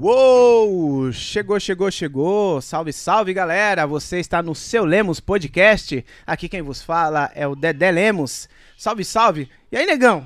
Uou! Chegou, chegou, chegou! Salve, salve galera! Você está no seu Lemos Podcast. Aqui quem vos fala é o Dedé Lemos. Salve, salve! E aí, negão?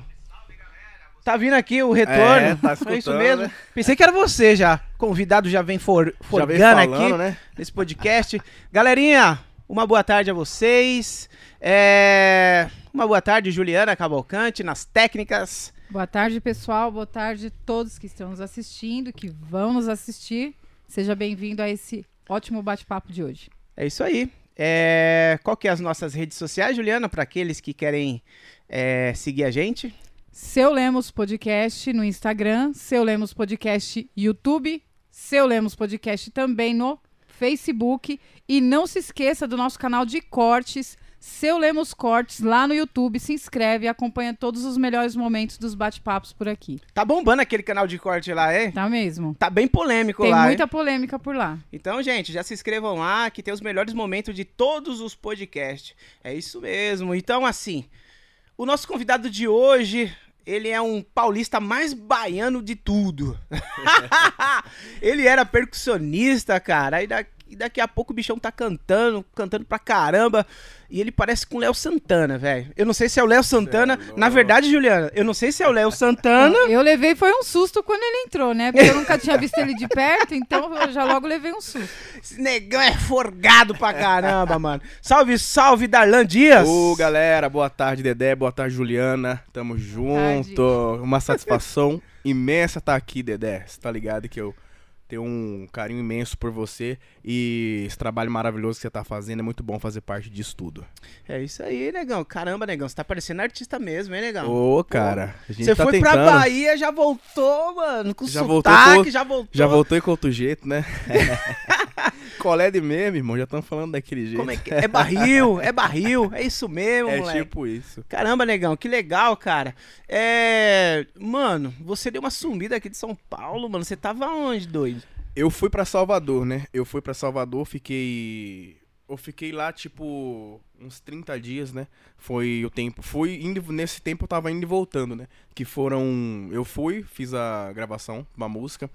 Tá vindo aqui o retorno? É, tá é isso mesmo? né? Pensei que era você já. Convidado já vem for, Já vem forgando falando, aqui né? nesse podcast. Galerinha, uma boa tarde a vocês. É, Uma boa tarde, Juliana Cavalcante, nas técnicas. Boa tarde, pessoal. Boa tarde a todos que estão nos assistindo, que vão nos assistir. Seja bem-vindo a esse ótimo bate-papo de hoje. É isso aí. É, Qual que é as nossas redes sociais, Juliana, para aqueles que querem é, seguir a gente? Seu Lemos Podcast no Instagram, Seu Lemos Podcast YouTube, Seu Lemos Podcast também no Facebook. E não se esqueça do nosso canal de cortes, Seu Lemos Cortes, lá no YouTube. Se inscreve e acompanha todos os melhores momentos dos bate-papos por aqui. Tá bombando aquele canal de corte lá, hein? Tá mesmo? Tá bem polêmico Tem lá, muita hein? polêmica por lá. Então, gente, já se inscrevam lá, que tem os melhores momentos de todos os podcasts. É isso mesmo. Então, assim, o nosso convidado de hoje, ele é um paulista mais baiano de tudo. ele era percussionista, cara. Aí daqui, daqui a pouco o bichão tá cantando, cantando pra caramba. E ele parece com o Léo Santana, velho. Eu não sei se é o Léo Santana. Cê é Na verdade, Juliana, eu não sei se é o Léo Santana. Eu levei foi um susto quando ele entrou, né? Porque eu nunca tinha visto ele de perto, então eu já logo levei um susto. Esse negão é forgado pra caramba, mano. Salve, salve, Darlan Dias. Ô, galera, boa tarde, Dedé, boa tarde, Juliana. Tamo junto. Uma satisfação imensa estar aqui, Dedé. Você tá ligado que eu tenho um carinho imenso por você e esse trabalho maravilhoso que você tá fazendo é muito bom fazer parte disso tudo. É isso aí, negão. Caramba, negão. Você tá parecendo artista mesmo, hein, negão? Ô, cara, Você tá foi pra tentando. Bahia, já voltou, mano. Com Já sotaque, voltou já voltou. Já voltou com outro jeito, né? Colé de meme, irmão, já estamos falando daquele jeito. Como é que é? barril, é barril. É isso mesmo, É moleque. tipo isso. Caramba, negão, que legal, cara. É. Mano, você deu uma sumida aqui de São Paulo, mano. Você tava onde, doido? Eu fui pra Salvador, né? Eu fui pra Salvador, fiquei. Eu fiquei lá, tipo, uns 30 dias, né? Foi o tempo. Fui indo. Nesse tempo eu tava indo e voltando, né? Que foram. Eu fui, fiz a gravação uma música.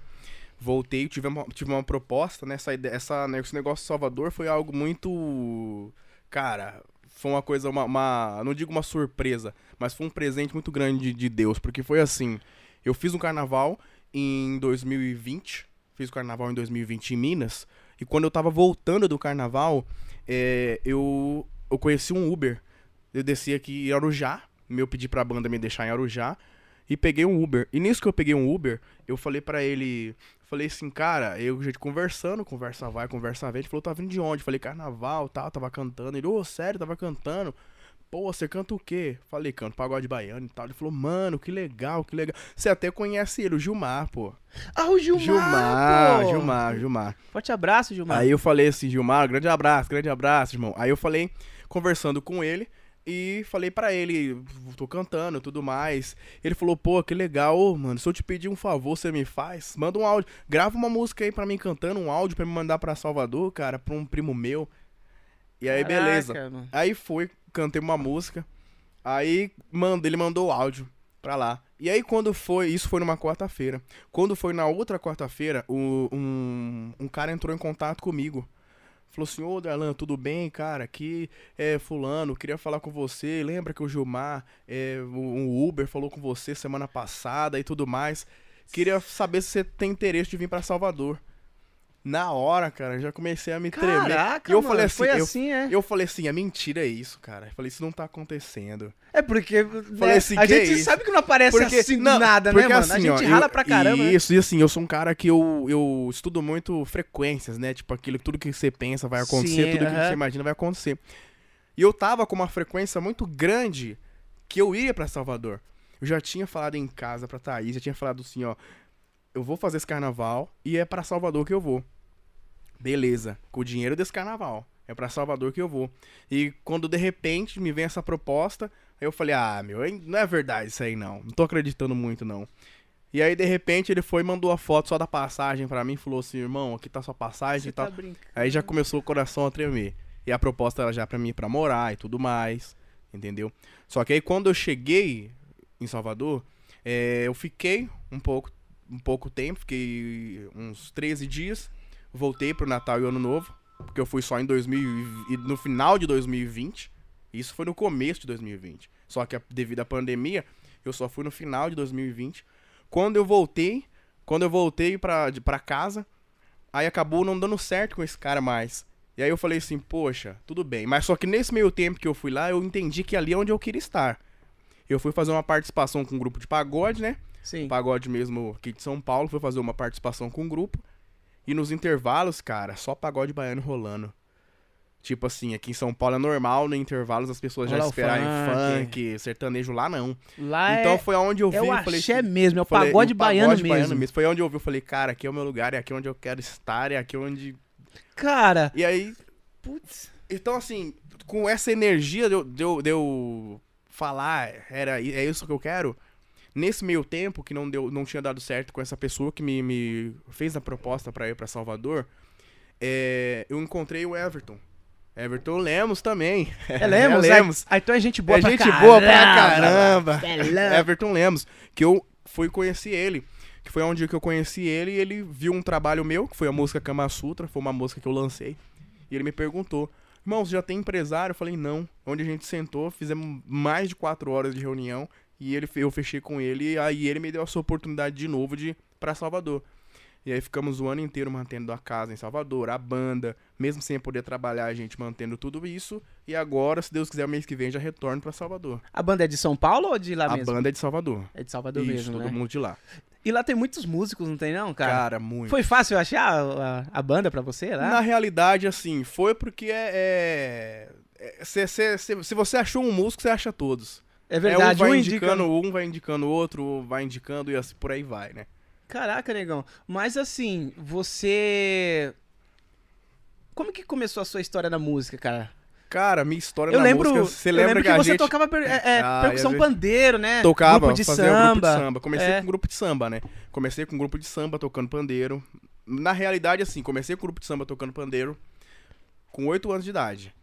Voltei, tive uma, tive uma proposta, né? Essa, ide- essa, né, esse negócio de Salvador foi algo muito. Cara, foi uma coisa, uma, uma- Não digo uma surpresa, mas foi um presente muito grande de, de Deus. Porque foi assim: eu fiz um carnaval em 2020. Fiz o carnaval em 2020 em Minas. E quando eu tava voltando do carnaval, é, eu, eu conheci um Uber. Eu desci aqui em Arujá. Eu pedi pra banda me deixar em Arujá. E peguei um Uber. E nisso que eu peguei um Uber, eu falei pra ele. Falei assim, cara, eu gente conversando, conversa vai, conversa vem. Ele falou, tá vindo de onde? Falei, carnaval, tal, tava cantando. Ele, ô, sério, tava cantando. Pô, você canta o quê? Falei, canto pagode baiano e tal. Ele falou, mano, que legal, que legal. Você até conhece ele, o Gilmar, pô. Ah, o Gilmar. Gilmar, pô. Gilmar, Gilmar. Forte abraço, Gilmar. Aí eu falei assim, Gilmar, grande abraço, grande abraço, irmão. Aí eu falei, conversando com ele, e falei pra ele, tô cantando e tudo mais. Ele falou, pô, que legal, Ô, mano, se eu te pedir um favor, você me faz? Manda um áudio, grava uma música aí pra mim cantando, um áudio pra me mandar pra Salvador, cara, pra um primo meu. E aí, Caraca, beleza. mano. Aí fui, cantei uma música. Aí manda, ele mandou o áudio pra lá. E aí quando foi, isso foi numa quarta-feira. Quando foi na outra quarta-feira, um, um cara entrou em contato comigo. Falou assim, ô Darlan, tudo bem, cara? Aqui é fulano, queria falar com você. Lembra que o Gilmar, é, o Uber falou com você semana passada e tudo mais. Queria saber se você tem interesse de vir pra Salvador. Na hora, cara, eu já comecei a me tremer. Caraca, eu mano, falei assim, foi eu, assim, é? eu falei assim, é mentira isso, cara. Eu falei, isso não tá acontecendo. É porque né, Falei assim, a que gente isso? sabe que não aparece assim do nada, né, porque mano? a assim, gente ó, rala eu- pra caramba, né? Isso, e assim, eu sou um cara que eu, eu estudo muito frequências, né? Tipo, aquilo, tudo que você pensa vai acontecer, Sim, tudo que aham. você imagina vai acontecer. E eu tava com uma frequência muito grande que eu ia pra Salvador. Eu já tinha falado em casa pra Thaís, já tinha falado assim, ó, eu vou fazer esse carnaval e é pra Salvador que eu vou. Beleza, com o dinheiro desse carnaval. É pra Salvador que eu vou. E quando de repente me vem essa proposta, aí eu falei: "Ah, meu, não é verdade isso aí não. Não tô acreditando muito não". E aí de repente ele foi e mandou a foto só da passagem pra mim, falou assim: "Irmão, aqui tá sua passagem e tal". tá brincando. Aí já começou o coração a tremer. E a proposta era já pra mim pra morar e tudo mais, entendeu? Só que aí quando eu cheguei em Salvador, é, eu fiquei um pouco um pouco tempo, fiquei uns 13 dias. Voltei pro Natal e Ano Novo, porque eu fui só em 2000 e no final de 2020. Isso foi no começo de 2020. Só que devido à pandemia, eu só fui no final de 2020. Quando eu voltei, quando eu voltei pra, de- pra casa, aí acabou não dando certo com esse cara mais. E aí eu falei assim, poxa, tudo bem. Mas só que nesse meio tempo que eu fui lá, eu entendi que ali é onde eu queria estar. Eu fui fazer uma participação com um grupo de pagode, né? Sim. Pagode mesmo aqui de São Paulo. Fui fazer uma participação com um grupo. E nos intervalos, cara, só pagode baiano rolando. Tipo assim, aqui em São Paulo é normal, no intervalos as pessoas já o esperarem funk. funk, sertanejo lá não. Lá então é, foi aonde eu vi é o e falei axé assim, mesmo, é o falei, pagode, o baiano, mesmo. Foi onde eu vi, eu falei, cara, aqui é o meu lugar, é aqui onde eu quero estar, é aqui onde... Cara, E aí, putz, então assim, com essa energia de eu, de eu, de eu falar, era, é isso que eu quero, nesse meio tempo que não, deu, não tinha dado certo com essa pessoa que me, me fez a proposta pra ir pra Salvador, é, eu encontrei o Everton. Everton Lemos também. é Lemos? É Lemos. Ah, então é gente boa é pra gente caramba. boa pra caramba. É. Everton Lemos, que eu fui conhecer ele. Que foi onde que eu conheci ele e ele viu um trabalho meu, que foi a música Kama Sutra, foi uma música que eu lancei. E ele me perguntou, irmão, você já tem empresário? Eu falei, não. Onde a gente sentou, fizemos mais de quatro horas de reunião e ele, eu fechei com ele e aí ele me deu essa oportunidade de novo de ir pra Salvador. E aí ficamos o ano inteiro mantendo a casa em Salvador, a banda, mesmo sem poder trabalhar, a gente mantendo tudo isso. E agora, se Deus quiser, mês que vem já retorno pra Salvador. A banda é de São Paulo ou de lá a mesmo? banda é de Salvador. É de Salvador Isso, mesmo, todo né? mundo de lá. E lá tem muitos músicos, não tem não, cara? Cara, muito. Foi fácil achar a, a- a banda pra você lá? Na realidade, assim, foi porque é. é- é- cê- cê- cê- se você achou um músico, você acha todos. É É, verdade, um vai um indicando indica... um, vai indicando o outro, vai indicando e assim por aí vai, né? Caraca, negão. Mas assim, você... Como que começou a sua história na música, cara? Cara, minha história Eu na lembro, música, você eu lembra lembro que, que, você gente tocava per- é, é, Ah, percussão eu- pandeiro, né? tocava, grupo de fazia samba. um grupo de samba. Comecei É. com um grupo de samba, né? Comecei com um grupo de samba tocando pandeiro. Na realidade, assim, comecei com um grupo de samba tocando pandeiro com 8 anos de idade.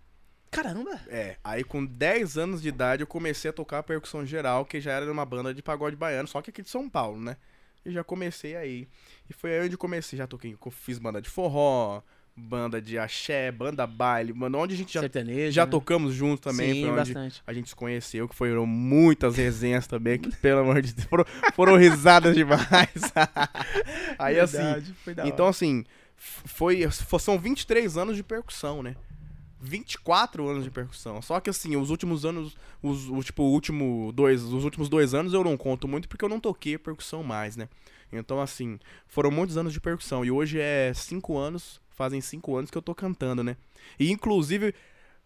Caramba! É, aí com 10 anos de idade eu comecei a tocar percussão geral, que já era numa banda de pagode baiano, só que aqui de São Paulo, né? E já comecei aí. E foi aí onde eu comecei, já toquei, fiz banda de forró, banda de axé, banda baile, mano, onde a gente já, Sertanejo, já né? tocamos junto também, Sim, onde bastante. a gente se conheceu, que foram muitas resenhas também, que pelo amor de Deus, foram, foram risadas demais. aí assim, Verdade, foi da então, assim, foi, fo- são 23 anos de percussão, né? 24 anos de percussão. Só que assim, os últimos anos, os, o, tipo, o último dois, os últimos dois anos eu não conto muito porque eu não toquei percussão mais, né? Então, assim, foram muitos anos de percussão. E hoje é cinco anos, fazem cinco anos que eu tô cantando, né? E inclusive,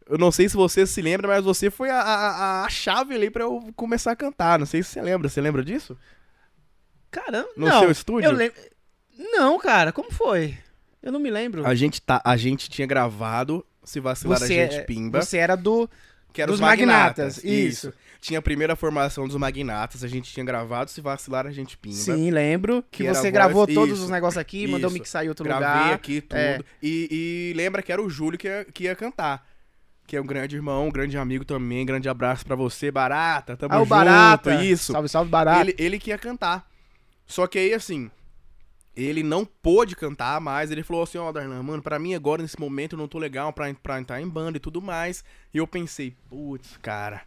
eu não sei se você se lembra, mas você foi a, a, a chave ali pra eu começar a cantar. Não sei se você lembra. Você lembra disso? Caramba, No não. seu estúdio? Eu lembro... Não, cara, como foi? Eu não me lembro. A gente, tá, a gente tinha gravado Se Vacilar Você, a Gente é- Pimba. você era do... Que era Dos os magnatas. Magnatas, isso. Tinha a primeira formação dos magnatas, a gente tinha gravado Se Vacilar a Gente Pimba. Sim, lembro. Que, Que você gravou voz- todos isso, os negócios aqui, mandou isso. mixar em outro Gravei lugar. aqui tudo. É. E, e lembra que era o Júlio que ia, que ia cantar. Que é um grande irmão, um grande amigo também. Grande abraço pra você, Barata. Tamo Ah, o junto, Barata. isso. Salve, salve, Barata. Ele, ele que ia cantar. Só que aí, assim, ele não pôde cantar mais. Ele falou assim, ó, Darlan, mano, pra mim agora, nesse momento, eu não tô legal pra, pra entrar em banda e tudo mais. E eu pensei, putz, cara,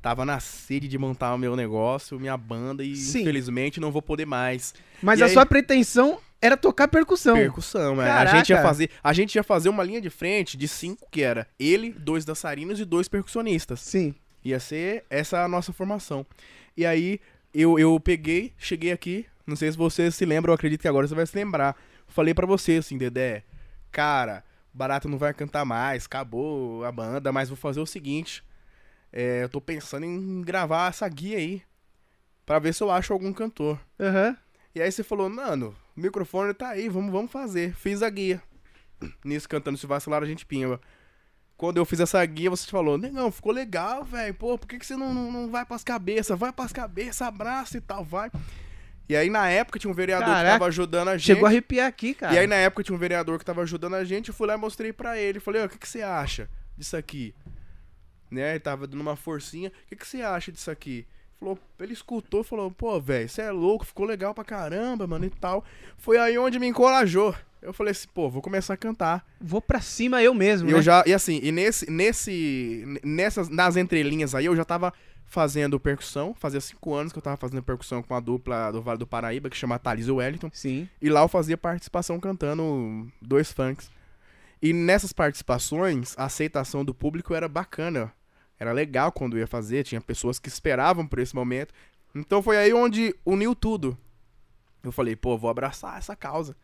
tava na sede de montar o meu negócio, minha banda, e Sim. infelizmente não vou poder mais. Mas E a aí- sua pretensão era tocar percussão. Percussão, é. A gente, ia fazer, a gente ia fazer uma linha de frente de cinco, que era ele, dois dançarinos e dois percussionistas. Sim. Ia ser essa a nossa formação. E aí, eu, eu peguei, cheguei aqui, não sei se você se lembra, eu acredito que agora você vai se lembrar. Falei pra você assim, Dedé, cara, Barato não vai cantar mais, acabou a banda, mas vou fazer o seguinte, é, eu tô pensando em gravar essa guia aí, pra ver se eu acho algum cantor. Aham. E aí você falou, mano, o microfone tá aí, vamos, vamos fazer. Fiz a guia. Nisso, cantando Se Vacilar, a gente pimba. Quando eu fiz essa guia, você falou, negão, ficou legal, velho. Pô, por que, que você não, não, não vai pras cabeças? Vai pras cabeças, abraça e tal, vai. E aí, na época, tinha um vereador Caraca, que tava ajudando a gente. Chegou a arrepiar aqui, cara. E aí, na época, tinha um vereador que tava ajudando a gente. Eu fui lá e mostrei pra ele. Falei, ó, o que, que você acha disso aqui? Né? Ele tava dando uma forcinha. O que, que você acha disso aqui? Falou, ele escutou, falou, pô, velho, você é louco, ficou legal pra caramba, mano, e tal. Foi aí onde me encorajou. Eu falei assim, pô, vou começar a cantar. Vou pra cima eu mesmo, E eu né? já, e assim, e nesse, nesse, nessas, nas entrelinhas aí, eu já tava fazendo percussão. Fazia cinco anos que eu tava fazendo percussão com a dupla do Vale do Paraíba, que chama Thalys e Wellington. Sim. E lá eu fazia participação cantando dois funks. E nessas participações, a aceitação do público era bacana. Era legal quando eu ia fazer, tinha pessoas que esperavam por esse momento. Então foi aí onde uniu tudo. Eu falei, pô, vou abraçar essa causa.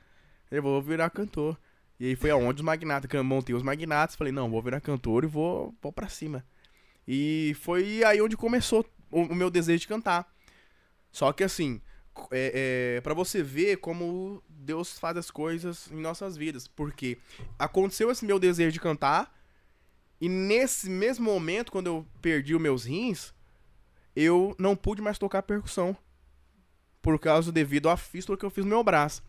Eu vou virar cantor. E aí foi aonde os magnatas, que eu montei os magnatas, falei, não, vou virar cantor e vou, vou pra cima. E foi aí onde começou o, o meu desejo de cantar. Só que assim, é, é, para você ver como Deus faz as coisas em nossas vidas. Porque aconteceu esse meu desejo de cantar, e nesse mesmo momento, quando eu perdi os meus rins, eu não pude mais tocar percussão. Por causa devido à fístula que eu fiz no meu braço.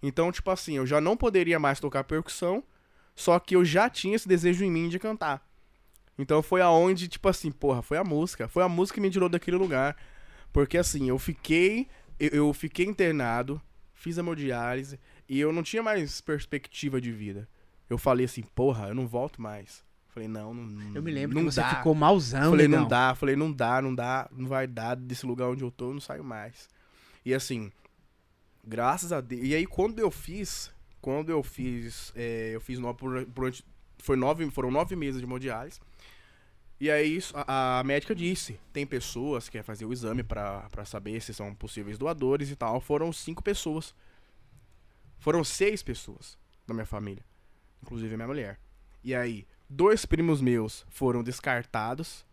Então, tipo assim, eu já não poderia mais tocar percussão, só que eu já tinha esse desejo em mim de cantar. Então foi aonde, tipo assim, porra, foi a música. Foi a música que me tirou daquele lugar. Porque assim, eu fiquei. Eu, eu fiquei internado, fiz hemodiálise, e eu não tinha mais perspectiva de vida. Eu falei assim, porra, eu não volto mais. Falei, não, não. Eu me lembro não que você dá. ficou malzão, Falei, negão. não dá, falei, não dá, não dá, não vai dar desse lugar onde eu tô, eu não saio mais. E assim, graças a Deus. E aí, quando eu fiz, quando eu fiz, é, eu fiz no, por, por- foi nove, foram nove meses de hemodiálise. E aí, a, a médica disse: tem pessoas que querem fazer o exame pra saber se são possíveis doadores e tal. Foram cinco pessoas. Foram seis pessoas da minha família, inclusive a minha mulher. E aí, dois primos meus foram descartados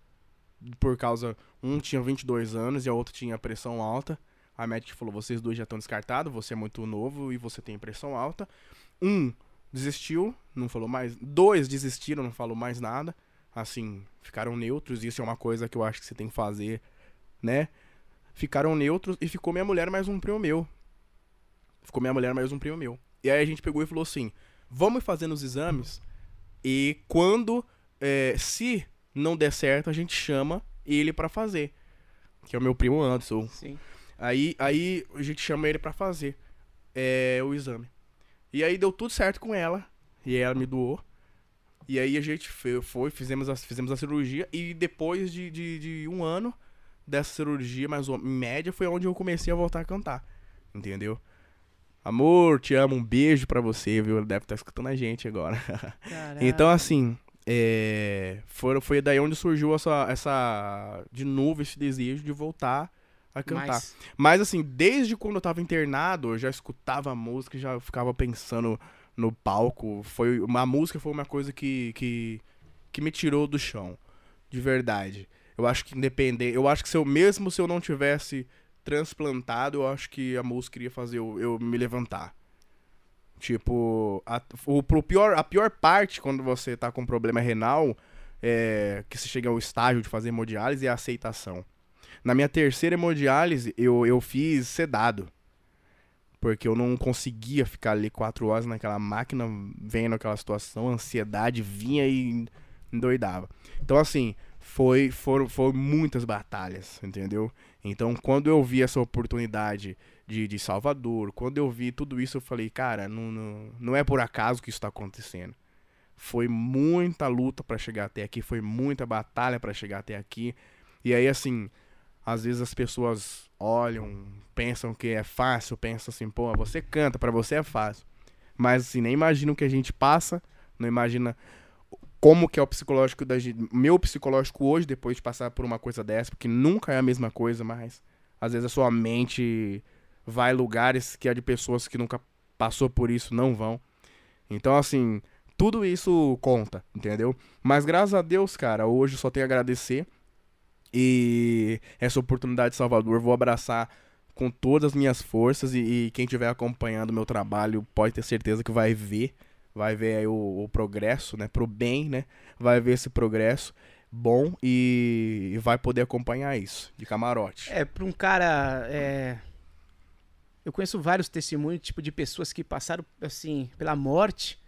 por causa um tinha 22 anos e a outra tinha pressão alta. A médica falou: "Vocês dois já estão descartados, você é muito novo e você tem pressão alta". Um desistiu, não falou mais. Dois desistiram, não falou mais nada. Assim, ficaram neutros. Isso é uma coisa que eu acho que você tem que fazer, né? Ficaram neutros e ficou minha mulher mais um primo meu. Ficou minha mulher mais um primo meu. E aí a gente pegou e falou assim: "Vamos fazendo os exames e quando, é, se não der certo, a gente chama ele pra fazer. Que é o meu primo Anderson. Sim. Aí, aí a gente chama ele pra fazer é, o exame. E aí deu tudo certo com ela. E ela me doou. E aí a gente foi, fizemos a, fizemos a cirurgia. E depois de, de, de um ano dessa cirurgia, mais ou média, foi onde eu comecei a voltar a cantar. Entendeu? Amor, te amo, um beijo pra você, viu? Ele deve estar escutando a gente agora. Caraca. Então, assim, é, foi, foi daí onde surgiu essa, essa. De novo, esse desejo de voltar a cantar. Mas, Mas, assim, desde quando eu tava internado, eu já escutava a música, já ficava pensando no palco. Foi, uma música foi uma coisa que, que, que me tirou do chão. De verdade. Eu acho que independente. Eu acho que se eu, mesmo se eu não tivesse transplantado, eu acho que a música iria fazer eu, eu me levantar. Tipo, a, o, pro pior, a pior parte quando você tá com problema renal, é, que você chega ao estágio de fazer hemodiálise, é a aceitação. Na minha terceira hemodiálise, eu, eu fiz sedado. Porque eu não conseguia ficar ali quatro horas naquela máquina, vendo aquela situação, a ansiedade vinha e endoidava. Então, assim, foi, foram, foram muitas batalhas, entendeu? Então, quando eu vi essa oportunidade de, de Salvador, quando eu vi tudo isso, eu falei, cara, não, não, não é por acaso que isso tá acontecendo. Foi muita luta pra chegar até aqui, foi muita batalha pra chegar até aqui. E aí, assim, às vezes as pessoas olham, pensam que é fácil, pensam assim, pô, você canta, pra você é fácil. Mas assim, nem imagina o que a gente passa, não imagina como que é o psicológico da gente, meu psicológico hoje depois de passar por uma coisa dessa, porque nunca é a mesma coisa, mas às vezes a sua mente vai lugares que é de pessoas que nunca passou por isso não vão. Então assim, tudo isso conta, entendeu? Mas graças a Deus, cara, hoje só tenho a agradecer e essa oportunidade de Salvador vou abraçar com todas as minhas forças e, e quem estiver acompanhando o meu trabalho pode ter certeza que vai ver, vai ver o, o progresso, né, pro bem, né, vai ver esse progresso bom e, e vai poder acompanhar isso de camarote. é, pra um cara. é, Eu conheço vários testemunhos, tipo, de pessoas que passaram, assim, pela morte.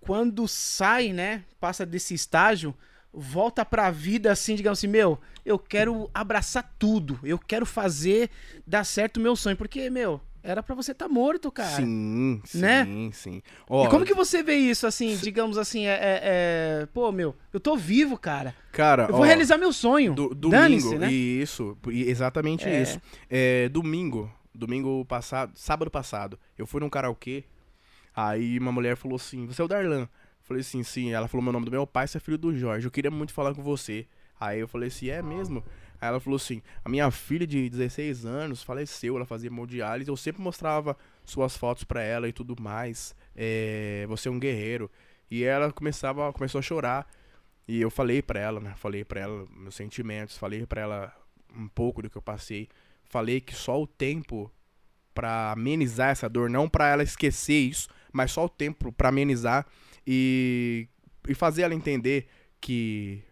Quando sai, né? Passa desse estágio, volta pra vida assim, digamos assim, meu, eu quero abraçar tudo, eu quero fazer dar certo o meu sonho, porque, meu, era pra você estar tá morto, cara. Sim, sim, Né? sim. E Ó, como que você vê isso, assim, digamos assim, é, é- é- Pô, meu, eu tô vivo, cara. cara, Eu vou ó, realizar meu sonho. do, domingo, né? isso, e- exatamente É. isso. É, domingo, domingo passado, sábado passado, eu fui num karaokê, aí uma mulher falou assim, você é o Darlan? Falei assim, sim, ela falou meu nome do meu pai, você é filho do Jorge, eu queria muito falar com você. Aí eu falei assim, é mesmo? Aí ela falou assim, a minha filha de 16 anos faleceu, ela fazia hemodiálise, eu sempre mostrava suas fotos pra ela e tudo mais, é, você é um guerreiro. E ela começava, começou a chorar, e eu falei pra ela, né? Falei pra ela meus sentimentos, falei pra ela um pouco do que eu passei. Falei que só o tempo pra amenizar essa dor, não pra ela esquecer isso, mas só o tempo pra amenizar e, e fazer ela entender que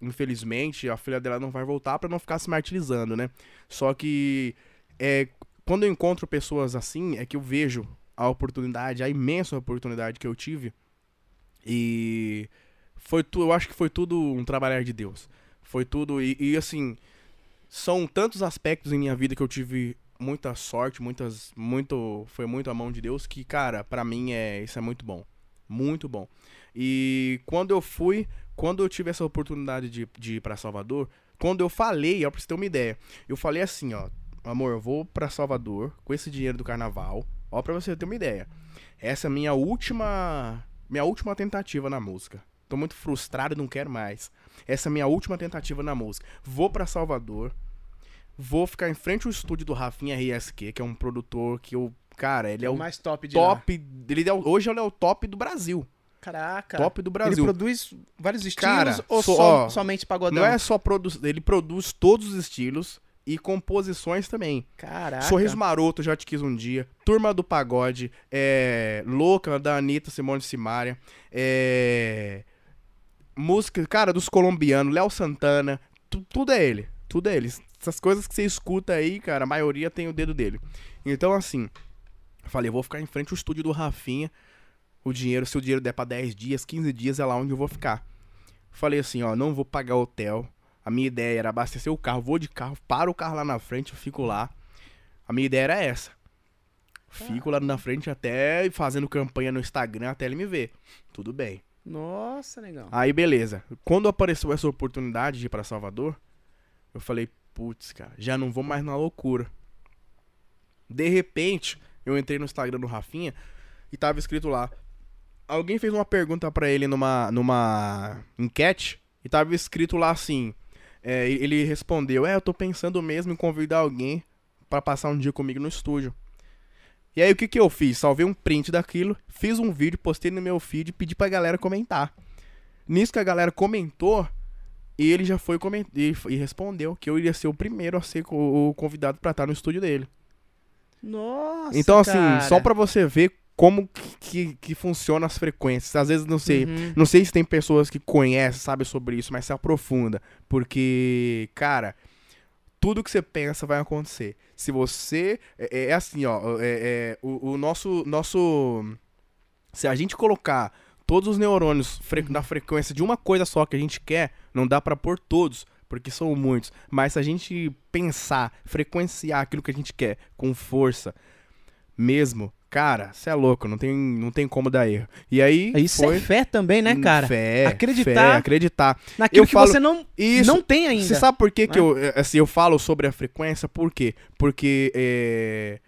infelizmente a filha dela não vai voltar pra não ficar se martirizando, né? Só que é quando eu encontro pessoas assim, é que eu vejo a oportunidade, a imensa oportunidade que eu tive e foi tu, eu acho que foi tudo um trabalhar de Deus. Foi tudo e, e, assim, são tantos aspectos em minha vida que eu tive muita sorte, muitas muito foi muito a mão de Deus que, cara, pra mim é isso é muito bom. Muito bom. E quando eu fui, quando eu tive essa oportunidade de, de ir pra Salvador, quando eu falei, ó, pra você ter uma ideia, eu falei assim, ó, amor, eu vou pra Salvador com esse dinheiro do carnaval, ó, pra você ter uma ideia. Essa é minha última, minha última tentativa na música. Tô muito frustrado e não quero mais. Essa é a minha última tentativa na música. Vou pra Salvador, vou ficar em frente ao estúdio do Rafinha RSQ, que é um produtor que eu, cara, ele é É o mais top de lá. top, ele é, hoje ele é o top do Brasil. Caraca. Top do Ele Brasil. produz vários estilos Cara, ou só- só, ó, somente pagodão? Não é só produzir, ele produz todos os estilos e composições também. Caraca. Sorriso Maroto, já te quis um dia. Turma do Pagode, é, Louca, da Anitta, Simone de Simaria. É, música, cara, dos colombianos, Léo Santana. tu- tudo é ele. Tudo é ele. Essas coisas que você escuta aí, cara, a maioria tem o dedo dele. Então, assim, falei, eu vou ficar em frente ao estúdio do Rafinha. O dinheiro, se o dinheiro der pra 10 dias, 15 dias, é lá onde eu vou ficar. Falei assim, ó, não vou pagar hotel. A minha ideia era abastecer o carro, vou de carro, paro o carro lá na frente, eu fico lá. A minha ideia era essa. Fico lá na frente até fazendo campanha no Instagram até ele me ver. Tudo bem. Nossa, legal. Aí beleza. Quando apareceu essa oportunidade de ir pra Salvador, eu falei, putz, cara, já não vou mais na loucura. De repente, eu entrei no Instagram do Rafinha e tava escrito lá. Alguém fez uma pergunta pra ele numa, numa enquete e tava escrito lá assim. é, ele respondeu: É, eu tô pensando mesmo em convidar alguém pra passar um dia comigo no estúdio. E aí o que que eu fiz? Salvei um print daquilo, fiz um vídeo, postei no meu feed e pedi pra galera comentar. Nisso que a galera comentou, ele já foi e, e respondeu que eu iria ser o primeiro a ser o convidado pra estar no estúdio dele. Nossa, então, assim, cara. só pra você ver como que, que, que funciona as frequências. Às vezes, não sei, Uhum. não sei se tem pessoas que conhecem, sabem sobre isso, mas se aprofunda. Porque, cara, tudo que você pensa vai acontecer. Se você. É, é assim, ó. é- é, o, o nosso, nosso. Se a gente colocar todos os neurônios fre- na frequência de uma coisa só que a gente quer, não dá pra pôr todos, porque são muitos. Mas se a gente pensar, frequenciar aquilo que a gente quer com força mesmo, cara, você é louco, não tem, não tem como dar erro. E aí. Isso foi é fé também, né, cara? Fé, Acreditar fé, acreditar. Naquilo eu que falo- você não, Isso. não tem ainda. Você sabe por que, que né? eu, eh, assim, eu falo sobre a frequência? Por quê? Porque eh,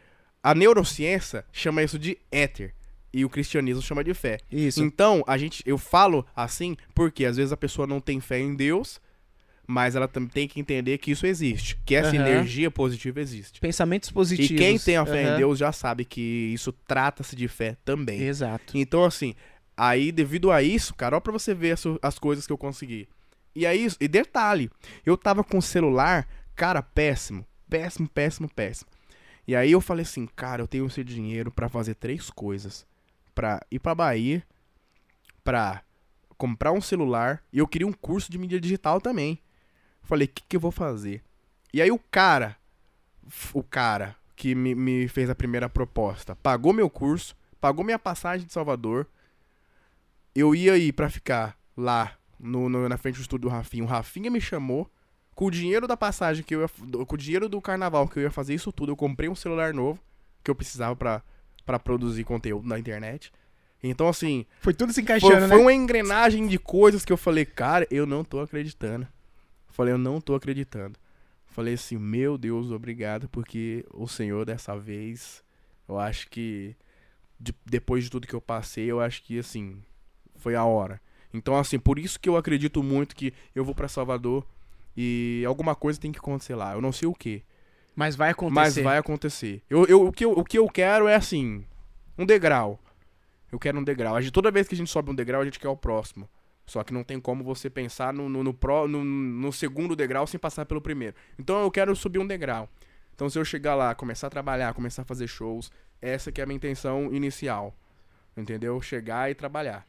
a neurociência chama isso de éter. E o cristianismo chama de fé. Isso. Então, a gente, eu falo assim porque às vezes a pessoa não tem fé em Deus, mas ela também tem que entender que isso existe. Que essa Aham. energia positiva existe. Pensamentos positivos. E quem tem a fé Aham. em Deus já sabe que isso trata-se de fé também. Exato. Então, assim, aí devido a isso, cara, ó pra você ver as, as coisas que eu consegui. E aí, e detalhe, eu tava com o celular, cara, péssimo. Péssimo, péssimo, péssimo. E aí eu falei assim, cara, eu tenho esse dinheiro pra fazer três coisas. Pra ir pra Bahia, pra comprar um celular, e eu queria um curso de mídia digital também. Falei, o que, que eu vou fazer? E aí o cara, o cara que me, me fez a primeira proposta, pagou meu curso, pagou minha passagem de Salvador. Eu ia ir pra ficar lá no, no- na frente do estúdio do Rafinha. O Rafinha me chamou. Com o dinheiro da passagem que eu ia. Com o dinheiro do carnaval que eu ia fazer isso tudo, eu comprei um celular novo que eu precisava pra, pra produzir conteúdo na internet. Então, assim, Foi tudo se foi, encaixando, foi né? uma engrenagem de coisas que eu falei, cara, eu não tô acreditando. Falei, eu não tô acreditando. Falei assim, meu Deus, obrigado, porque o Senhor dessa vez, eu acho que de- depois de tudo que eu passei, eu acho que assim, foi a hora. Então, assim, por isso que eu acredito muito que eu vou pra Salvador e alguma coisa tem que acontecer lá. Eu não sei o que, Mas vai acontecer. mas vai acontecer. Eu, eu, o, que eu, o que eu quero é assim, um degrau. Eu quero um degrau. A gente, toda vez que a gente sobe um degrau, a gente quer o próximo. Só que não tem como você pensar no, no, no, pró- no, no segundo degrau sem passar pelo primeiro. Então eu quero subir um degrau. Então se eu chegar lá, começar a trabalhar, começar a fazer shows, essa que é a minha intenção inicial. Entendeu? Chegar e trabalhar.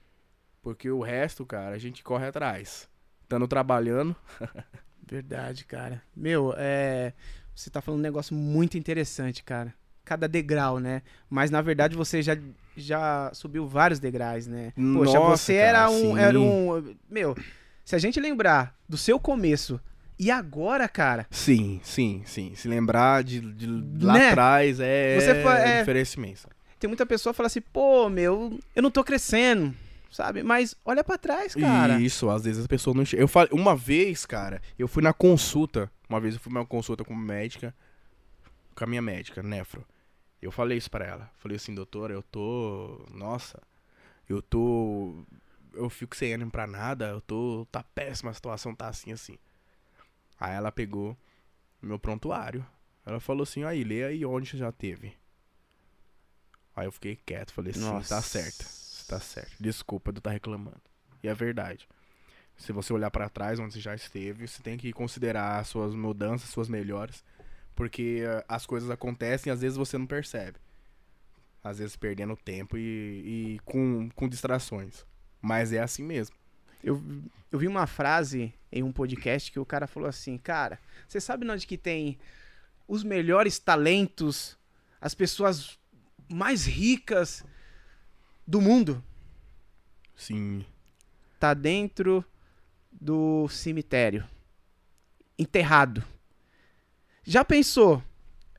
Porque o resto, cara, a gente corre atrás. Estando trabalhando, Verdade, cara. Meu, é. Você tá falando um negócio muito interessante, cara. Cada degrau, né? Mas na verdade você já, já subiu vários degraus, né? Poxa, Nossa, você cara, era um. sim. Era um. Meu, se a gente lembrar do seu começo e agora, cara. Sim, sim, sim. Se lembrar de, de lá Né? atrás é, Você fa- é- diferença imensa. Tem muita pessoa que fala assim, pô, meu, eu não tô crescendo, sabe? Mas olha pra trás, cara. Isso, às vezes as pessoas não enxergam. Eu falei, uma vez, cara, eu fui na consulta. Uma vez eu fui numa consulta com uma médica, com a minha médica, nefro. Eu falei isso pra ela. Falei assim, doutora, eu tô. Nossa, eu tô. Eu fico sem ânimo pra nada, eu tô. Tá péssima a situação, tá assim, assim. Aí ela pegou meu prontuário. Ela falou assim, aí, lê aí onde você já teve. Aí eu fiquei quieto, falei assim, tá certo. Tá certo. Desculpa de eu estar reclamando. E é verdade. Se você olhar pra trás onde você já esteve, você tem que considerar suas mudanças, suas melhores, porque eh, as coisas acontecem e às vezes você não percebe. Às vezes perdendo tempo e, e com, com distrações. Mas é assim mesmo. Eu, eu vi uma frase em um podcast que o cara falou assim, cara, você sabe onde que tem os melhores talentos, as pessoas mais ricas do mundo? Sim. Tá dentro do cemitério. Enterrado. Já pensou?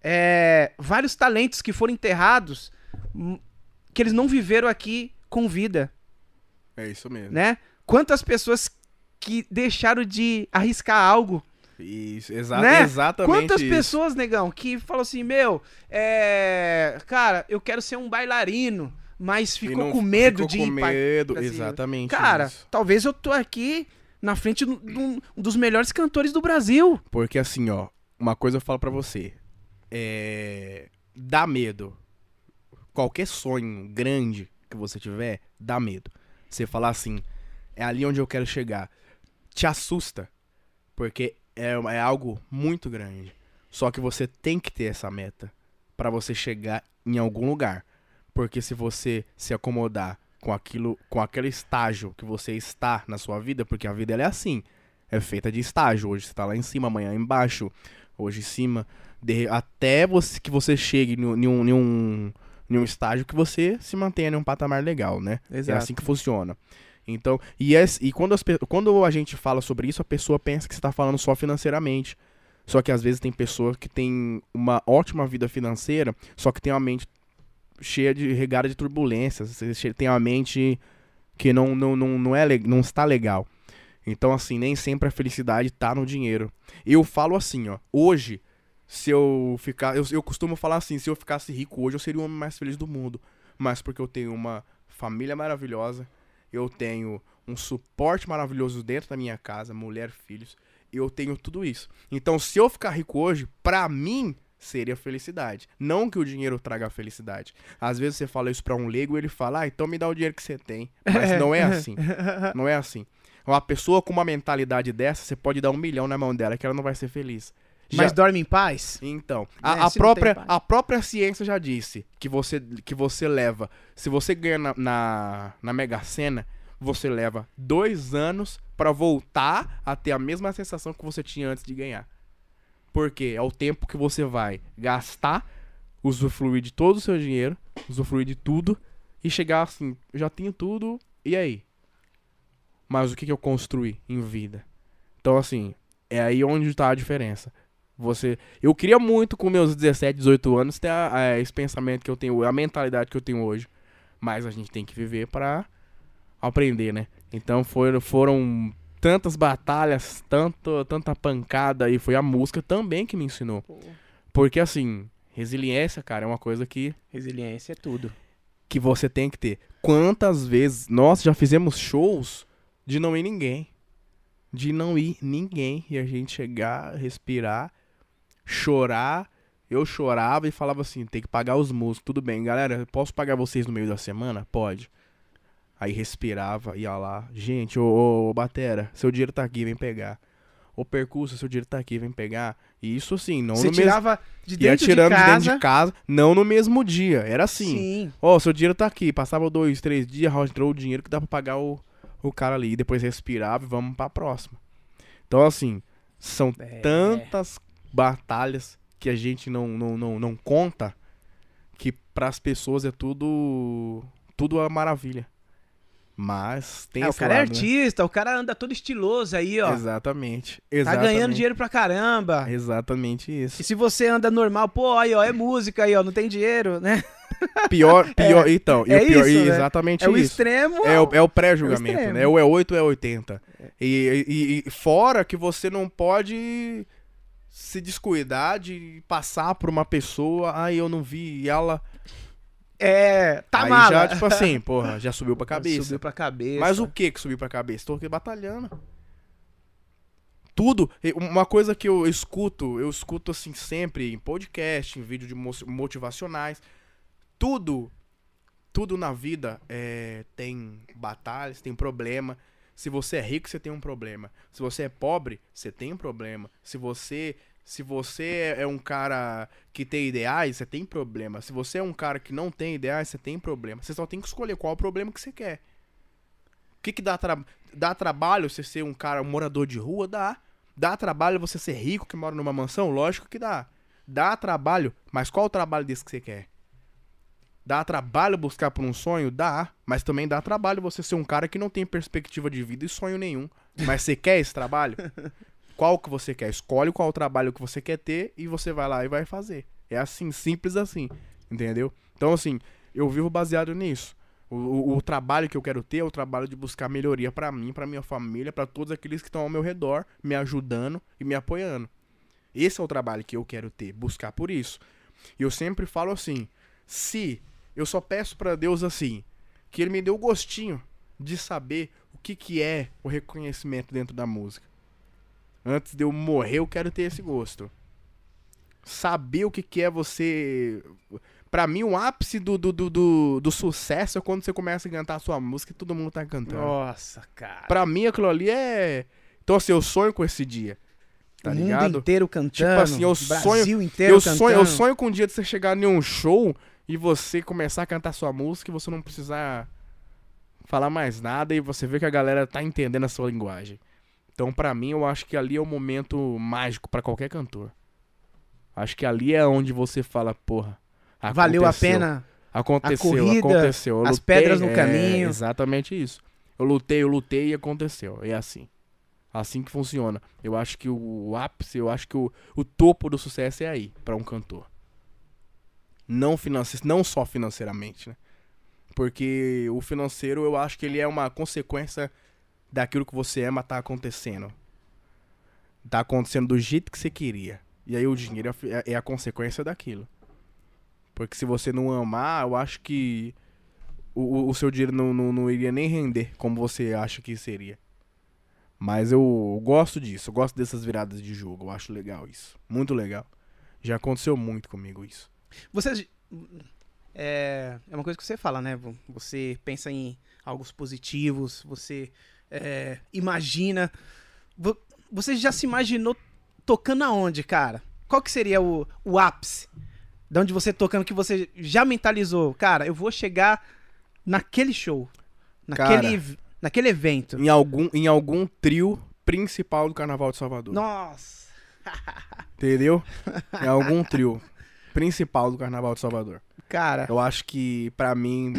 É, vários talentos que foram enterrados, hum, que eles não viveram aqui com vida. É isso mesmo. né? Quantas pessoas que deixaram de arriscar algo, Isso, exa Né? exatamente Quantas isso. pessoas, negão, que falam assim, meu, é... cara, eu quero ser um bailarino, mas ficou com medo ficou de com ir pra- medo, Brasil. exatamente Cara, isso. talvez eu tô aqui na frente de um dos melhores cantores do Brasil. Porque assim, ó, uma coisa eu falo pra você. É. Dá medo. Qualquer sonho grande que você tiver, dá medo. Você falar assim, é ali onde eu quero chegar. Te assusta. Porque é, é algo muito grande. Só que você tem que ter essa meta pra você chegar em algum lugar. Porque se você se acomodar com aquilo, com aquele estágio que você está na sua vida, porque a vida é assim, é feita de estágio. Hoje você tá lá em cima, amanhã embaixo, hoje em cima, de- até você, que você chegue em um, em um, em estágio que você se mantenha em um patamar legal, né? É assim que funciona. Então, e, es- e quando, as quando a gente fala sobre isso, a pessoa pensa que você está falando só financeiramente. Só que às vezes tem pessoas que têm uma ótima vida financeira, só que tem uma mente cheia de regada de turbulências. Tem uma mente que não, não, não, não, é, não está legal. Então, assim, nem sempre a felicidade tá no dinheiro. Eu falo assim, ó. Hoje, se eu ficar. Eu, eu costumo falar assim: se eu ficasse rico hoje, eu seria o homem mais feliz do mundo. Mas porque eu tenho uma família maravilhosa, eu tenho um suporte maravilhoso dentro da minha casa, mulher, filhos. Eu tenho tudo isso. Então, se eu ficar rico hoje, pra mim seria felicidade. Não que o dinheiro traga a felicidade. Às vezes você fala isso pra um leigo e ele fala: "Ah, então me dá o dinheiro que você tem". Mas não é assim. Não é assim. Uma pessoa com uma mentalidade dessa, você pode dar um milhão na mão dela que ela não vai ser feliz. Já- Mas dorme em paz? então, a, a não tem própria, paz. a própria ciência já disse que você, que você leva. Se você ganha na, na, na Mega Sena, você leva dois anos pra voltar a ter a mesma sensação que você tinha antes de ganhar. Porque é o tempo que você vai gastar, usufruir de todo o seu dinheiro, usufruir de tudo, e chegar assim, eu já tenho tudo, e aí? Mas o que, que eu construí em vida. Então, assim, é aí onde tá a diferença. Você, eu queria muito com meus 17, 18 anos ter a- a- esse pensamento que eu tenho, a mentalidade que eu tenho hoje. Mas a gente tem que viver pra aprender, né? Então foram, foram tantas batalhas, tanto, tanta pancada e foi a música também que me ensinou. Porque assim, resiliência, cara, é uma coisa que Resiliência é tudo. que você tem que ter. Quantas vezes nós já fizemos shows de não ir ninguém. De não ir ninguém. E a gente chegar, respirar, chorar. Eu chorava e falava assim: tem que pagar os músicos. Tudo bem, galera, posso pagar vocês no meio da semana? Pode. Aí respirava, ia lá. Gente, ô, ô, ô Batera, seu dinheiro tá aqui, vem pegar. Ô Percurso, seu dinheiro tá aqui, vem pegar. E isso assim, não Você no mesmo. tirava de Ia dentro de tirando de casa. dentro de casa, não no mesmo dia. Era assim. Sim. Ó, seu dinheiro tá aqui. Passava dois, três dias, entrou o dinheiro que dá pra pagar o, o cara ali. E depois respirava e vamos pra próxima. Então, assim, são É. tantas batalhas que a gente não, não, não, não conta que pras pessoas é tudo. Tudo uma maravilha. Mas tem É, o esse cara é lado, né? artista, o cara anda todo estiloso aí, ó. Exatamente. Tá Exatamente. ganhando dinheiro pra caramba. Exatamente isso. E se você anda normal, pô, aí, ó, é música aí, ó, não tem dinheiro, né? Pior, pior, então. E é o pior, isso, né? exatamente É o isso. extremo. É o, é o É o pré-julgamento, extremo. né? Ou é 8 ou é 80. E, e- e fora que você não pode se descuidar de passar por uma pessoa, ai, eu não vi, e ela. É, tá aí mala. já, tipo assim, porra, já subiu pra cabeça. Subiu pra cabeça. Mas o que que subiu pra cabeça? Tô aqui batalhando. Tudo. Uma coisa que eu escuto, eu escuto assim sempre em podcast, em vídeo de mo- motivacionais. Tudo, tudo na vida é, tem batalhas, tem problema. Se você é rico, você tem um problema. Se você é pobre, você tem um problema. Se você, se você é um cara que tem ideais, você tem problema. Se você é um cara que não tem ideais, você tem problema. Você só tem que escolher qual é o problema que você quer. O que, que dá, tra dá trabalho você ser um cara, um morador de rua? Dá. Dá trabalho você ser rico que mora numa mansão? Lógico que dá. Dá trabalho, mas qual o trabalho desse que você quer? Dá trabalho buscar por um sonho? Dá. Mas também dá trabalho você ser um cara que não tem perspectiva de vida e sonho nenhum. Mas você quer esse trabalho? Qual que você quer? Escolhe qual trabalho que você quer ter e você vai lá e vai fazer. É assim, simples assim. Entendeu? Então, assim, eu vivo baseado nisso. O, o- o trabalho que eu quero ter é o trabalho de buscar melhoria pra mim, pra minha família, pra todos aqueles que estão ao meu redor, me ajudando e me apoiando. Esse é o trabalho que eu quero ter, buscar por isso. E eu sempre falo assim: se eu só peço pra Deus assim, que Ele me dê o gostinho de saber o que, que é o reconhecimento dentro da música. Antes de eu morrer, eu quero ter esse gosto. Saber o que, que é você. Pra mim, o ápice do, do, do, do, do sucesso é quando você começa a cantar a sua música e todo mundo tá cantando. Nossa, cara. Pra mim, aquilo ali é. Então, assim, eu sonho com esse dia. Tá o ligado? mundo inteiro cantando. Tipo assim, eu sonho- Brasil inteiro Eu cantando. sonho, eu sonho com um dia de você chegar em um show e você começar a cantar sua música e você não precisar falar mais nada e você vê que a galera tá entendendo a sua linguagem. Então, pra mim, eu acho que ali é o momento mágico pra qualquer cantor. Acho que ali é onde você fala, porra. Valeu a aconteceu, pena. Aconteceu, corrida, aconteceu. Eu as lutei, pedras no é, caminho. Exatamente isso. Eu lutei, eu lutei e aconteceu. É assim. Assim que funciona. Eu acho que o, ápice, eu acho que o, o topo do sucesso é aí, pra um cantor. Não, finance, não só financeiramente, né? Porque o financeiro, eu acho que ele é uma consequência daquilo que você ama tá acontecendo. Tá acontecendo do jeito que você queria. E aí o dinheiro é a é- é consequência daquilo. Porque se você não amar, eu acho que o, o- o seu dinheiro não, não, não iria nem render como você acha que seria. Mas eu gosto disso, eu gosto dessas viradas de jogo, eu acho legal isso. Muito legal. Já aconteceu muito comigo isso. Você. É, é uma coisa que você fala, né? Você pensa em algo positivos, você é, imagina. Vo- Você já se imaginou tocando aonde, cara? Qual que seria o, o ápice? De onde você tocando que você já mentalizou? Cara, eu vou chegar naquele show. Naquele, Cara. naquele evento. Em algum, em algum trio principal do Carnaval de Salvador. Nossa. Entendeu? Em algum trio principal do Carnaval de Salvador. Cara. Eu acho que pra mim,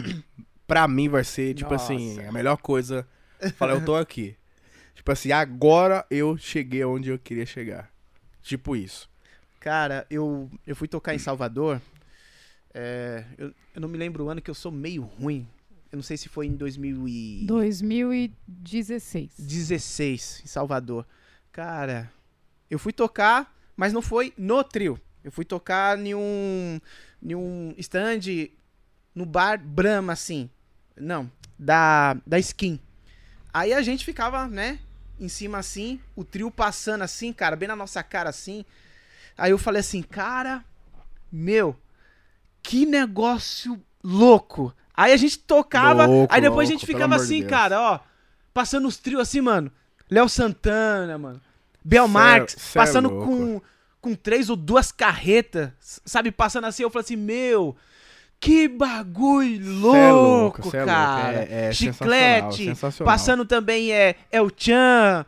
pra mim vai ser tipo assim, Nossa. a melhor coisa Fala, eu tô aqui. Tipo assim, agora eu cheguei onde eu queria chegar. Tipo isso. Cara, eu, eu fui tocar em Salvador. é, eu, eu não me lembro o ano que eu sou meio ruim. Eu não sei se foi em 2016, 2016. em Salvador. Cara, eu fui tocar, mas não foi no trio. Eu fui tocar em um, em um stand no bar Brahma, assim. Não, da, da Skin. Aí a gente ficava, né, em cima assim, o trio passando assim, cara, bem na nossa cara assim. Aí eu falei assim, cara, meu, que negócio louco. Aí a gente tocava, Louco, aí depois a louco, gente pelo ficava de assim, cara, ó, passando os trios assim, mano. Léo Santana, mano. Bel Cê- Marx, cê é passando louco. com, com três ou duas carretas, sabe? Passando assim, eu falei assim, meu, que bagulho louco, é louco, é louco. cara. É- é Chiclete, sensacional, sensacional. passando também é, é o Chan.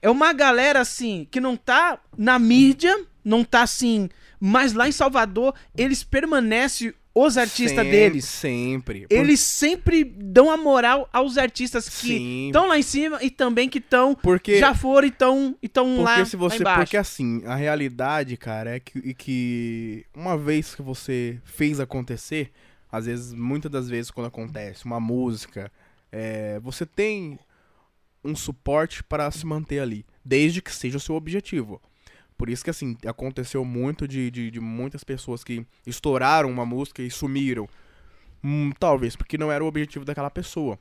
É uma galera, assim, que não tá na mídia, não tá assim, mas lá em Salvador, eles permanecem os artistas Sempre, deles. Sempre. Eles sempre dão a moral aos artistas que estão lá em cima e também que estão Porque, já foram e estão tão lá, porque se lá você. embaixo. Porque assim, a realidade, cara, é que, e que uma vez que você fez acontecer, às vezes, muitas das vezes, quando acontece uma música, é, você tem um suporte para se manter ali, desde que seja o seu objetivo. Por isso que, assim, aconteceu muito de, de, de muitas pessoas que estouraram uma música e sumiram. Hum, talvez porque não era o objetivo daquela pessoa.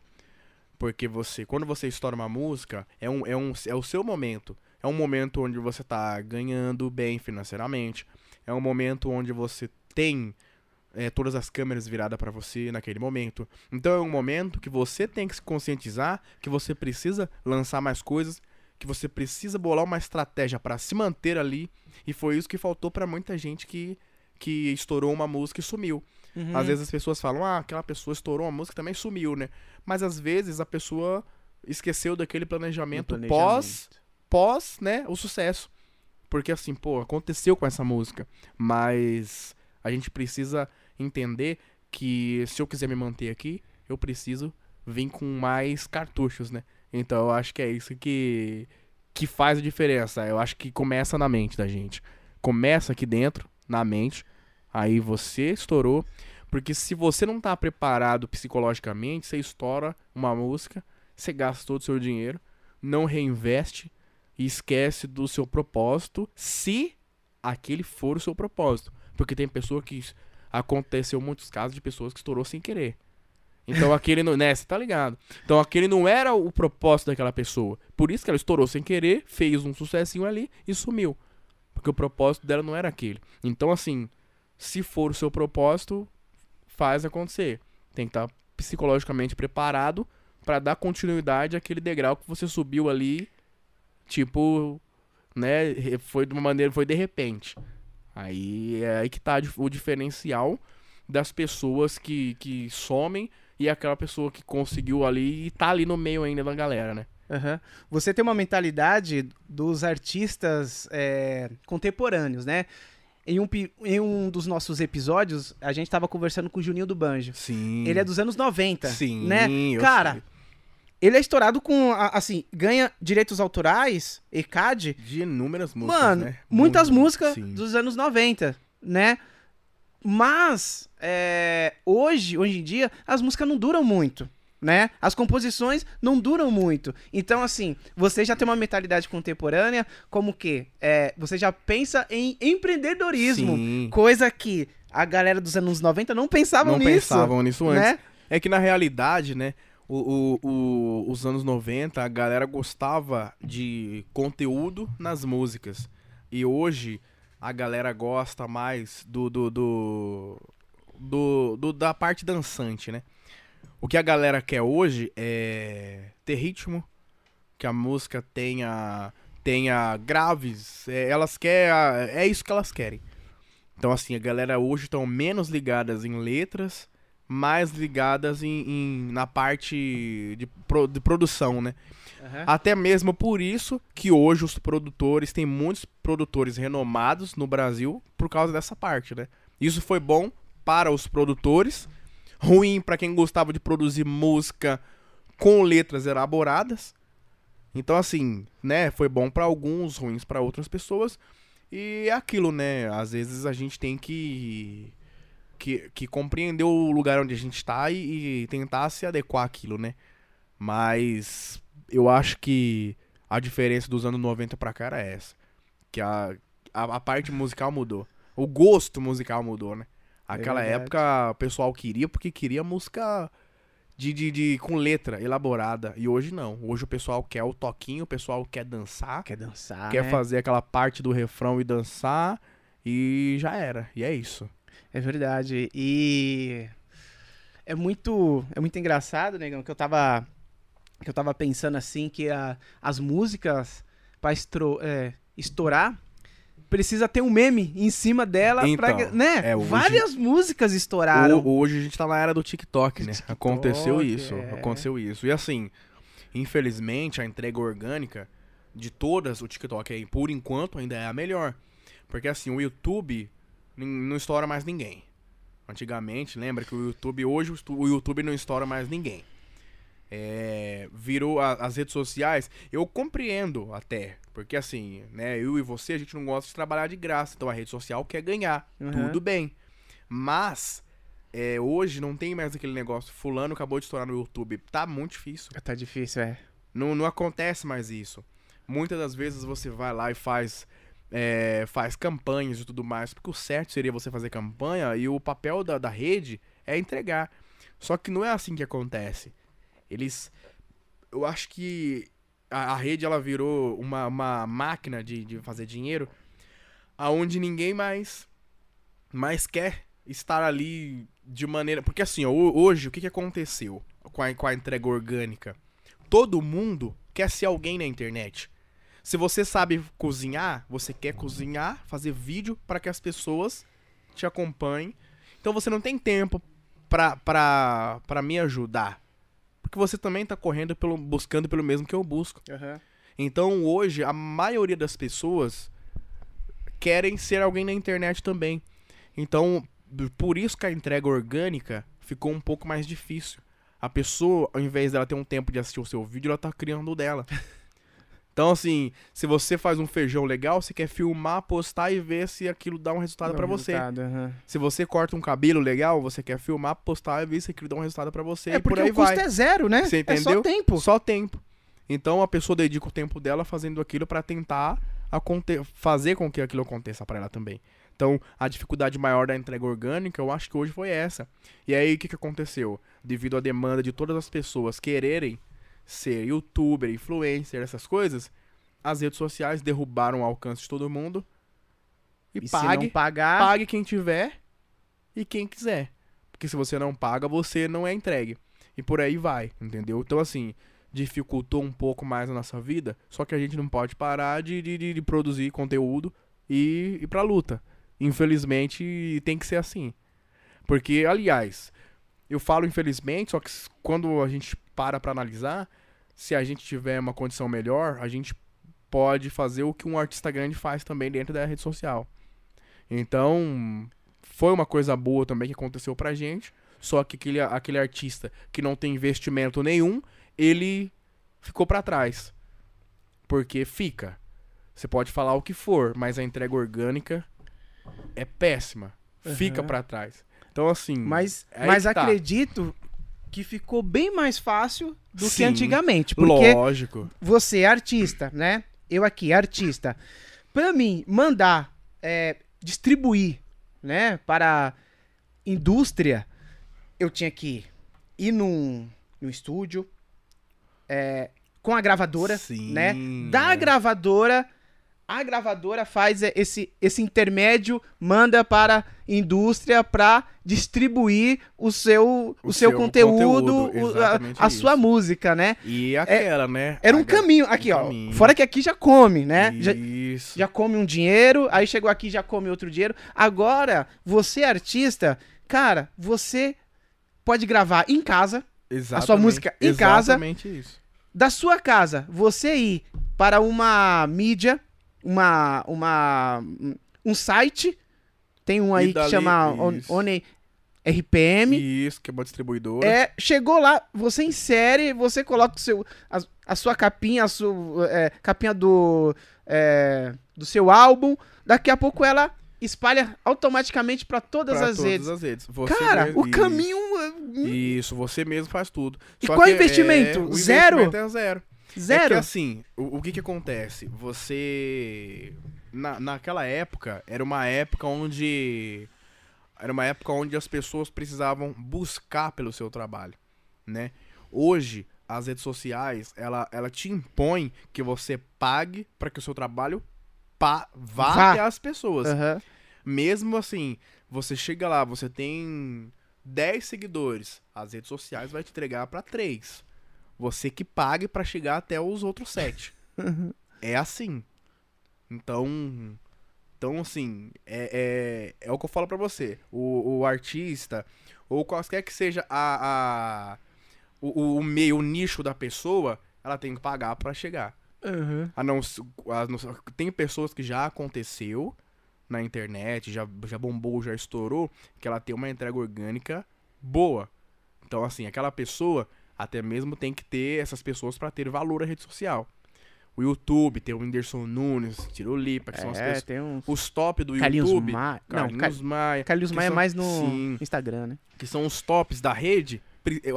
Porque você, quando você estoura uma música, é, um, é, um, é o seu momento. É um momento onde você tá ganhando bem financeiramente. É um momento onde você tem é, todas as câmeras viradas para você naquele momento. Então é um momento que você tem que se conscientizar que você precisa lançar mais coisas, que você precisa bolar uma estratégia para se manter ali. E foi isso que faltou para muita gente que, que estourou uma música e sumiu. Uhum. Às vezes as pessoas falam, ah, aquela pessoa estourou uma música e também sumiu, né? Mas às vezes a pessoa esqueceu daquele planejamento, No pós, pós, né, o sucesso. Porque assim, pô, aconteceu com essa música. Mas a gente precisa entender que se eu quiser me manter aqui, eu preciso vir com mais cartuchos, né? Então eu acho que é isso que, que faz a diferença. Eu acho que começa na mente da gente. Começa aqui dentro, na mente. Aí você estourou. Porque se você não tá preparado psicologicamente, você estoura uma música, você gasta todo o seu dinheiro, não reinveste e esquece do seu propósito, se aquele for o seu propósito. Porque tem pessoa que aconteceu muitos casos de pessoas que estourou sem querer. Então aquele não, né, você tá ligado? Então aquele não era o propósito daquela pessoa. Por isso que ela estourou sem querer, fez um sucessinho ali e sumiu. Porque o propósito dela não era aquele. Então assim, se for o seu propósito, faz acontecer. Tem que estar psicologicamente preparado pra dar continuidade àquele degrau que você subiu ali, tipo, né, foi de uma maneira, foi de repente. Aí é aí que tá o diferencial das pessoas que, que somem e aquela pessoa que conseguiu ali e tá ali no meio ainda da galera, né? Aham. Você tem uma mentalidade dos artistas é, contemporâneos, né? Em um, em um dos nossos episódios, a gente tava conversando com o Juninho do Banjo. Sim. Ele é dos anos 90, Sim, né? eu Cara, sei. ele é estourado com, a- assim, ganha direitos autorais, ECAD, de inúmeras músicas, Mano, né? muitas Muito- músicas sim. dos anos 90, né? Mas, é, hoje, hoje em dia, as músicas não duram muito, né? As composições não duram muito. Então, assim, você já tem uma mentalidade contemporânea, como que é, você já pensa em empreendedorismo, Sim. coisa que a galera dos anos 90 não pensavam não nisso, pensavam nisso antes. né? É que na realidade, né, o, o- o- os anos 90, a galera gostava de conteúdo nas músicas. E hoje a galera gosta mais do, do, do, do- do- da parte dançante, né? O que a galera quer hoje é ter ritmo, que a música tenha, tenha graves, é, elas querem, é isso que elas querem. Então, assim, a galera hoje estão menos ligadas em letras, mais ligadas em, em- na parte de, pro- de produção, né? Aham. Até mesmo por isso que hoje os produtores, tem muitos produtores renomados no Brasil por causa dessa parte, né? Isso foi bom para os produtores, ruim para quem gostava de produzir música com letras elaboradas. Então, assim, né, foi bom pra alguns, ruins pra outras pessoas. E é aquilo, né? Às vezes a gente tem que, que, que compreender o lugar onde a gente tá e, e tentar se adequar àquilo, né? Mas eu acho que a diferença dos anos 90 pra cá era essa. Que a, a, a parte musical mudou. O gosto musical mudou, né? Aquela verdade. época o pessoal queria porque queria música de, de, de- com letra elaborada. E hoje não. Hoje o pessoal quer o toquinho, o pessoal quer dançar, Quer dançar, quer né? fazer aquela parte do refrão e dançar. E já era. E é isso. É verdade. E é muito, é muito engraçado, negão, que eu tava que eu tava pensando assim que a- as músicas pra estro- é, estourar precisa ter um meme em cima dela pra, Então, né? é, hoje- Várias músicas estouraram. O- hoje a gente tá na era do TikTok, né? TikTok, aconteceu isso. é. Aconteceu isso. E assim, infelizmente, a entrega orgânica de todas, o TikTok aí, por enquanto, ainda é a melhor. Porque assim, o YouTube não estoura mais ninguém. Antigamente, lembra que o YouTube, hoje o YouTube não estoura mais ninguém. É, virou a- as redes sociais, eu compreendo até, porque assim, né, eu e você, a gente não gosta de trabalhar de graça, então a rede social quer ganhar, Uhum. tudo bem. Mas, é, hoje não tem mais aquele negócio, fulano acabou de estourar no YouTube, tá muito difícil. Tá difícil, é. Não, não acontece mais isso. Muitas das vezes você vai lá e faz, é, faz campanhas e tudo mais, porque o certo seria você fazer campanha e o papel da, da rede é entregar. Só que não é assim que acontece. Eles. Eu acho que a, a rede ela virou uma, uma máquina de, de fazer dinheiro aonde ninguém mais, mais quer estar ali de maneira. Porque assim, ó, ho- hoje o que, que aconteceu com a, com a entrega orgânica? Todo mundo quer ser alguém na internet. Se você sabe cozinhar, você quer cozinhar, fazer vídeo para que as pessoas te acompanhem. Então você não tem tempo pra, pra, pra me ajudar. Porque você também tá correndo pelo, buscando pelo mesmo que eu busco. Então hoje a maioria das pessoas querem ser alguém na internet também. Então, por isso que a entrega orgânica ficou um pouco mais difícil. A pessoa, ao invés dela ter um tempo de assistir o seu vídeo, ela tá criando o dela. Então, assim, se você faz um feijão legal, você quer filmar, postar e ver se aquilo dá um resultado pra você. Aham. Se você corta um cabelo legal, você quer filmar, postar e ver se aquilo dá um resultado pra você. É e por porque aí o custo vai. é zero, né? Você É só entendeu? tempo. Só tempo. Então a pessoa dedica o tempo dela fazendo aquilo pra tentar fazer com que aquilo aconteça pra ela também. Então a dificuldade maior da entrega orgânica, eu acho que hoje foi essa. E aí o que, que aconteceu? Devido à demanda de todas as pessoas quererem ser youtuber, influencer, essas coisas, as redes sociais derrubaram o alcance de todo mundo. E, E pague, pagar, pague quem tiver e quem quiser. Porque se você não paga, você não é entregue. E por aí vai, entendeu? Então, assim, dificultou um pouco mais a nossa vida, só que a gente não pode parar de, de, de- de produzir conteúdo e ir pra luta. Infelizmente, tem que ser assim. Porque, aliás, eu falo infelizmente, só que quando a gente para pra analisar, se a gente tiver uma condição melhor, a gente pode fazer o que um artista grande faz também dentro da rede social. Então, foi uma coisa boa também que aconteceu pra gente. Só que aquele, aquele artista que não tem investimento nenhum, ele ficou pra trás. Porque fica. Você pode falar o que for, mas a entrega orgânica é péssima. Fica Aham. pra trás. Então, assim. mas, mas que tá. acredito que ficou bem mais fácil do que Sim, antigamente. Porque Lógico. você é artista, né? Eu aqui, artista. Pra mim, mandar, é, distribuir, né, para indústria, eu tinha que ir num, num estúdio, é, com a gravadora, Sim, né? Da é. gravadora, a gravadora faz é, esse, esse intermédio, manda para a indústria para distribuir o seu, o O seu, seu conteúdo, conteúdo, a, exatamente a sua música, né? E aquela, né? Era um A caminho, aqui um ó, caminho. fora que aqui já come, né? Já, Isso. já come um dinheiro, aí chegou aqui já come outro dinheiro. Agora, você é artista, cara, você pode gravar em casa, Exatamente, música em casa. Exatamente isso. da sua casa, você ir para uma mídia, uma, uma um site, tem um aí que chama On- isso. One, RPM. Isso, que é uma distribuidora. É, chegou lá, você insere, você coloca o seu, a, a sua capinha, a sua é, capinha do, é, do seu álbum. Daqui a pouco ela espalha automaticamente pra todas pra as todas redes. as redes. Você Cara, mesmo- o caminho Isso, você mesmo faz tudo. E Só qual que, investimento? é, o Zero? investimento é zero. É zero. que assim, o, o que que acontece? Você. Na, naquela época, era uma época onde. Era uma época onde as pessoas precisavam buscar pelo seu trabalho, né? Hoje, as redes sociais, ela, ela te impõe que você pague para que o seu trabalho pa- vá, Vá. até as pessoas. Aham. Mesmo assim, você chega lá, você tem 10 seguidores, as redes sociais vai te entregar pra 3. Você que pague pra chegar até os outros 7. é assim. Então, então assim, é, é, é o que eu falo pra você. O, o artista, ou qualquer que seja a, a o, o meio, o nicho da pessoa, ela tem que pagar pra chegar. A não, a não tem pessoas que já aconteceu na internet, já, já bombou, já estourou, que ela tem uma entrega orgânica boa. Então, assim, aquela pessoa até mesmo tem que ter essas pessoas pra ter valor à rede social. O YouTube tem o Whindersson Nunes, Tirolipa, que são as É, pessoas. tem um. Os top do Carlinhos YouTube. Não, Carlinhos Maia. Carlinhos Maia é são- mais no Sim, Instagram, né? que são os tops da rede.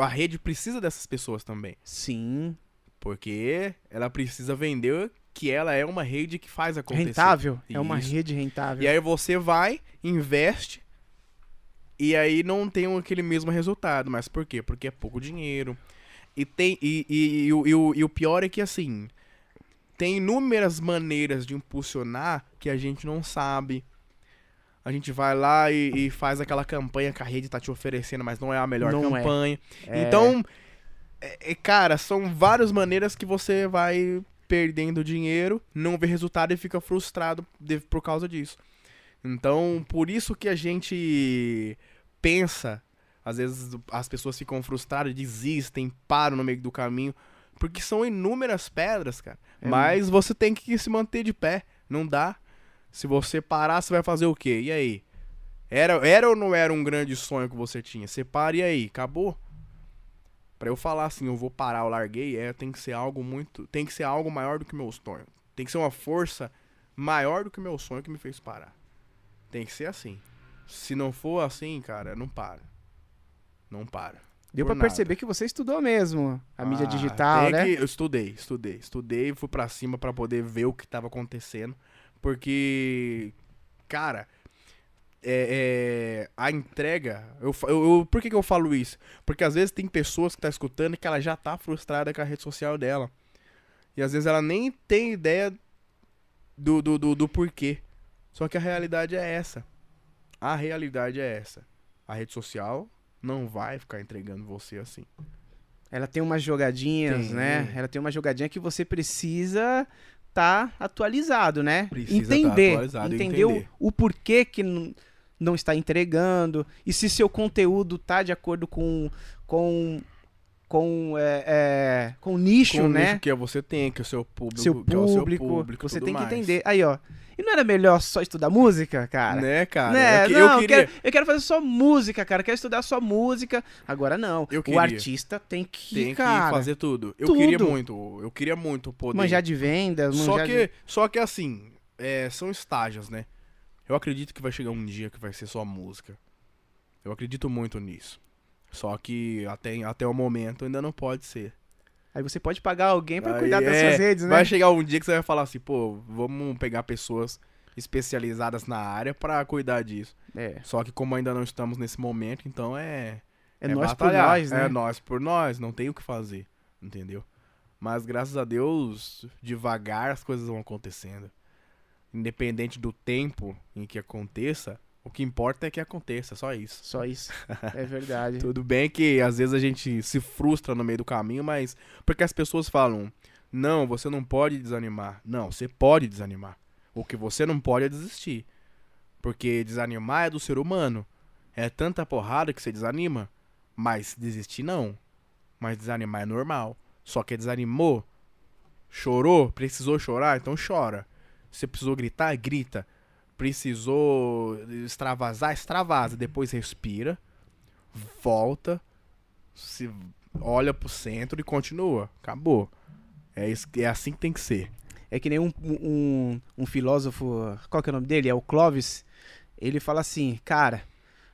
A rede precisa dessas pessoas também. Sim. Porque ela precisa vender que ela é uma rede que faz acontecer. Rentável. É uma Isso. rede rentável. E aí você vai, investe, e aí não tem aquele mesmo resultado. Mas por quê? Porque é pouco dinheiro. E, tem, e, e, e o- e o, e o pior é que assim, tem inúmeras maneiras de impulsionar que a gente não sabe. A gente vai lá e, e faz aquela campanha que a rede tá te oferecendo, mas não é a melhor Não é. campanha. É. Então, é- é, cara, são várias maneiras que você vai perdendo dinheiro, não vê resultado e fica frustrado por causa disso. Então, por isso que a gente pensa, às vezes as pessoas ficam frustradas, desistem, param no meio do caminho, porque são inúmeras pedras, cara. É Mas você tem que se manter de pé, não dá. Se você parar, você vai fazer o quê? E aí? Era, era ou não era um grande sonho que você tinha? Você para e aí? Acabou? Pra eu falar assim, eu vou parar, eu larguei, é, tem que ser algo muito. Tem que ser algo maior do que meu sonho. Tem que ser uma força maior do que meu sonho que me fez parar. Tem que ser assim. Se não for assim, cara, não para. Não para. Deu nada. perceber que você estudou mesmo a mídia Ah, digital, tem né? que- eu estudei, estudei, estudei, fui pra cima pra poder ver o que tava acontecendo, porque, cara, é, é, a entrega, eu, eu, eu- por que, que eu falo isso? Porque às vezes tem pessoas que tá escutando que ela já tá frustrada com a rede social dela, e às vezes ela nem tem ideia do, do, do, do porquê, só que a realidade é essa, a realidade é essa, a rede social não vai ficar entregando você assim. Ela tem umas jogadinhas, Tem. né? Ela tem uma jogadinha que você precisa tá atualizado, né? Precisa tá entender, atualizado e entender o- entender. O, porquê que não está entregando e se seu conteúdo tá de acordo com com com é, é, com o nicho, com o né? nicho que você tem, que é o seu público, seu que é o público, seu público você tudo tem que mais. entender. Aí, ó. E não era melhor só estudar música, cara? Né, cara? Né? Eu, que- não, eu eu, queria... quero, eu quero fazer só música, cara. Eu quero estudar só música. Agora não. Eu o artista tem que, Tem que cara, fazer tudo. Eu tudo. queria muito, eu queria muito poder. manjar de vendas, só manjar que, de... só que assim, é, são estágios, né? Eu acredito que vai chegar um dia que vai ser só música. Eu acredito muito nisso. Só que até, até o momento ainda não pode ser. Aí você pode pagar alguém Aí cuidar das é, suas redes, né? Vai chegar um dia que você vai falar assim, pô, vamos pegar pessoas especializadas na área pra cuidar disso. É, Só que como ainda não estamos nesse momento, então é. é, nós batalhar. por nós, né? É nós por nós, não tem o que fazer, entendeu? Mas graças a Deus, devagar as coisas vão acontecendo. Independente do tempo em que aconteça, o que importa é que aconteça, só isso. Só isso. É verdade. Tudo bem que às vezes a gente se frustra no meio do caminho, mas porque as pessoas falam: "Não, você não pode desanimar". Não, você pode desanimar. O que você não pode é desistir. Porque desanimar é do ser humano. É tanta porrada que você desanima, mas desistir não. Mas desanimar é normal. Só que desanimou, chorou, precisou chorar, então chora. Você precisou gritar, grita. Precisou extravasar, extravasa. Depois respira volta, se olha pro centro e continua. Acabou. É, isso, é assim que tem que ser. É que nem um, um, um filósofo, qual que é o nome dele? É o Clovis. Ele fala assim, cara,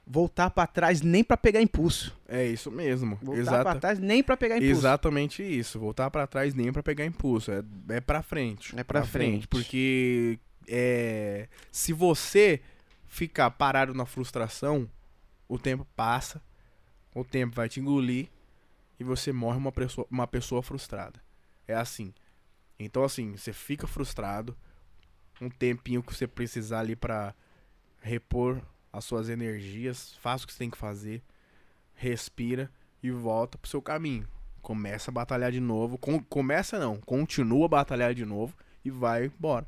voltar pra trás nem pra pegar impulso. É isso mesmo. Voltar Exata- pra trás nem pra pegar impulso. Exatamente isso. Voltar pra trás nem pra pegar impulso. É, é pra frente. É pra frente. Porque é, se você ficar parado na frustração, o tempo passa, o tempo vai te engolir e você morre uma pessoa, uma pessoa frustrada. É assim. Então, assim, você fica frustrado, um tempinho que você precisar ali pra repor as suas energias, faz o que você tem que fazer, respira e volta pro seu caminho. Começa a batalhar de novo. Com- começa não, continua a batalhar de novo e vai embora.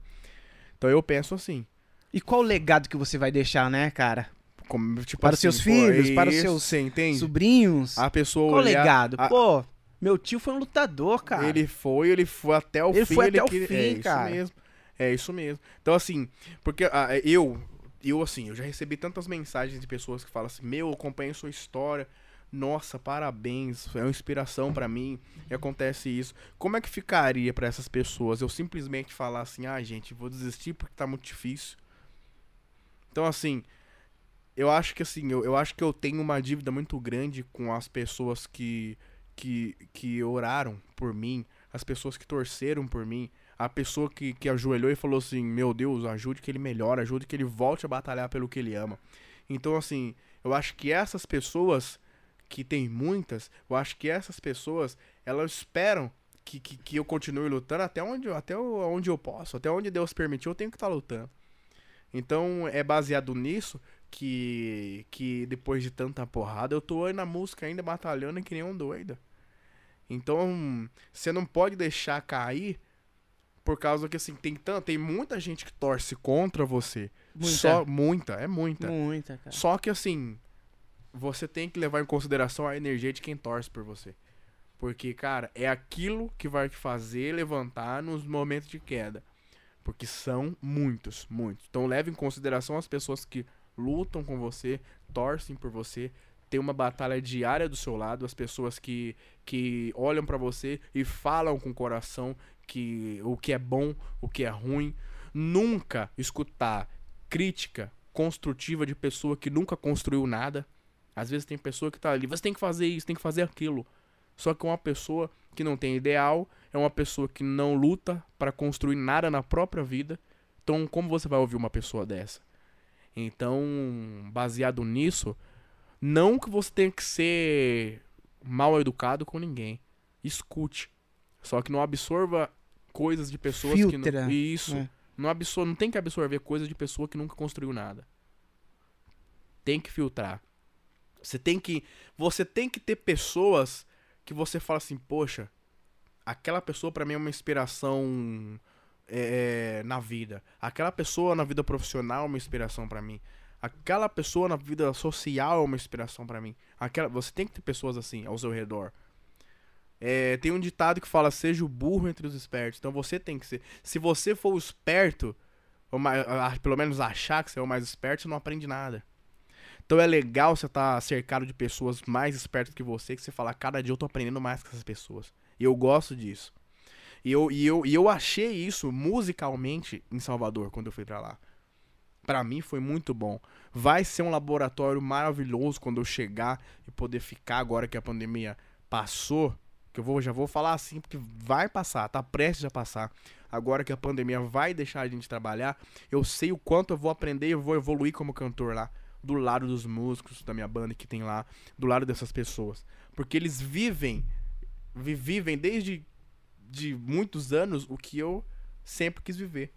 Então eu penso assim. E qual o legado que você vai deixar, né, cara? como, tipo Para os assim, seus pô, filhos, é para os seus Você entende? Sobrinhos? A pessoa qual o olhar- legado? a- Pô, meu tio foi um lutador, cara. Ele foi, ele foi até o Ele fim. foi ele até o fim, é cara. Isso mesmo. É isso mesmo. Então, assim, porque ah, eu, eu, assim, eu já recebi tantas mensagens de pessoas que falam assim: Meu, eu acompanho sua história. Nossa, parabéns. É uma inspiração pra mim. E acontece isso. Como é que ficaria pra essas pessoas eu simplesmente falar assim: Ah, gente, vou desistir porque tá muito difícil? Então, assim, eu acho que assim, eu, eu acho que eu tenho uma dívida muito grande com as pessoas que, que, que oraram por mim, as pessoas que torceram por mim, a pessoa que, que ajoelhou e falou assim, meu Deus, ajude que ele melhore, ajude que ele volte a batalhar pelo que ele ama. Então, assim, eu acho que essas pessoas, que tem muitas, eu acho que essas pessoas, elas esperam que, que, que eu continue lutando até onde, eu- até onde eu posso, até onde Deus permitiu, eu tenho que estar lutando. Então, é baseado nisso que, que depois de tanta porrada, eu tô aí na música ainda batalhando que nem um doido. Então, você não pode deixar cair por causa que assim, tem tanto, tem muita gente que torce contra você. Muita. Só muita, é muita. Muita, cara. Só que assim, você tem que levar em consideração a energia de quem torce por você. Porque, cara, é aquilo que vai te fazer levantar nos momentos de queda. Porque são muitos, muitos. Então leve em consideração as pessoas que lutam com você, torcem por você, tem uma batalha diária do seu lado, as pessoas que, que olham pra você e falam com o coração que o que é bom, o que é ruim. Nunca escutar crítica construtiva de pessoa que nunca construiu nada. Às vezes tem pessoa que tá ali, você tem que fazer isso, tem que fazer aquilo. Só que uma pessoa que não tem ideal é uma pessoa que não luta para construir nada na própria vida. Então, como você vai ouvir uma pessoa dessa? Então, baseado nisso, não que você tenha que ser mal educado com ninguém. Escute. Só que não absorva coisas de pessoas que Filtra, não. Isso. né? Não, absor... não tem que absorver coisas de pessoa que nunca construiu nada. Tem que filtrar. Você tem que. Você tem que ter pessoas que você fala assim, poxa, aquela pessoa pra mim é uma inspiração é, na vida. Aquela pessoa na vida profissional é uma inspiração pra mim. Aquela pessoa na vida social é uma inspiração pra mim. Aquela, você tem que ter pessoas assim ao seu redor. É, tem um ditado que fala: seja o burro entre os espertos. Então você tem que ser. Se você for o esperto, mais- pelo menos achar que você é o mais esperto, você não aprende nada. Então é legal você estar cercado de pessoas mais espertas que você, que você fala, cada dia eu tô aprendendo mais com essas pessoas. E eu gosto disso. E eu, e eu, e eu achei isso musicalmente em Salvador, quando eu fui pra lá. Pra mim foi muito bom. Vai ser um laboratório maravilhoso quando eu chegar e poder ficar agora que a pandemia passou. Que eu vou, já vou falar assim, porque vai passar, tá prestes a passar. Agora que a pandemia vai deixar a gente trabalhar, eu sei o quanto eu vou aprender e eu vou evoluir como cantor lá. Do lado dos músicos da minha banda que tem lá, do lado dessas pessoas. Porque eles vivem, vi- vivem desde de muitos anos o que eu sempre quis viver.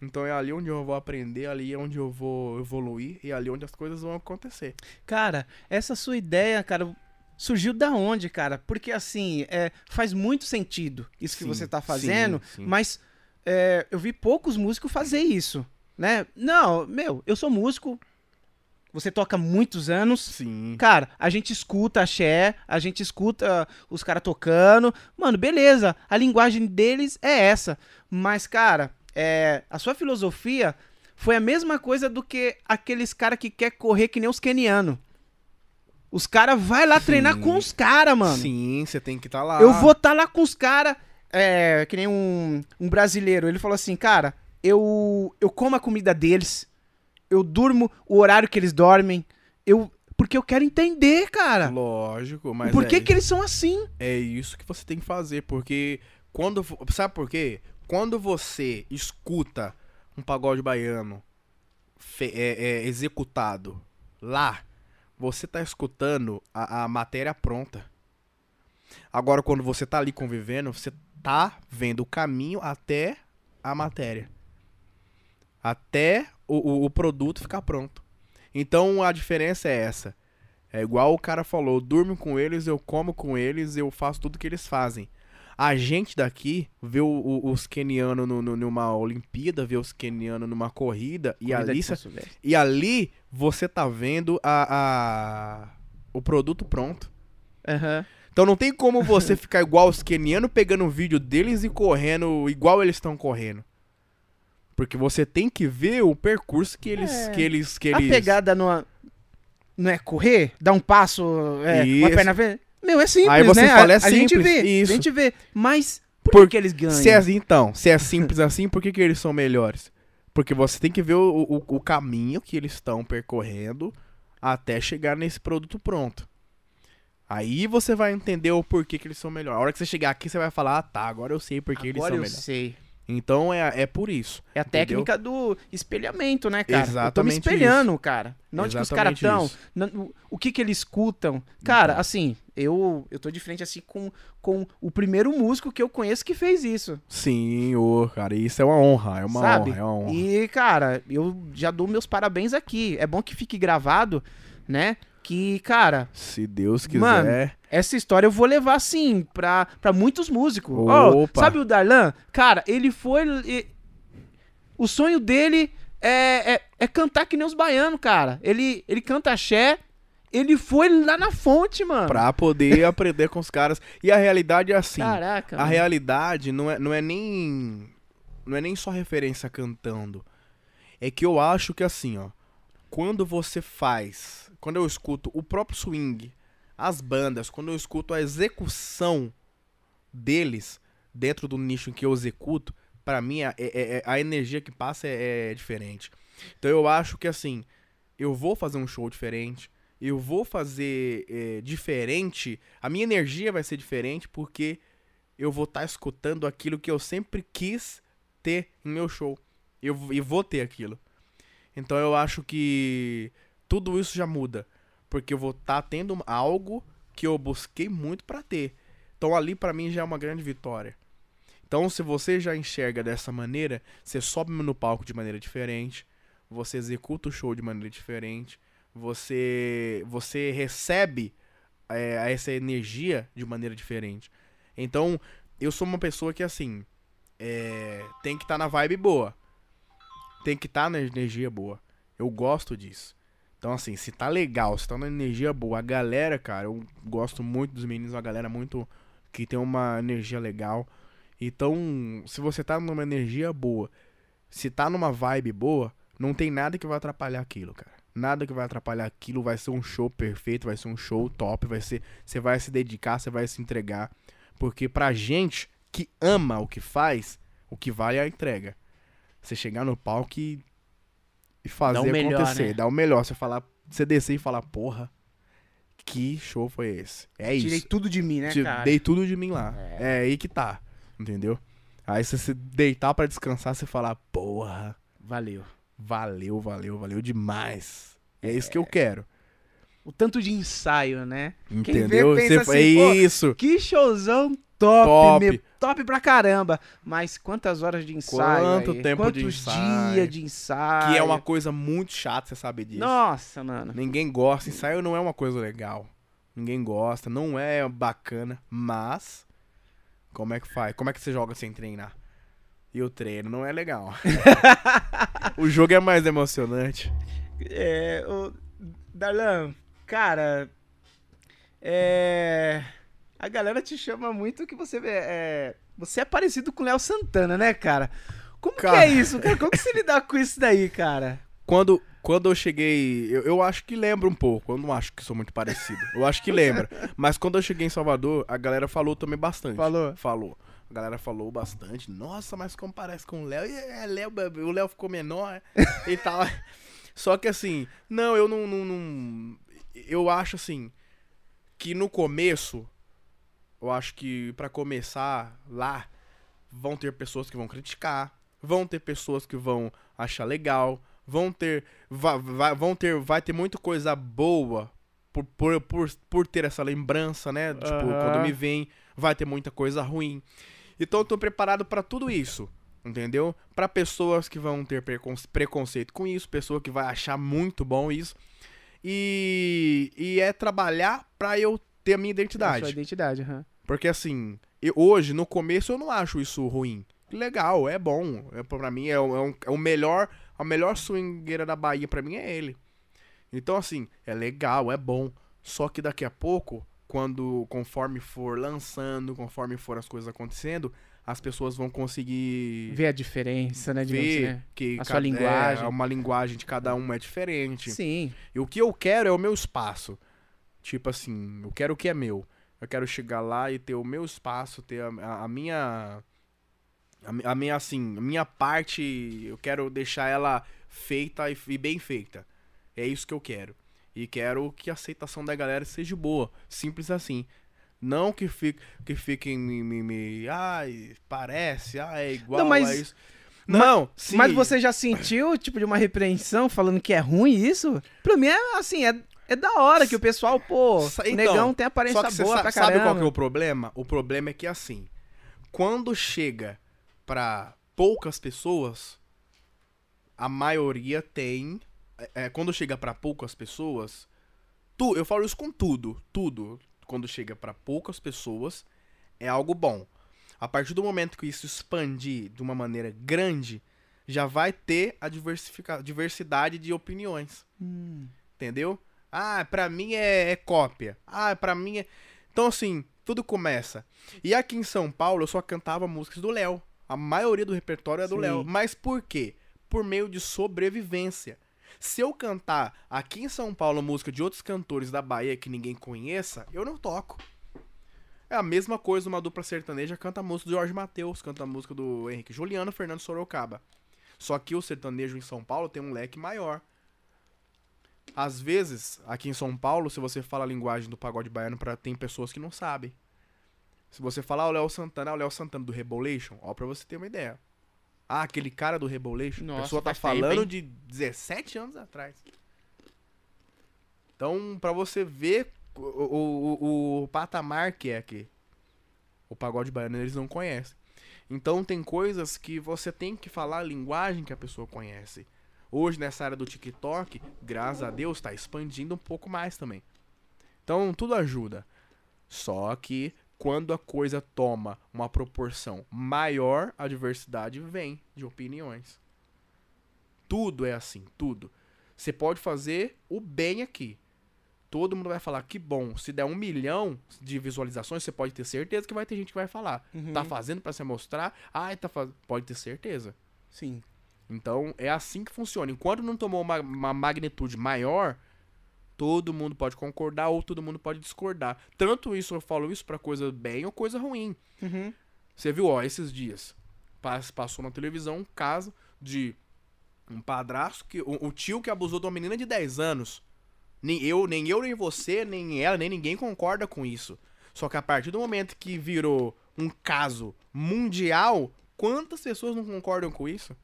Então é ali onde eu vou aprender, ali é onde eu vou evoluir e é ali onde as coisas vão acontecer. Cara, essa sua ideia, cara, surgiu da onde, cara? Porque assim, é, faz muito sentido isso que Sim, você tá fazendo, sim, sim. mas é, eu vi poucos músicos fazer isso, né? Não, meu, eu sou músico, você toca muitos anos, Sim. Cara, a gente escuta axé, a gente escuta os caras tocando. Mano, beleza, a linguagem deles é essa. Mas, cara, é, a sua filosofia foi a mesma coisa do que aqueles caras que quer correr que nem os kenianos. Os caras vai lá treinar Sim. com os caras, mano. Sim, você tem que estar lá. Eu vou estar lá com os caras. É, que nem um, um brasileiro. Ele falou assim, cara, eu, eu como a comida deles. Eu durmo o horário que eles dormem. Eu, porque eu quero entender, cara. Lógico, mas Por é, que, que eles são assim? é isso que você tem que fazer, porque quando sabe por quê? Quando você escuta um pagode baiano fe- é, é, executado lá, você tá escutando a, a matéria pronta. Agora, quando você tá ali convivendo, você tá vendo o caminho até a matéria. Até o, o- produto ficar pronto. Então a diferença é essa. É igual o cara falou, eu durmo com eles, eu como com eles, eu faço tudo que eles fazem. A gente daqui vê o- o- os kenianos no, no- numa Olimpíada, vê os kenianos numa corrida, e ali, e ali você tá vendo a, a- o produto pronto. Aham. Então não tem como você ficar igual os kenianos pegando o vídeo deles e correndo igual eles estão correndo. Porque você tem que ver o percurso que eles. É. Que eles, que A eles... pegada não, não é correr? Dar um passo, é, uma Isso. perna frente? Meu, é simples, Aí você né? fala, é a, a gente simples, vê, isso. a gente vê. Mas por, Por- que, que eles ganham? Se é, então, se é simples assim, por que, que eles são melhores? Porque você tem que ver o, o, o caminho que eles estão percorrendo até chegar nesse produto pronto. Aí você vai entender o porquê que eles são melhores. A hora que você chegar aqui, você vai falar, ah tá, agora eu sei porque eles Agora são eu melhores. sei. Então é, é por isso. É a Entendeu? técnica do espelhamento, né, cara? Exatamente eu tô me espelhando, cara. Não tipo os caras Exatamente tão. isso. não- o- O que que eles escutam? Cara, Então. assim, eu eu tô de frente assim com, com o primeiro músico que eu conheço que fez isso, Sim, ô, cara, isso é uma honra, é uma sabe? honra, é uma honra. E, cara, eu já dou meus parabéns aqui. É bom que fique gravado, né? Que, cara, Se Deus quiser. Mano, essa história eu vou levar, assim, pra, pra muitos músicos. Opa. sabe o Darlan? Cara, ele foi. o sonho dele é, é, é cantar que nem os baianos, cara. Ele, ele canta axé. Ele foi lá na fonte, mano. pra poder aprender com os caras. E a realidade é assim. Caraca. A mano. realidade não é, não é nem. Não é nem só referência cantando. É que eu acho que assim, ó. Quando você faz. Quando eu escuto o próprio swing, as bandas, quando eu escuto a execução deles dentro do nicho em que eu executo, pra mim a, é- é- é- a energia que passa é, é diferente. Então eu acho que assim, eu vou fazer um show diferente, eu vou fazer é, diferente, a minha energia vai ser diferente porque eu vou estar escutando aquilo que eu sempre quis ter em meu show. Eu, v- e vou ter aquilo. Então eu acho que tudo isso já muda. Porque eu vou estar tendo algo que eu busquei muito pra ter. Então ali pra mim já é uma grande vitória. Então se você já enxerga dessa maneira, você sobe no palco de maneira diferente, você executa o show de maneira diferente, você você recebe é, essa energia de maneira diferente. Então, eu sou uma pessoa que, assim, é, tem que estar na vibe boa. Tem que estar na energia boa. Eu gosto disso. Então, assim, se tá legal, se tá na energia boa, a galera, cara, eu gosto muito dos meninos, uma galera muito. que tem uma energia legal. Então, se você tá numa energia boa, se tá numa vibe boa, não tem nada que vai atrapalhar aquilo, cara. Nada que vai atrapalhar aquilo, vai ser um show perfeito, vai ser um show top, vai ser, você vai se dedicar, você vai se entregar, porque pra gente que ama o que faz, o que vale é a entrega. Você chegar no palco e, e fazer melhor, acontecer, né? dá o melhor, você falar, você descer e falar, porra, que show foi esse? É isso. Tirei tudo de mim, né, Te- cara? Dei tudo de mim lá. É. aí que tá. Entendeu? Aí se você deitar pra descansar, você falar, porra, Valeu. valeu, valeu, valeu demais. É, isso que eu quero. O tanto de ensaio, né? vê, Entendeu? pensa Você- assim, é pô, isso. Que showzão top, Top. meu. Top pra caramba. Mas quantas horas de ensaio? Quanto aí? tempo de Quantos ensaio? dias de ensaio? Que é uma coisa muito chata, você sabe disso. Nossa, mano. Ninguém gosta. Ensaio não é uma coisa legal. Ninguém gosta, não é bacana, mas como é que faz? Como é que você joga sem treinar? E o treino não é legal. o jogo é mais emocionante. É, o Darlan, cara, é, a galera te chama muito que você é, você é parecido com o Léo Santana, né, cara? Como Cara. que é isso, cara? Como que você lidar com isso daí, cara? Quando, quando eu cheguei, eu, eu acho que lembra um pouco. Eu não acho que sou muito parecido. Eu acho que lembra. Mas quando eu cheguei em Salvador, a galera falou também bastante. Falou? Falou. A galera falou bastante. Nossa, mas como parece com o Léo? É, Léo, o Léo ficou menor e tal. Só que assim, não, eu não, não, não. Eu acho assim que no começo, eu acho que pra começar lá, vão ter pessoas que vão criticar, vão ter pessoas que vão achar legal, vão ter, va- va- vão ter, vai ter muita coisa boa por, por, por, por ter essa lembrança, né? Tipo, Aham. quando me vem, vai ter muita coisa ruim. Então eu tô preparado pra tudo isso, entendeu? Pra pessoas que vão ter precon- preconceito com isso, pessoa que vai achar muito bom isso. E, e é trabalhar pra eu ter a minha identidade. Sua identidade, aham. Porque assim, eu- hoje, no começo, eu não acho isso ruim. Legal, é bom. É, pra mim, é, o- é um- é o melhor. A melhor swingueira da Bahia pra mim é ele. Então, assim, é legal, é bom. Só que daqui a pouco, quando, conforme for lançando, conforme for as coisas acontecendo, as pessoas vão conseguir Ver a diferença, né? ver né? que A sua cada- linguagem. É, uma linguagem de cada um é diferente. Sim. E o que eu quero é o meu espaço. Tipo assim, eu quero o que é meu. Eu quero chegar lá e ter o meu espaço, ter a, a- minha. A, a minha, assim, a minha parte. Eu quero deixar ela feita e, e bem feita. É isso que eu quero. E quero que a aceitação da galera seja boa. Simples assim. Não que, fique, que fiquem me, me, me- Ai, parece, ah, é igual Não, mas- a isso. Não, sim. Mas você já sentiu, tipo, de uma repreensão falando que é ruim isso? Pra mim é assim, é, é da hora que o pessoal, pô, Sa- o então, negão tem aparência Só que boa pra sabe caramba. qual que é o problema? O problema é que assim, quando chega pra poucas pessoas, a maioria tem. é, é, quando chega pra poucas pessoas, tu, eu falo isso com tudo, tudo. Quando chega pra poucas pessoas, é algo bom. A partir do momento que isso expandir de uma maneira grande, já vai ter a diversidade de opiniões. Hum. Entendeu? Ah, pra mim é, é cópia. Ah, pra mim é. Então, assim, tudo começa. E aqui em São Paulo eu só cantava músicas do Léo. A maioria do repertório é do. Léo. Mas por quê? Por meio de sobrevivência. Se eu cantar aqui em São Paulo música de outros cantores da Bahia que ninguém conheça, eu não toco. É a mesma coisa, uma dupla sertaneja canta a música do Jorge Matheus, canta a música do Henrique Juliano, Fernando Sorocaba. Só que o sertanejo em São Paulo tem um leque maior. Às vezes, aqui em São Paulo, se você fala a linguagem do pagode baiano, pra, tem pessoas que não sabem. Se você falar o Léo Santana, o Léo Santana do Rebolation, ó, pra você ter uma ideia. Ah, aquele cara do Rebolation, a Nossa, pessoa tá tempo, falando hein? de 17 anos atrás. Então, pra você ver o, o, o, o patamar que é aqui. O pagode baiano eles não conhecem. Então tem coisas que você tem que falar a linguagem que a pessoa conhece. Hoje, nessa área do TikTok, graças a Deus, tá expandindo um pouco mais também. Então, tudo ajuda. Só que quando a coisa toma uma proporção maior, a diversidade vem de opiniões. Tudo é assim, tudo. Você pode fazer o bem aqui. Todo mundo vai falar que bom. Se der um milhão de visualizações, você pode ter certeza que vai ter gente que vai falar. Uhum. Tá fazendo pra se mostrar? Ai, tá fazendo. Pode ter certeza. Sim. Então é assim que funciona. Enquanto não tomou uma, uma magnitude maior, todo mundo pode concordar ou todo mundo pode discordar. Tanto isso eu falo isso pra coisa bem ou coisa ruim. Uhum. Você viu, ó, esses dias pas- passou na televisão um caso de um padrasto que o, o tio que abusou de uma menina de 10 anos. Nem eu, nem eu, nem você, nem ela, nem ninguém concorda com isso. Só que a partir do momento que virou um caso mundial, quantas pessoas não concordam com isso?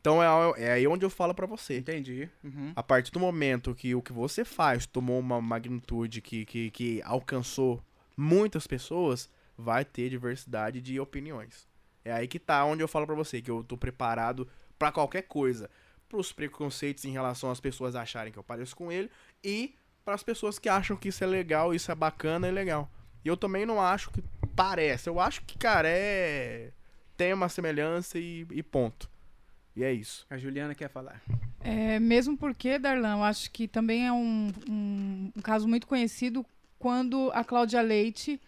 Então é, é aí onde eu falo pra você. Entendi. Uhum. A partir do momento que o que você faz tomou uma magnitude que, que, que alcançou muitas pessoas, vai ter diversidade de opiniões. É aí que tá onde eu falo pra você que eu tô preparado pra qualquer coisa. Pros preconceitos em relação às pessoas acharem que eu pareço com ele e para as pessoas que acham que isso é legal, isso é bacana e legal. E eu também não acho que parece. Eu acho que, cara, é. Tem uma semelhança e, e ponto. E é isso. A Juliana quer falar. É, mesmo porque, Darlan, eu acho que também é um, um, um caso muito conhecido quando a Cláudia Leite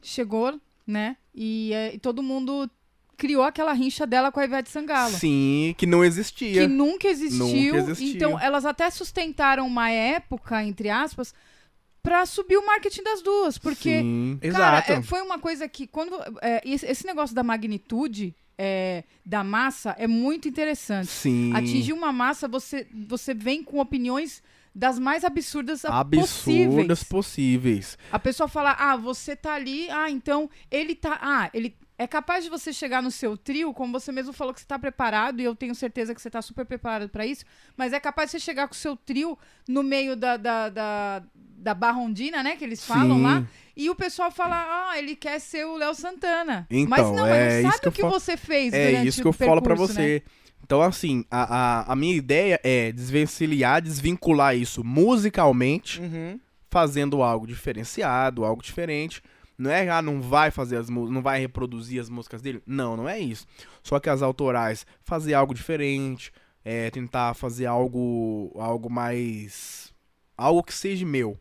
chegou, né? E, é, e todo mundo criou aquela rincha dela com a Ivete Sangalo. Sim, que não existia. Que nunca existiu. Nunca existiu. Então, elas até sustentaram uma época, entre aspas, pra subir o marketing das duas. Porque, Sim. cara, Exato. é, foi uma coisa que, quando. é, esse, esse negócio da magnitude é, da massa é muito interessante. Sim. Atingir uma massa, você, você vem com opiniões das mais absurdas absurdas possíveis. possíveis. A pessoa fala, ah, você tá ali, ah, então ele tá. Ah, ele. É capaz de você chegar no seu trio, como você mesmo falou que você tá preparado, e eu tenho certeza que você tá super preparado pra isso, mas é capaz de você chegar com o seu trio no meio da, da, da, da barrondina, né? Que eles falam Sim. lá, e o pessoal fala, ah, ele quer ser o Léo Santana. Então, mas não, é mas não sabe que o eu que falo- você fez É isso que eu falo pra percurso, né? Então, assim, a, a, a minha ideia é desvencilhar, desvincular isso musicalmente, Uhum. fazendo algo diferenciado, algo diferente. Não é, ah, não vai fazer as não vai reproduzir as músicas dele. Não, não é isso. Só que as autorais, fazer algo diferente, é, tentar fazer algo, algo mais, algo que seja meu,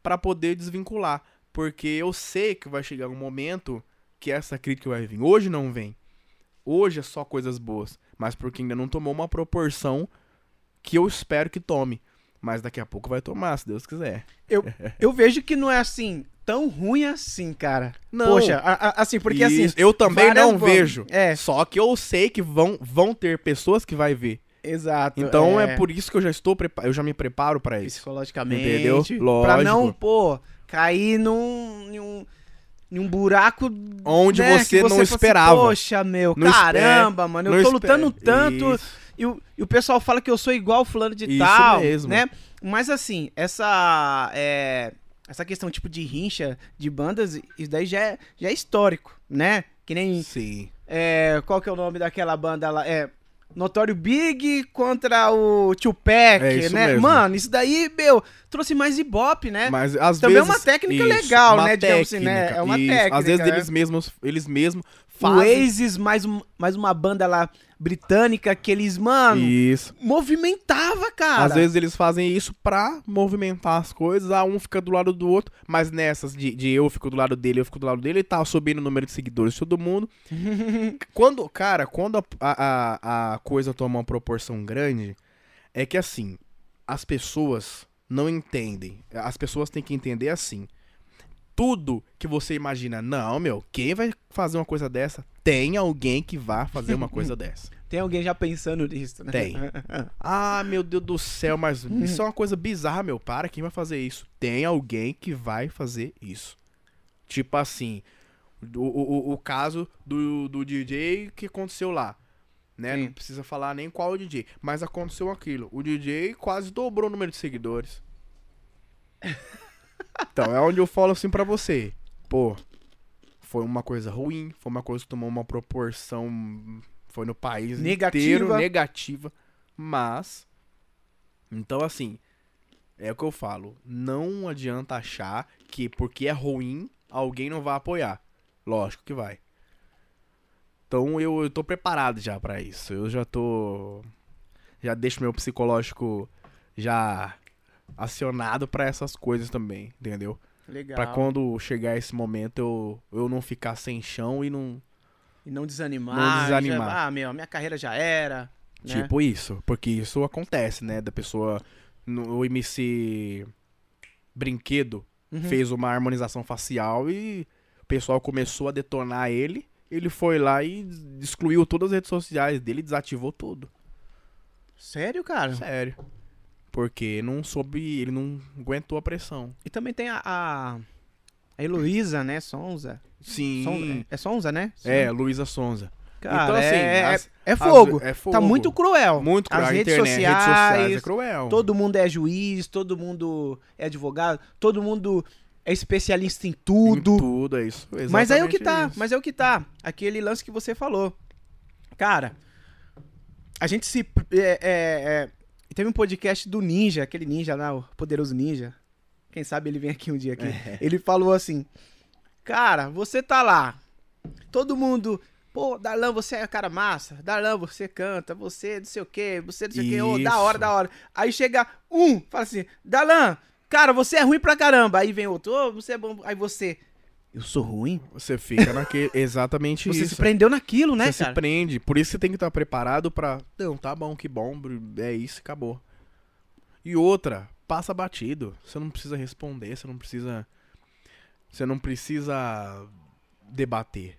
Pra poder desvincular, porque eu sei que vai chegar um momento que essa crítica vai vir. Hoje não vem. Hoje é só coisas boas, mas porque ainda não tomou uma proporção que eu espero que tome. Mas daqui a pouco vai tomar, se Deus quiser. Eu vejo que não é assim, tão ruim assim, cara. Não. Poxa, a- a- assim, porque assim. Isso, eu também não bandas- vejo. É, Só que eu sei que vão, vão ter pessoas que vai ver. exato. Então é, por isso que eu já estou prepa- eu já me preparo pra isso. Psicologicamente. Entendeu? Pra Lógico. não, pô, cair num. num num buraco Onde né, você que não assim, esperava. Poxa, meu, Não caramba, mano, eu tô espera- lutando tanto. Isso. E o, e o pessoal fala que eu sou igual fulano de Isso tal, mesmo. né? Mas assim, essa é, essa questão tipo de rincha de bandas, isso daí já é, já é histórico, né? Que nem Sim. é, qual que é o nome daquela banda lá? É Notório Big contra o Tupac, É isso né? mesmo. Mano, isso daí, meu, trouxe mais ibope, né? Mas às Também é vezes uma técnica isso, legal, uma né, digamos assim, né? técnica, É uma isso. técnica, Às vezes né? eles mesmos, eles mesmos O fazem Oasis, mais, um, mais uma banda lá britânica que eles, mano, isso. movimentava, cara. Às vezes eles fazem isso pra movimentar as coisas, ah, um fica do lado do outro, mas nessas de, de eu fico do lado dele, eu fico do lado dele, tá subindo o número de seguidores de todo mundo. quando, cara, quando a, a, a coisa toma uma proporção grande, é que assim, as pessoas não entendem. As pessoas têm que entender assim. Tudo que você imagina, não, meu, quem vai fazer uma coisa dessa? Tem alguém que vá fazer uma coisa dessa. Tem alguém já pensando nisso, né? Tem. Ah, meu Deus do céu, mas isso é uma coisa bizarra, meu. Para, quem vai fazer isso? Tem alguém que vai fazer isso. Tipo assim, o, o, o caso do, do DJ que aconteceu lá. Né? Sim. Não precisa falar nem qual o DJ. Mas aconteceu aquilo. O DJ quase dobrou o número de seguidores. então, é onde eu falo assim pra você. Pô, foi uma coisa ruim, foi uma coisa que tomou uma proporção. Foi no país Negativa. inteiro negativa. Mas. Então, assim. É o que eu falo. Não adianta achar que porque é ruim, alguém não vai apoiar. Lógico que vai. Então eu, eu tô preparado já pra isso. Eu já tô. Já deixo meu psicológico já acionado pra essas coisas também, entendeu? Legal. Pra quando chegar esse momento eu, eu não ficar sem chão e não. E não desanimar. Não desanimar. já- ah, meu, minha carreira já era. né? Tipo isso, porque isso acontece, né? Da pessoa. No, o MC Brinquedo Uhum. fez uma harmonização facial e o pessoal começou a detonar ele. Ele foi lá e excluiu todas as redes sociais dele, desativou tudo. Sério, cara? Sério. Porque não soube, ele não aguentou a pressão. E também tem a, a, a Heloísa, né? Sonza. Sim. Son- é Sonza, né? É, Luísa Sonza. Cara, então, assim, é, é- as- é fogo. As- é fogo. Tá muito cruel. Muito cruel. As redes internet, sociais, redes sociais é cruel. todo mundo é juiz, todo mundo é advogado, todo mundo é especialista em Em tudo. tudo, é isso. Mas é o que Exatamente tá, isso. mas é o que tá. Aquele lance que você falou. Cara, a gente se. É, é, é, teve um podcast do Ninja, aquele ninja lá, o poderoso ninja. Quem sabe ele vem aqui um dia aqui. É. Ele falou assim: Cara, você tá lá. Todo mundo. Pô, Darlan, você é cara massa. Darlan, você canta. Você não sei o quê. Você não sei o quê. Ô, da hora, da hora. Aí chega um, fala assim: Darlan, cara, você é ruim pra caramba. Aí vem outro, ô, você é bom. Aí você. Eu sou ruim. Você fica naquele. Exatamente Você isso. se prendeu naquilo, né, você cara? se prende. Por isso você tem que estar preparado pra. Não, tá bom, que bom. É isso, acabou. E outra, passa batido. Você não precisa responder, você não precisa. Você não precisa debater.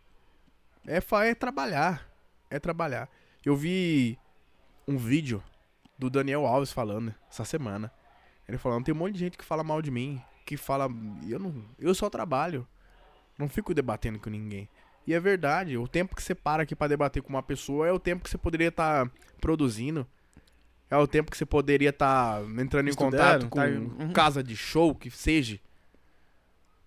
É, é trabalhar. É trabalhar. Eu vi um vídeo do Daniel Alves falando essa semana. Ele falando, tem um monte de gente que fala mal de mim, que fala, eu não, eu só trabalho. Não fico debatendo com ninguém. E é verdade, o tempo que você para aqui pra debater com uma pessoa é o tempo que você poderia estar produzindo. É o tempo que você poderia estar entrando em Estudando, contato com tá- uhum. casa de show, que seja.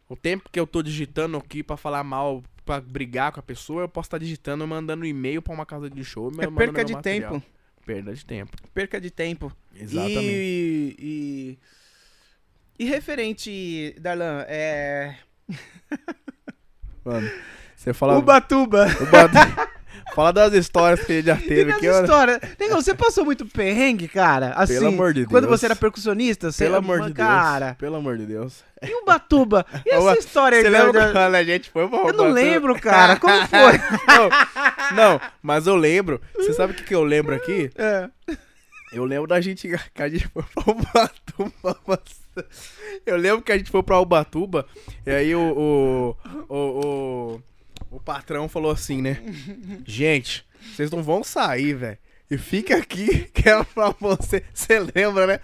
O tempo que eu tô digitando aqui pra falar mal, pra brigar com a pessoa, eu posso estar digitando, mandando e-mail pra uma casa de show. É perca de material. tempo. Perda de tempo. Perca de tempo. Exatamente. E, e, e referente, Darlan, é. Mano, você fala. Ubatuba. Ubatuba. Fala das histórias que ele já teve olha. histórias. Negão, você passou muito perrengue, cara? Assim, Pelo amor de Quando Deus. você era percussionista, você Pelo amor de cara. Deus. Pelo amor de Deus. E Ubatuba? E essa história aí? Você lembra da- quando a gente foi pra Eu não lembro, cara. Como foi? não, não, mas eu lembro. Você sabe o que, que eu lembro aqui? É. Eu lembro da gente que a gente foi pra Ubatuba. Eu lembro que a gente foi pra Ubatuba e aí o, o, o, o, o patrão falou assim, né? Gente, vocês não vão sair, velho. E fica aqui que é pra você. Você lembra, né?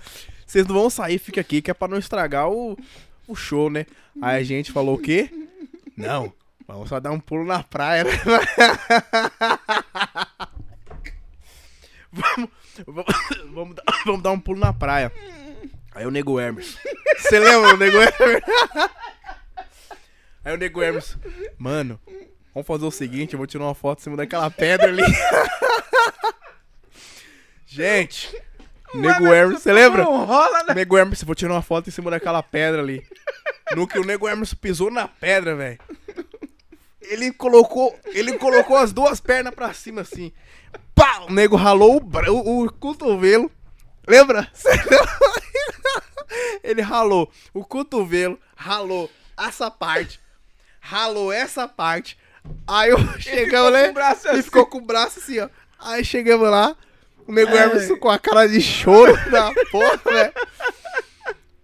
Vocês não vão sair, fica aqui que é pra não estragar o, o show, né? Aí a gente falou o quê? Não, vamos só dar um pulo na praia, né? vamos, vamos, vamos, dar, vamos dar um pulo na praia. Aí o Nego Hermes. Você lembra o Nego Hermes? Aí o Nego Hermes. Mano, vamos fazer o seguinte, eu vou tirar uma foto em cima daquela pedra ali. Gente, Nego Hermes, você lembra? Não rola, né? Nego Hermes, vou tirar uma foto em cima daquela pedra ali. No que o Nego Hermes pisou na pedra, velho. Ele colocou, ele colocou as duas pernas pra cima assim. Pá! O nego ralou o, o, o cotovelo. Lembra? Cê lembra? Ele ralou o cotovelo, ralou essa parte, ralou essa parte. Aí eu chegamos, né? o braço Ele assim. ficou com o braço assim, ó. Aí chegamos lá, o nego Ai. Hermes com a cara de choro da porra, velho.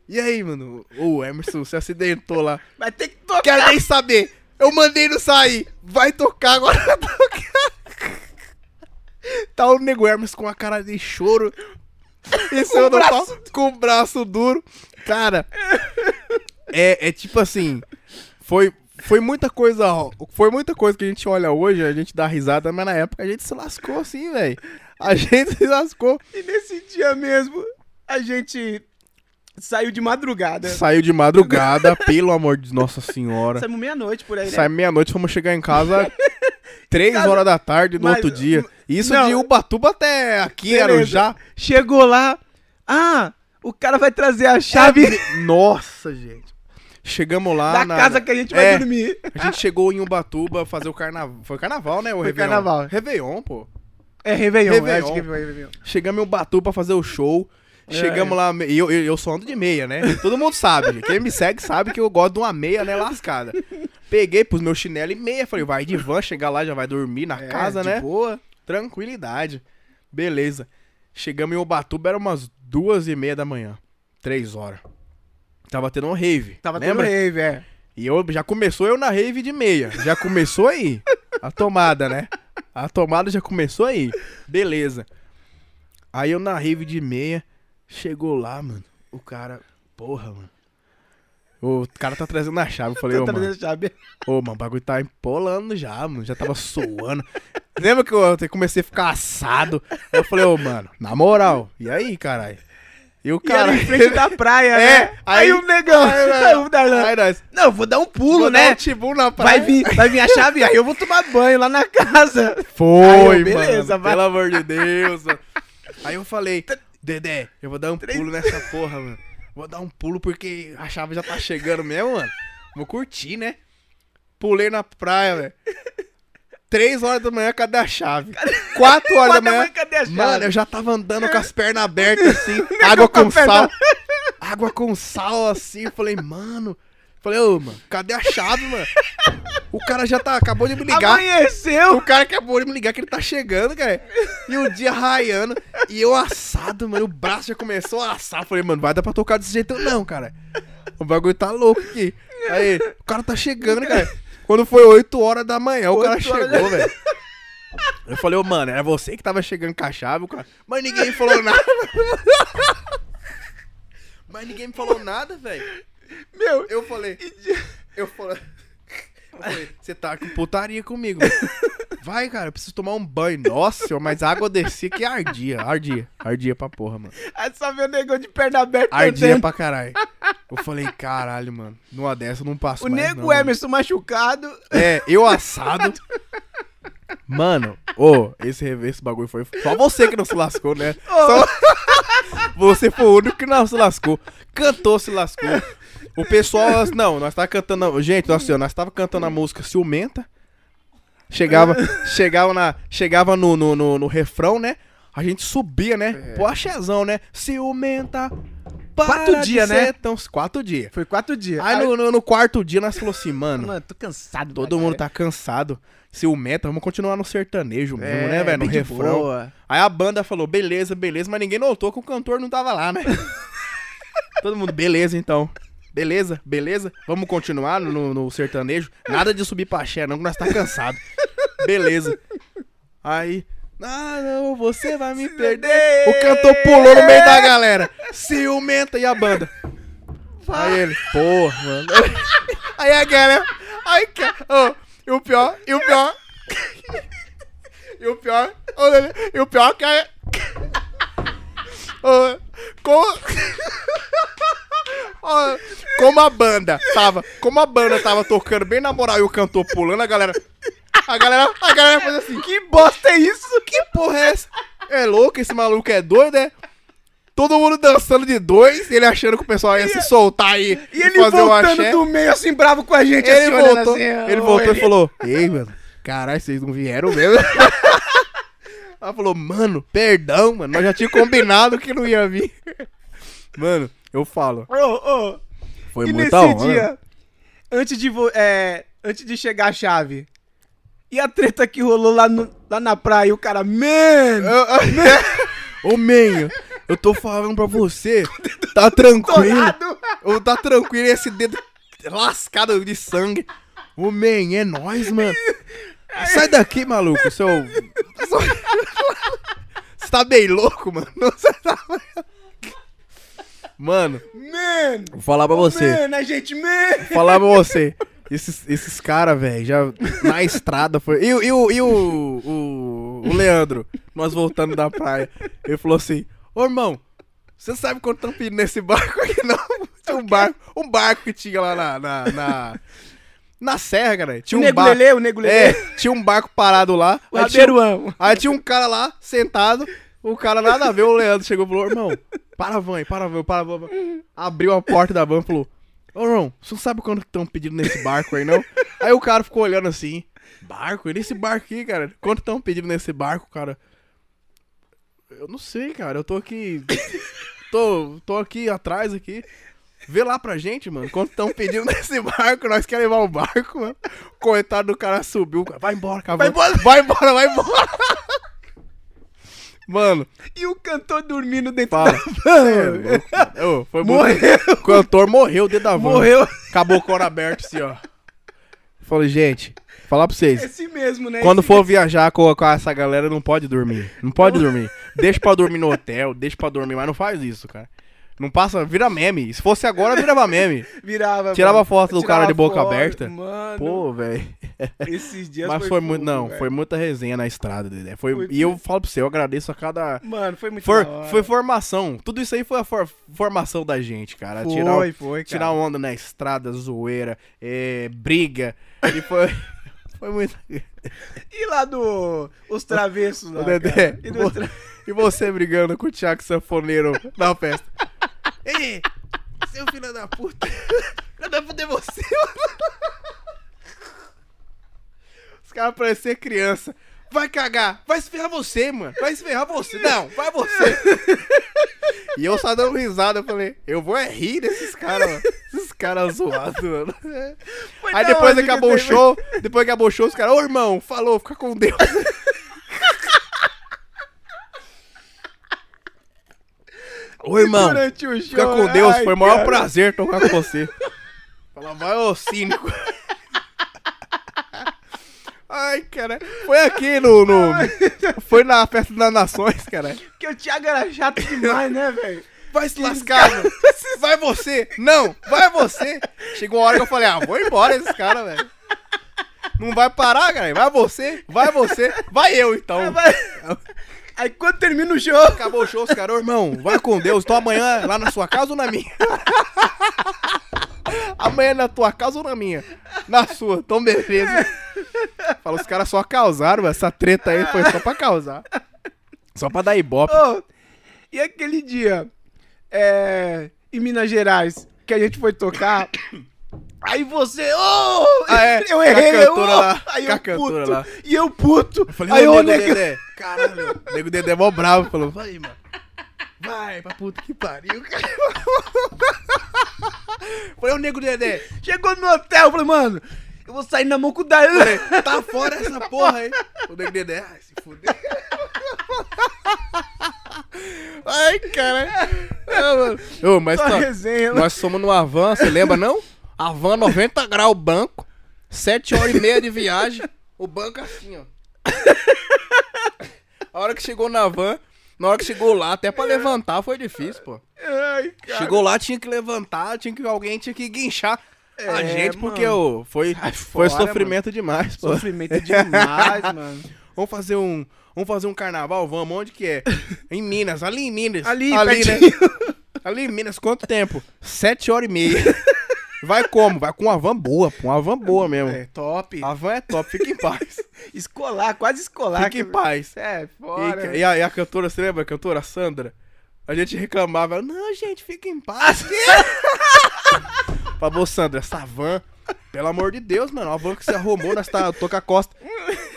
E aí, mano? O Emerson se acidentou lá. Vai ter que tocar. Quero nem saber. Eu mandei não sair. Vai tocar agora. vai tocar. Tá o nego Hermes com a cara de choro. Em cima o do braço pau, com o braço duro. Cara, é, é tipo assim. Foi, foi muita coisa. Foi muita coisa que a gente olha hoje, a gente dá risada, mas na época a gente se lascou assim, velho. A gente se lascou. E nesse dia mesmo, a gente saiu de madrugada. Saiu de madrugada, pelo amor de Nossa Senhora. Saímos meia-noite por aí, né? Meia-noite, vamos chegar em casa três Casa- horas da tarde do Mas- outro dia. Isso Não. de Ubatuba até aqui, Beleza. Arujá. Chegou lá. Ah, o cara vai trazer a chave É, Nossa, gente. Chegamos lá da na- casa que a gente vai É. dormir. A gente chegou em Ubatuba fazer o carnaval. Foi carnaval, né? O Foi Réveillon. carnaval. Réveillon, pô. É Réveillon, Réveillon. acho que foi Réveillon. Chegamos em Ubatuba pra fazer o show. É. Chegamos lá, e eu, eu, eu só ando de meia, né? Todo mundo sabe. Quem me segue sabe que eu gosto de uma meia, né? Lascada. Peguei, pus meu chinelo e meia. Falei, vai de van, chegar lá, já vai dormir na É, casa, de né? boa. Tranquilidade. Beleza. Chegamos em Ubatuba, era umas duas e meia da manhã. Três horas. Tava tendo um rave. Tava lembra? tendo rave, é. E eu, já começou eu na rave de meia. Já começou aí. A tomada, né? A tomada já começou aí. Beleza. Aí eu na rave de meia. Chegou lá, mano. O cara. Porra, mano. O cara tá trazendo a chave. Eu falei, ô, Tá mano. chave. Ô, mano, o bagulho tá empolando já, mano. Já tava suando. Lembra que eu comecei a ficar assado? Aí eu falei, ô, mano, na moral. E aí, caralho? E o E cara. em frente da praia, É, né? Aí, aí- o negão, Aí, aí o Darlan, Aí nós. não, eu vou dar um pulo, vou dar né? um tibum na praia. Vai vir, vai vir a chave, aí eu vou tomar banho lá na casa. Foi, eu, beleza, mano. vai. Pelo amor de Deus. mano. Aí eu falei, Dedé, eu vou dar um pulo nessa porra, mano. Vou dar um pulo porque a chave já tá chegando mesmo, mano. Vou curtir, né? Pulei na praia, velho. Três horas da manhã, cadê a chave? Quatro horas da manhã. mãe, cadê a chave? Mano, eu já tava andando com as pernas abertas assim, água com sal. Água com sal assim. Eu falei, mano, Falei, ô, mano, cadê a chave, mano? O cara já tá, acabou de me ligar. Amanheceu! O cara acabou de me ligar que ele tá chegando, cara. E o dia raiando. E eu assado, mano. O braço já começou a assar. Falei, mano, vai dar pra tocar desse jeito não, cara. O bagulho tá louco aqui. Aí, o cara tá chegando, cara. Quando foi 8 horas da manhã, o cara 8 horas chegou, velho. Eu falei, ô, mano, era você que tava chegando com a chave, o cara. Mas ninguém falou nada. Mas ninguém me falou nada, velho. Meu, Eu falei. Eu falei. Você tá com putaria comigo. Vai, cara, eu preciso tomar um banho. Nossa, mas a água descia que ardia. Ardia. Ardia pra porra, mano. aí só vê o negão de perna aberta Ardia cantando. pra caralho. Eu falei, caralho, mano. Numa dessa eu não passo O mais, nego não, mano. Emerson machucado. É, eu assado. Mano, ô, esse, esse bagulho foi. Só você que não se lascou, né? Só... Você foi o único que não se lascou. Cantou, se lascou. O pessoal. Não, nós tava cantando. Gente, nossa senhora, nós tava cantando a música Ciumenta. Chegava, chegava, na, chegava no, no, no, no refrão, né? A gente subia, né? Pô, axézão, né? Ciumenta. Quatro dias, né? ser tão- quatro dias. Foi quatro dias. Aí no, no, no quarto dia nós falou assim, mano. Mano, tô cansado. Todo mundo tá cansado. Meta, vamos continuar no sertanejo mesmo, É, né, velho? No refrão. boa. Aí a banda falou, beleza, beleza, mas ninguém notou que o cantor não tava lá, né? Todo mundo, beleza então. Beleza, beleza. Vamos continuar no, no sertanejo. Nada de subir pra axé, não, que nós tá cansado. Beleza. Aí. Ah, não, você vai me perder. O cantor pulou no meio da galera. Ciumenta e a banda. Aí ele, porra, mano. Aí a galera. Aí, ô, e o pior, e o pior. E o pior. Lelê, E o pior que é. Ô, como. Ó, como a banda tava. Como a banda tava tocando bem na moral e o cantor pulando, a galera. A galera. A galera faz assim. Que bosta é isso? Que porra é essa? É louco, esse maluco é doido, é? Todo mundo dançando de dois, ele achando que o pessoal ia se soltar aí E ele fazer voltando axé. do meio assim, bravo com a gente, Ele assim, voltou, assim, ele voltou ele- e falou: Ei, mano, caralho, vocês não vieram mesmo? Ela falou: Mano, perdão, mano, nós já tinha combinado que não ia vir. Mano, eu falo, Ô, ô, foi e muita nesse dia, antes de, é, antes de chegar a chave, e a treta que rolou lá, no- lá na praia, o cara, man, Ô, Menho, eu tô falando pra você, tá tranquilo. Ou tá tranquilo esse dedo lascado de sangue. Ô, man, é nóis, mano. Sai daqui, maluco, seu. Você tá bem louco, mano? Você tá... Mano, Man, vou falar pra você. man, a gente, man. Vou falar pra você. Esses, esses caras, velho, já na estrada foi. E, o- e, o, e o, o, o Leandro, nós voltando da praia, ele falou assim: Ô irmão, você sabe quanto estão pedindo nesse barco aqui, não? Tinha um barco, um barco que tinha lá na. Na, na, na serra, cara. Tinha o um barco. O nego Lelê, É, tinha um barco parado lá. o aí, tinha, aí tinha um cara lá, sentado. O cara nada a ver, o Leandro chegou e falou: Irmão, para a van para a van, para a van. Abriu a porta da van e falou: Ô, irmão, você não sabe quanto estão pedindo nesse barco aí, não? aí o cara ficou olhando assim: Barco? E nesse barco aqui, cara? Quanto estão pedindo nesse barco, cara? Eu não sei, cara. Eu tô aqui. tô, tô aqui atrás aqui. Vê lá pra gente, mano. Quanto estão pedindo nesse barco? Nós queremos levar o barco, mano. Coitado do cara subiu. Vai embora, cara. Vai embora. Vai embora, vai embora. Mano, E o cantor dormindo dentro fala. da É, van. louco. Ô, foi muito- Morreu, O cantor morreu dentro da van. morreu. Acabou o coro aberto assim, ó. Falei, gente, falar pra vocês. Esse mesmo, né? Quando Esse for viajar com, com essa galera, não pode dormir. Não pode dormir. Deixa pra dormir no hotel, deixa pra dormir, mas não faz isso, cara. Não passa, vira meme. Se fosse agora, virava meme. Virava. Tirava mano. foto do Tirava cara de boca foto, aberta. Mano, Pô, velho. Esses dias Mas foi muito, fogo, não, velho. foi muita resenha na estrada, Dedé. Foi, Foi- e eu falo pra você, eu agradeço a cada. Mano, foi muito For, da hora. foi formação. Tudo isso aí foi a for- formação da gente, cara. Foi, tirar, o- foi, cara. tirar onda na estrada, zoeira, é, briga. E foi. foi muito. E lá do... Os travessos lá, Ô, Dedé, cara? E dos vo- tra- E você brigando com o Thiago Sanfoneiro na festa. Ei, seu filho da puta. Eu devo foder você, Os caras parecem criança. Vai cagar. Vai se ferrar você, mano. Vai se ferrar você. Não, vai você. E eu só dando risada, eu falei, eu vou é rir desses caras, mano. Esses caras zoados, mano. Foi Aí depois que acabou o teve- show, depois acabou o show, os caras, ô irmão, falou, fica com Deus. Ô irmão, fica com Deus, ai, foi o maior cara. prazer tocar com você. Fala, vai ô cínico. Ai, cara, foi aqui no, no- Foi na festa das nações, cara. Porque o Thiago era chato demais, né, velho? Vai se lascar. Vai você. Não, vai você. Chegou uma hora que eu falei, ah, vou embora esses caras, velho. Não vai parar, cara. Vai você, vai você, vai eu, então. Aí quando termina o show, Acabou o show, os caras, irmão, vai com Deus. Então amanhã lá na sua casa ou na minha? Amanhã é na tua casa ou na minha? Na sua, então beleza. Fala, os caras só causaram, essa treta aí foi só pra causar. Só pra dar ibope. Ô, e aquele dia, é, em Minas Gerais, que a gente foi tocar, aí você, ô, Ah, é, eu errei, cantora ô, lá, aí eu puto, lá. e eu puto, Falei, aí eu nego nego, Dedé. Caralho, o nego Dedé é mó bravo. Falou, vai, mano. Vai pra puta que pariu, cara. Falei, ô, nego Dedé. chegou no hotel, falei, mano, eu vou sair na mão com o. Falei, tá fora essa porra aí. O nego Dedé, ai, se fuder. Ai, cara. É. Ô, mas tá, né? nós somos no Avan, você lembra não? Avan 90 graus banco, 7 horas e meia de viagem, o banco assim, ó. A hora que chegou na van, na hora que chegou lá, até pra levantar foi difícil, pô. Ai, cara. Chegou lá, tinha que levantar, tinha que alguém tinha que guinchar a É, gente, porque mano. ô, foi, Sai foi fora, sofrimento demais, pô. Sofrimento demais, mano. Vamos fazer um, vamos fazer um carnaval, vamos, onde que é? Em Minas, ali em Minas. Ali, né? pertinho. Ali em Minas, quanto tempo? Sete horas e meia. Vai como? Vai com uma van boa, pô, uma van boa mesmo. É, top. A van é top, fica em paz. Escolar, quase escolar. Fica em paz. É, E, fora. e a, e a cantora, você lembra a cantora Sandra? A gente reclamava, não, gente, fica em paz. Falou, Sandra, essa van, pelo amor de Deus, mano, a van que você arrumou, nós tá, tô com a costa,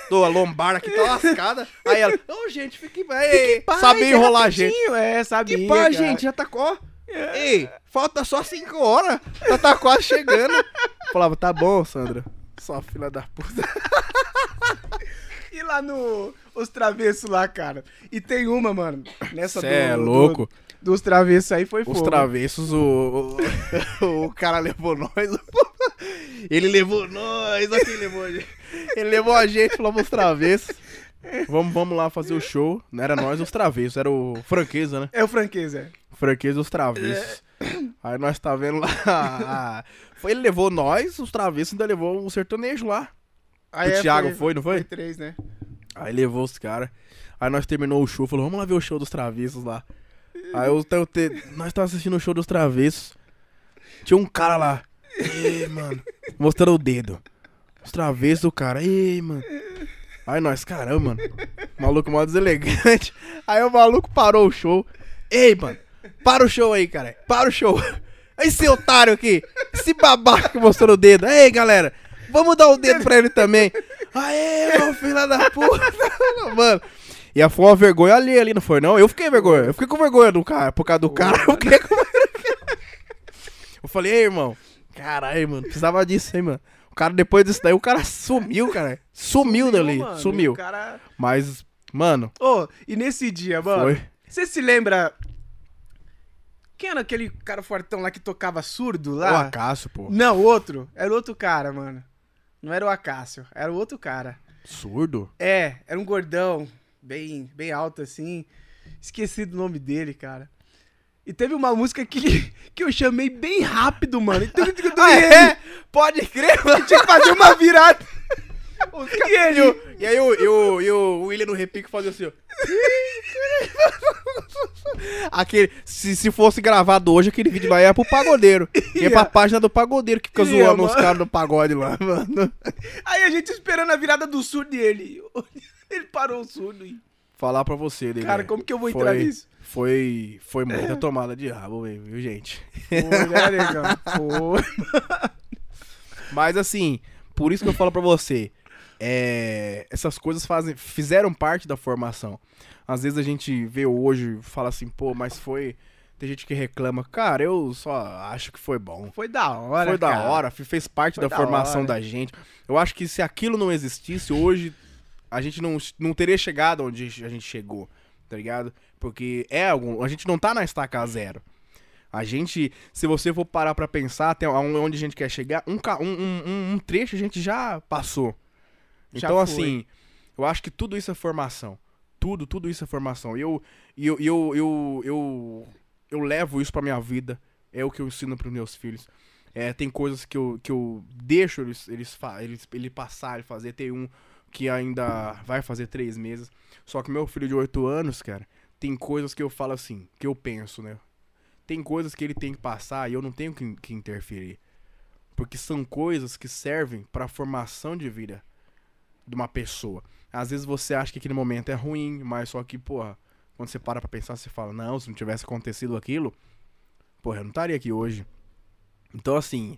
tô, a lombar aqui tá lascada. Aí ela, ô, gente, fica em paz. Sabia é enrolar a gente. É, sabia. Que paz, cara. gente, já tá ó. Ei, falta só cinco horas. Já tá quase chegando. Falava, tá bom, Sandra. Só filha da puta. E lá no. Os travessos lá, cara. E tem uma, mano. Nessa Cê do, é do- louco. dos travessos aí foi Os fogo. travessos, o, o, o cara levou nós. Ele levou nós, aqui levou a gente. Ele levou a gente, falou os travessos. Vamos, vamos lá fazer o show. Não era nós os travessos, era o franqueza, né? É o franqueza. Franqueza os travessos. Aí nós tá vendo lá. Foi, ele levou nós, os travessos, ainda levou o sertanejo lá. Aí O é, Thiago foi, não foi? Foi três, né? Aí levou os caras. Aí nós terminou o show, falou, vamos lá ver o show dos travessos lá. Aí eu, eu te- nós tava assistindo o show dos travessos. Tinha um cara lá. Ei, mano. Mostrando o dedo. Os travessos do cara. Ei, mano. Aí nós, caramba, mano. Maluco mal deselegante. Aí o maluco parou o show. Ei, mano. Para o show aí, cara. Para o show. Esse otário aqui. Esse babaca que mostrou o dedo. Ei, galera. Vamos dar o dedo pra ele também. Aê, meu filho da puta. Mano. E a- foi uma vergonha ali, ali, não foi não? Eu fiquei vergonha. Eu fiquei com vergonha do cara, por causa do cara. Eu fiquei com. Eu falei, ei, irmão. Caralho, mano. Precisava disso, hein, mano. O cara, depois disso daí, o cara sumiu, cara. Sumiu, dali. mano, Sumiu. cara... Mas, mano, Ô, e nesse dia, mano. foi. Você se lembra. Quem era aquele cara fortão lá que tocava surdo O lá? Acácio, pô. Não, outro. Era outro cara, mano. Não era o Acácio, era o outro cara. Surdo? É, era um gordão, bem, bem alto assim. Esqueci do nome dele, cara. E teve uma música que, que eu chamei bem rápido, mano. Ah, é? Pode crer, mano. tinha que fazer uma virada. E ele, E aí o, e o, e o William no repique fazia assim, ó. Aquele, se, se fosse gravado hoje, aquele vídeo lá ia pro pagodeiro. Ia pra página do pagodeiro que fica Ia, zoando os mano. caras do pagode lá, mano. Aí a gente esperando a virada do surdo e ele. Ele parou o surdo e. Falar pra você, dele. Cara, como que eu vou entrar foi, nisso? Foi, foi muita tomada de rabo, mesmo, viu, gente? Pô, né. Mas assim, por isso que eu falo pra você, é, essas coisas fazem, fizeram parte da formação. Às vezes a gente vê hoje, fala assim, pô, mas foi Tem gente que reclama. Cara, eu só acho que foi bom. Foi da hora, foi da cara. hora, fe- fez parte da, da formação hora. da gente. Eu acho que se aquilo não existisse, hoje a gente não, não teria chegado onde a gente chegou, tá ligado? Porque é algum. A gente não tá na estaca zero. A gente, se você for parar pra pensar até onde a gente quer chegar, um, um, um, um- um trecho a gente já passou. Já Então, foi. assim, eu acho que tudo isso é formação. Tudo, tudo isso é formação. E eu, eu, eu, eu, eu, eu levo isso pra minha vida. É o que eu ensino pros meus filhos. É, tem coisas que eu, que eu deixo eles, eles, eles, ele passar, ele fazer. Tem um que ainda vai fazer três meses. Só que meu filho de oito anos, cara, tem coisas que eu falo assim, que eu penso, né? Tem coisas que ele tem que passar e eu não tenho que, que interferir. Porque são coisas que servem pra formação de vida de uma pessoa. Às vezes você acha que aquele momento é ruim, mas só que, porra, quando você para pra pensar, você fala, não, se não tivesse acontecido aquilo, porra, eu não estaria aqui hoje. Então, assim,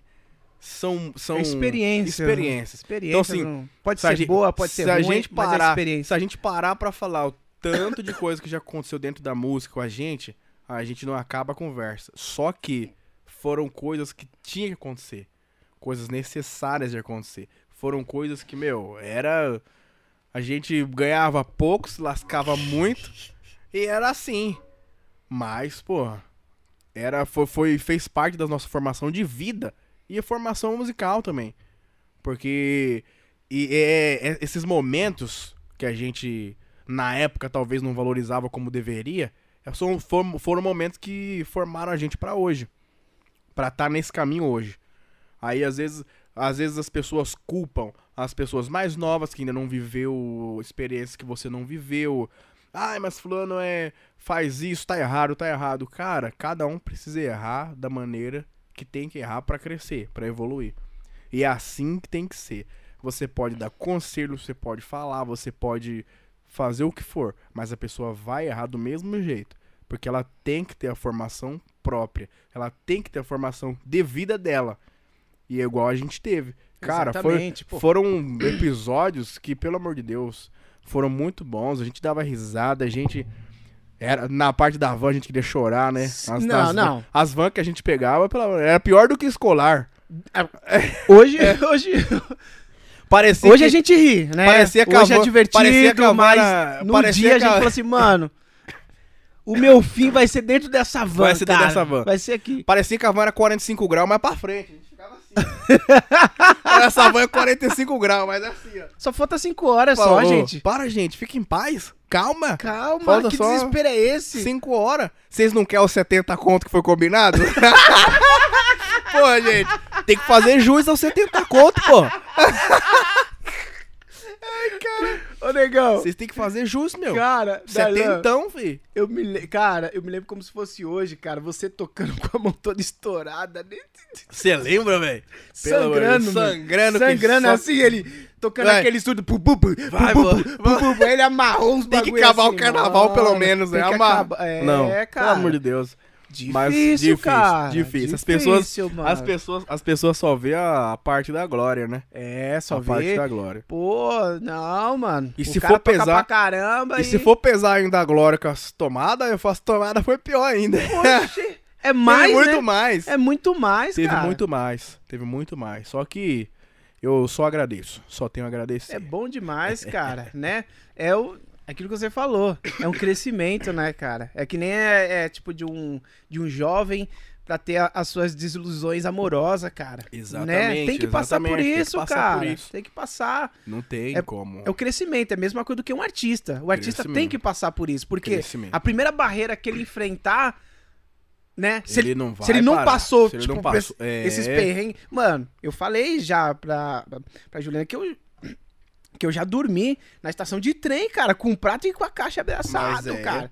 são. são É experiência. Experiências. Experiência. Então, assim, não- pode ser gente- boa, pode ser se a ruim, gente é parar, experiência. Se a gente parar pra falar o tanto de coisa que já aconteceu dentro da música com a gente, a gente não acaba a conversa. Só que foram coisas que tinha que acontecer. Coisas necessárias de acontecer. Foram coisas que, meu, era. A gente ganhava pouco, se lascava muito. E era assim. Mas, porra. Era, foi, foi, fez parte da nossa formação de vida. E a formação musical também. Porque e é, é- esses momentos que a gente, na época, talvez não valorizava como deveria, é, são, foram, foram momentos que formaram a gente pra hoje. Pra estar nesse caminho hoje. Aí, às vezes, às vezes as pessoas culpam as pessoas mais novas que ainda não viveu experiências que você não viveu. Ai, mas fulano é faz isso, tá errado, tá errado. Cara, cada um precisa errar da maneira que tem que errar pra crescer, pra evoluir. E é assim que tem que ser. Você pode dar conselho, você pode falar, você pode fazer o que for, mas a pessoa vai errar do mesmo jeito, porque ela tem que ter a formação própria, ela tem que ter a formação devida dela. E é igual a gente teve. Cara, foram episódios que, pelo amor de Deus, foram muito bons. A gente dava risada, a gente. Era, na parte da van a gente queria chorar, né? As, Não, as, não. As vans que a gente pegava era pior do que escolar. Hoje, hoje, Parecia hoje que- a gente ri, né? Parecia que hoje a é divertido, parecia que mas no parecia dia a gente falou assim, mano, o meu fim vai ser dentro dessa van, Vai ser dentro cara. dessa van. Vai ser aqui. Parecia que a van era 45 graus, mas pra frente. Essa van é 45 graus, mas assim, ó. Só falta cinco horas Ô, só, ô, gente. Para, gente, fica em paz. Calma. Calma, Falta que desespero é esse? 5 horas. Vocês não querem os 70 conto que foi combinado? pô, gente, tem que fazer jus aos 70 conto, pô. Ô, negão, Vocês têm que fazer jus, meu. cara, Darlan, Setentão, fi. eu me cara, eu me lembro como se fosse hoje, cara, você tocando com a mão toda estourada, né? Você lembra, velho? Pelo sangrando, sangrando, sangrando só- assim, ele tocando Vai. aquele estúdio, pu, pu, Vai, pu, pu, pu, pu, ele amarrou uns Tem que bagulho acabar assim, o carnaval, pelo mano. menos, né? Tem que Amar- acabar- É, não, cara. pelo amor de Deus. Difícil, Mas difícil, cara. difícil. As pessoas- Difícil, mano. As pessoas, as pessoas só vê a parte da glória, né? É, só a parte vê. da glória. Pô, não, mano. E O se for pesar- pra caramba E se for pesar ainda a glória com as tomadas, eu faço tomada, foi pior ainda. Oxi, é mais, Teve muito né? mais. É muito mais, Teve cara. muito mais. Teve muito mais. Só que eu só agradeço. Só tenho a agradecer. É bom demais, cara, né? É o aquilo que você falou. É um crescimento, né, cara? É que nem é, é tipo de um de um jovem pra ter a- as suas desilusões amorosas, cara. Exatamente, Né? Tem que passar por isso, passar cara. por isso. Tem que passar. Não tem É- como. É o crescimento, é a mesma coisa do que um artista. O artista tem que passar por isso, porque a primeira barreira que ele enfrentar, né? Se ele não vai se ele não parar. passou, Se ele tipo, não por passou- esse- é. esses perrengues. Mano, eu falei já pra, pra Juliana que eu, que eu já dormi na estação de trem, cara, com o prato e com a caixa abraçado, é. cara.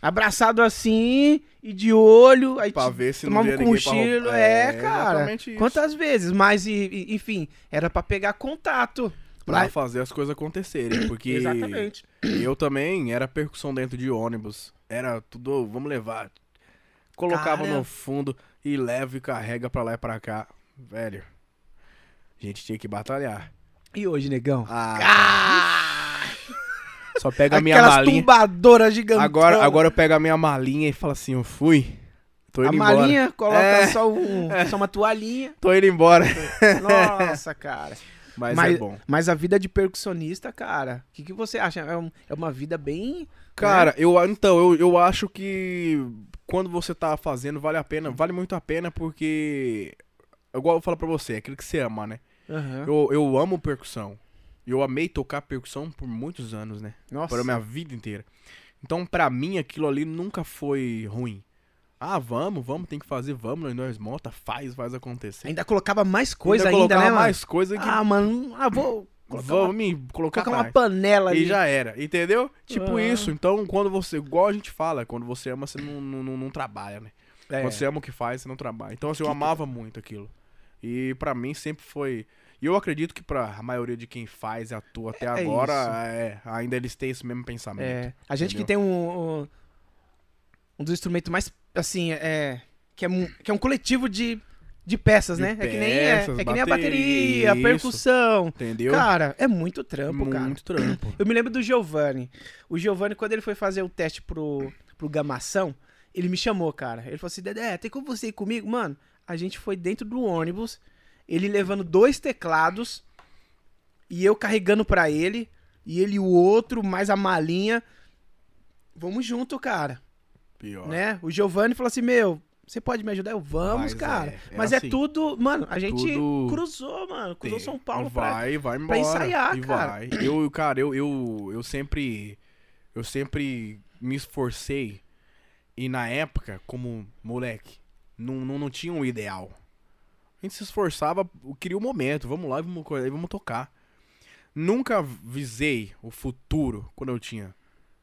Abraçado assim e de olho, aí Pra ver se não tomava um cochilo. É, É, cara. Quantas vezes? Mas, e- e- enfim, era pra pegar contato. Pra Mas- fazer as coisas acontecerem. Porque Exatamente. eu também era percussão dentro de ônibus. Era tudo, vamos levar. Colocava Cara. no fundo e leva e carrega pra lá e pra cá. Velho, a gente tinha que batalhar. E hoje, negão? Ah, só pega a minha malinha. tumbadoras gigantes. Agora, agora eu pego a minha malinha e falo assim, eu fui. Tô a indo embora. malinha, coloca É. só, um, só uma toalhinha. Tô indo embora. Nossa, cara. Mas, Mas- é bom. Mas a vida de percussionista, cara, o que, que você acha? É, um- é uma vida bem. Cara, eu então, eu, eu acho que quando você tá fazendo, vale a pena, vale muito a pena, porque. Igual eu falo pra você, é aquilo que você ama, né? Aham. Eu, eu amo percussão. Eu amei tocar percussão por muitos anos, né? Nossa. Para minha vida inteira. Então, pra mim, aquilo ali nunca foi ruim. Ah, vamos, vamos, tem que fazer, vamos, nós monta, faz, faz acontecer. Ainda colocava mais coisa ainda, colocava né, mano? mais coisa que Ah, mano, ah, vou colocar vamos uma, me colocar colocar uma panela ali. E já era, entendeu? Tipo Ah. isso. Então, quando você, igual a gente fala, quando você ama, você não, não, não, não trabalha, né? É. Quando você ama o que faz, você não trabalha. Então, assim, eu amava muito aquilo. E pra mim sempre foi. E eu acredito que pra a maioria de quem faz e atua até É agora, é, ainda eles têm esse mesmo pensamento. É, a gente que Entendeu? tem um, um, um dos instrumentos mais, assim, é, que é, um, que é um coletivo de, de peças, De né? é que nem, é, peças, é que nem a bateria, a percussão. Entendeu? Cara, é muito trampo, cara. muito trampo. Eu me lembro do Giovanni. O Giovanni, quando ele foi fazer o teste pro, pro Gamação, ele me chamou, cara. Ele falou assim, Dedé, tem como você ir comigo? Mano, a gente foi dentro do ônibus, ele levando dois teclados e eu carregando pra ele, e ele o outro, mais a malinha. Vamos junto, cara, Pior. né? O Giovanni falou assim, meu... Você pode me ajudar? Eu, vamos, Mas cara. é, é Mas é assim. tudo. Mano, a gente Tudo cruzou, mano. Cruzou. São Paulo pra. vai, vai embora. ensaiar, e cara. Vai. Eu, cara, eu, eu, eu sempre. Eu sempre me esforcei. E na época, como moleque, não, não, não tinha um ideal. A gente se esforçava, queria o momento, vamos lá, vamos, co- vamos tocar. Nunca visei o futuro quando eu tinha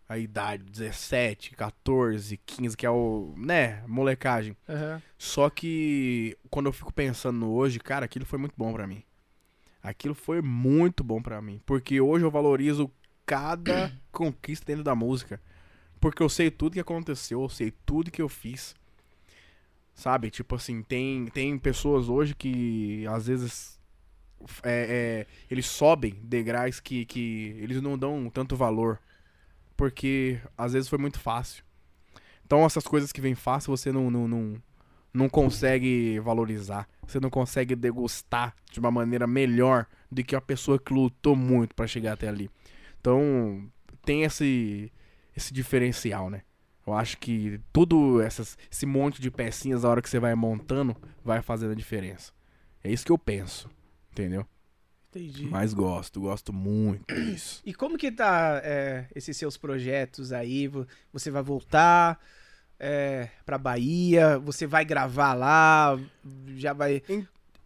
a idade 17, 14, 15, que é o, né, molecagem. Aham. Só que quando eu fico pensando no hoje, cara, aquilo foi muito bom pra mim. Aquilo foi muito bom pra mim, porque hoje eu valorizo cada conquista dentro da música, porque eu sei tudo que aconteceu, eu sei tudo que eu fiz. Sabe? Tipo assim, tem tem pessoas hoje que às vezes é, é, eles sobem degraus que, que eles não dão tanto valor, porque às vezes foi muito fácil. Então essas coisas que vêm fácil você não, não, não, não consegue valorizar. Você não consegue degustar de uma maneira melhor do que a pessoa que lutou muito pra chegar até ali. Então, tem esse esse diferencial, né? Eu acho que tudo essas, esse monte de pecinhas a hora que você vai montando vai fazendo a diferença. É isso que eu penso, entendeu? Entendi. Mas gosto, gosto muito disso. E como que tá é, esses seus projetos aí? Vo- Você vai voltar é, pra Bahia? Você vai gravar lá? Já vai.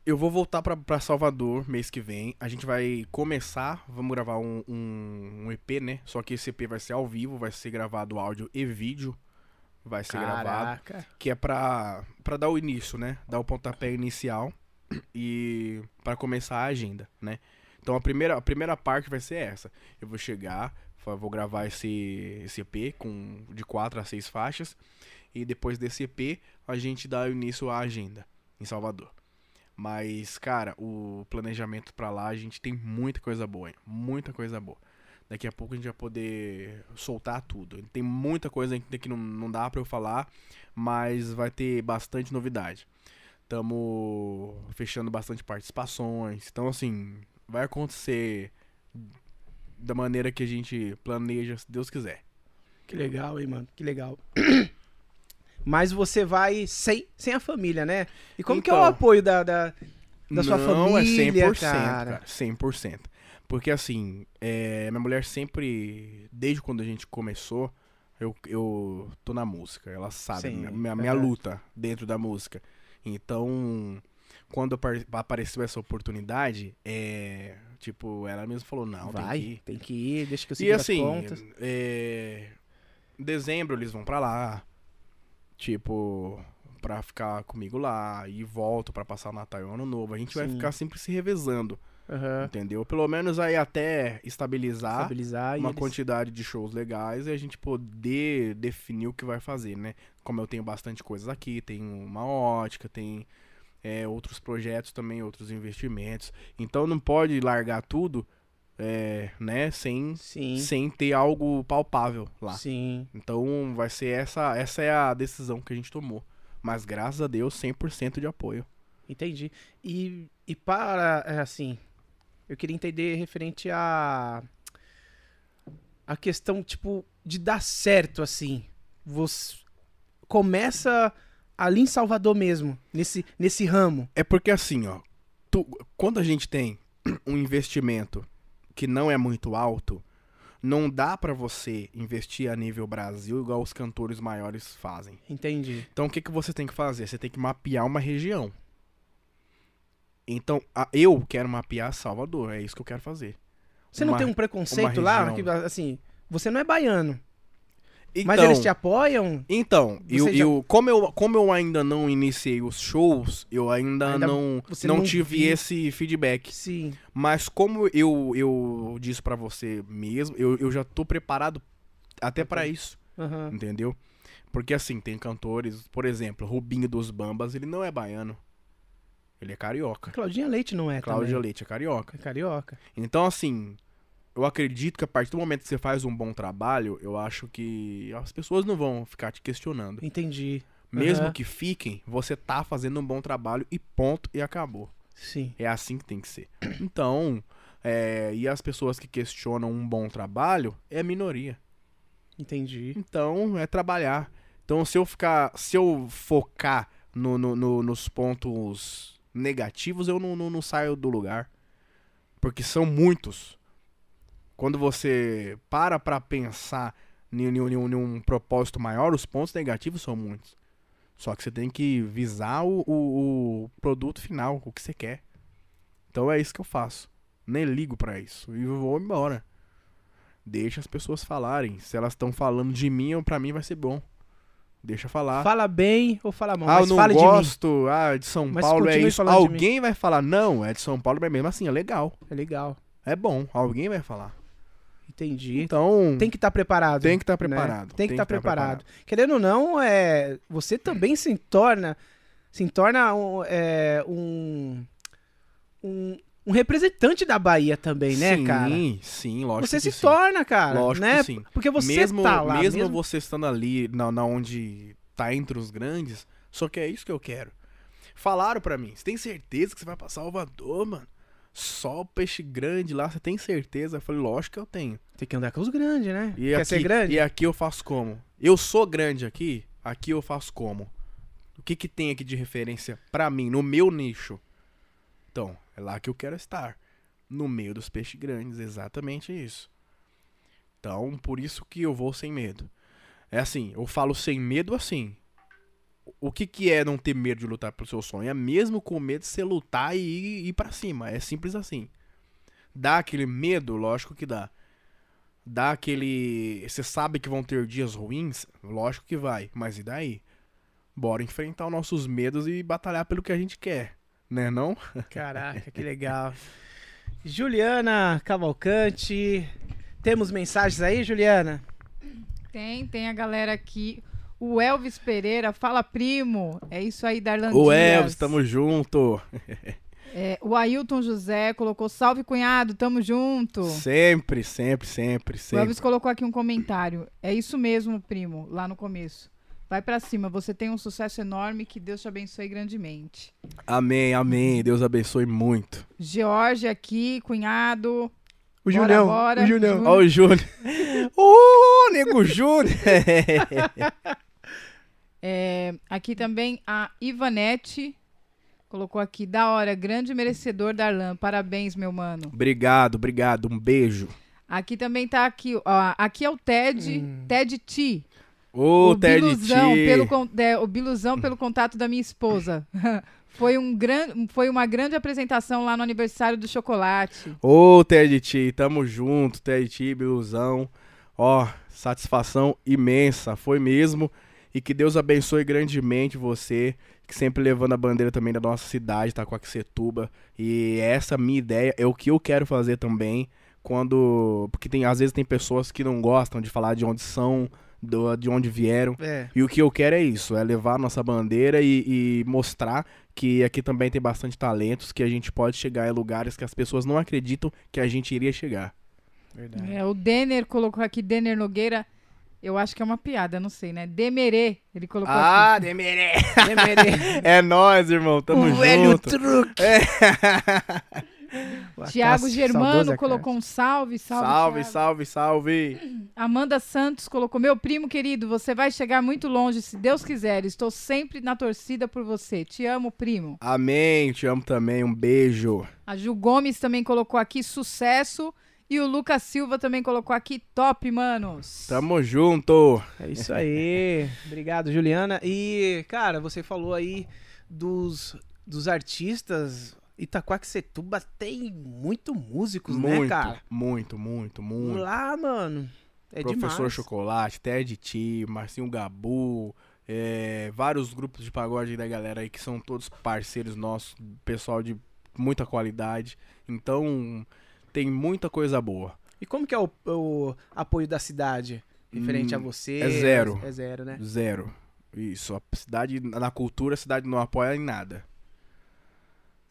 Eu vou voltar pra, pra Salvador mês que vem. A gente vai começar, vamos gravar um, um, um EP, né? Só que esse EP vai ser ao vivo, vai ser gravado áudio e vídeo. Vai ser gravado. Caraca. Que é pra, pra dar o início, né? Dar o pontapé inicial e pra começar a agenda, né? Então a primeira, a primeira parte vai ser essa. Eu vou chegar, vou gravar esse, esse EP com de quatro a seis faixas. E depois desse EP, a gente dá o início à agenda em Salvador. Mas, cara, o planejamento pra lá, a gente tem muita coisa boa, hein? muita coisa boa. Daqui a pouco a gente vai poder soltar tudo. Tem muita coisa ainda que não, não dá pra eu falar, mas vai ter bastante novidade. Tamo fechando bastante participações. Então, assim, vai acontecer da maneira que a gente planeja, se Deus quiser. Que legal, hein, mano? Que legal. Mas você vai sem, sem a família, né? E como que é o Então. apoio da, da, da sua Não, família, é 100%, cara? cara. 100%. Porque assim, é, minha mulher sempre, desde quando a gente começou, eu, eu tô na música. Ela sabe, Sim, minha, minha, minha luta dentro da música. Então, quando apar- apareceu essa oportunidade, é, tipo, ela mesmo falou, não, vai, tem que ir. tem que ir, deixa que eu E seguro assim, as contas. é, em dezembro eles vão pra lá, tipo, pra ficar comigo lá, e volto pra passar Natal e Ano Novo. A gente vai Sim. ficar sempre se revezando, Aham. entendeu? Pelo menos aí até estabilizar Estabilizar uma eles- quantidade de shows legais e a gente poder definir o que vai fazer, né? Como eu tenho bastante coisas aqui, tem uma ótica, tem é, outros projetos também, outros investimentos. Então não pode largar tudo, é, né, sem, Sim, sem ter algo palpável lá. sim. Então vai ser essa, essa é a decisão que a gente tomou Mas graças a Deus, 100% de apoio. Entendi. E, e para, é, assim, eu queria entender referente a. A questão, tipo, de dar certo, assim. Você começa ali em Salvador mesmo, nesse, nesse ramo. É porque assim, ó, tu- quando a gente tem um investimento que não é muito alto, não dá pra você investir a nível Brasil igual os cantores maiores fazem. Entendi. Então o que, que você tem que fazer? Você tem que mapear uma região. Então, a- eu quero mapear Salvador, é isso que eu quero fazer. Você não Uma- tem um preconceito lá? Que, assim, você não é baiano, Então, mas eles te apoiam? Então, eu, já- eu- como, eu, como eu ainda não iniciei os shows, eu ainda, Ainda não, não não tive esse feedback. Sim. Mas como eu, eu disse pra você mesmo, eu, eu já tô preparado até pra isso, Aham. entendeu? Porque assim, tem cantores, por exemplo, Rubinho dos Bambas, ele não é baiano. Ele é carioca. Claudinha Leite não é Cláudia também. Leite é carioca. É carioca. Então, assim, eu acredito que a partir do momento que você faz um bom trabalho, eu acho que as pessoas não vão ficar te questionando. Entendi. Mesmo Aham. que fiquem, você tá fazendo um bom trabalho e ponto, e acabou. Sim. É assim que tem que ser. Então, é, e as pessoas que questionam um bom trabalho é a minoria. Entendi. Então, é trabalhar. Então, se eu ficar, se eu focar no, no- no- nos pontos negativos, eu não, não, não saio do lugar. Porque são muitos. Quando você para pra pensar em, em- em- um propósito maior, os pontos negativos são muitos. Só que você tem que visar o, o- o produto final, o que você quer. Então é isso que eu faço. Nem ligo pra isso. E eu vou embora. Deixa as pessoas falarem. Se elas estão falando de mim, eu- pra mim vai ser bom. Deixa falar. Fala bem ou fala mal, ah, eu mas não fale gosto. Ah, de São Mas Paulo é isso. de. Alguém vai falar, não, é de São Paulo, mas mesmo assim, é legal. de. É legal. É bom. Alguém vai falar. Entendi. Então, Tem que estar preparado. Tem que estar né? preparado. Tem que estar que tá preparado. Querendo ou não, é, você também se torna, se torna um, é, um, um, um representante da Bahia também, né, sim, cara? sim, lógico Você se sim. torna, cara. Lógico né? sim. Porque você mesmo, tá lá. mesmo, mesmo- você estando ali, na, na onde tá entre os grandes, só que é isso que eu quero. Falaram pra mim, você tem certeza que você vai pra Salvador, mano? Só o peixe grande lá, você tem certeza? Eu falei, lógico que eu tenho. Tem que andar com os grandes, né? E Quer aqui, ser grande? E aqui eu faço como? Eu sou grande aqui, aqui eu faço como? O que que tem aqui de referência pra mim, no meu nicho? Então, é lá que eu quero estar. No meio dos peixes grandes, exatamente isso. Então, por isso que eu vou sem medo. É assim, eu falo sem medo assim. O que que é não ter medo de lutar pelo seu sonho? É mesmo com medo de você lutar e ir, ir para cima. É simples assim. Dá aquele medo, lógico que dá. Dá aquele. Você sabe que vão ter dias ruins? Lógico que vai. Mas e daí? Bora enfrentar os nossos medos e batalhar pelo que a gente quer. Né não? Caraca, que legal. Juliana Cavalcante. Temos mensagens aí, Juliana? Tem, tem a galera aqui. O Elvis Pereira, fala primo. É isso aí, Darlan Dias. Elvis, tamo junto. É, o Ailton José colocou salve cunhado, tamo junto. Sempre, sempre, sempre, O sempre. Elvis colocou aqui um comentário. É isso mesmo, primo, lá no começo. Vai pra cima, você tem um sucesso enorme, que Deus te abençoe grandemente. Amém, amém. Deus abençoe muito. George aqui, cunhado. O Julião. bora. O Julião. Ó o Júnior. Ô, nego Júnior. É, aqui também a Ivanete colocou aqui, da hora, grande merecedor, Darlan. Parabéns, meu mano. obrigado, obrigado. Um beijo. Aqui também tá aqui, ó, aqui é o Ted, Hum. Ted T. Ô, Ted Biluzão, T. pelo, é, o Biluzão pelo contato da minha esposa. foi, um gran, foi uma grande apresentação lá no aniversário do chocolate. Ô, Ted T, tamo junto, Ted T, Biluzão. Ó, satisfação imensa, foi mesmo. E que Deus abençoe grandemente você, que sempre levando a bandeira também da nossa cidade, tá com a Taquacetuba. E essa minha ideia é o que eu quero fazer também, quando... Porque tem, às vezes tem pessoas que não gostam de falar de onde são, do- de onde vieram. É. E o que eu quero é isso, é levar a nossa bandeira e, e mostrar que aqui também tem bastante talentos, que a gente pode chegar em lugares que as pessoas não acreditam que a gente iria chegar. Verdade. É, o Denner colocou aqui, Denner Nogueira. Eu acho que é uma piada, não sei, né? Demerê, ele colocou Ah, aqui. Demerê. Demerê. É nóis, irmão. Tamo o junto. velho truque. Tiago Saudoso Germano colocou um salve, salve. Salve, Thiago. salve, salve. Amanda Santos colocou: Meu primo querido, você vai chegar muito longe, se Deus quiser. Estou sempre na torcida por você. Te amo, primo. Amém. Te amo também. Um beijo. A Ju Gomes também colocou aqui sucesso. E o Lucas Silva também colocou aqui top, manos. Tamo junto. É isso aí. Obrigado, Juliana. E, cara, você falou aí dos, dos artistas. Itaquaquecetuba tem muito músicos, né, muito, cara? muito, muito, muito. Lá, mano. É Professor demais. Chocolate, Ted T, Marcinho Gabu, é, vários grupos de pagode da galera aí que são todos parceiros nossos, pessoal de muita qualidade. Então, tem muita coisa boa. E como que é o, o apoio da cidade referente Hum, a você? é zero. É zero, né? Zero. Isso. A cidade, na cultura, a cidade não apoia em nada.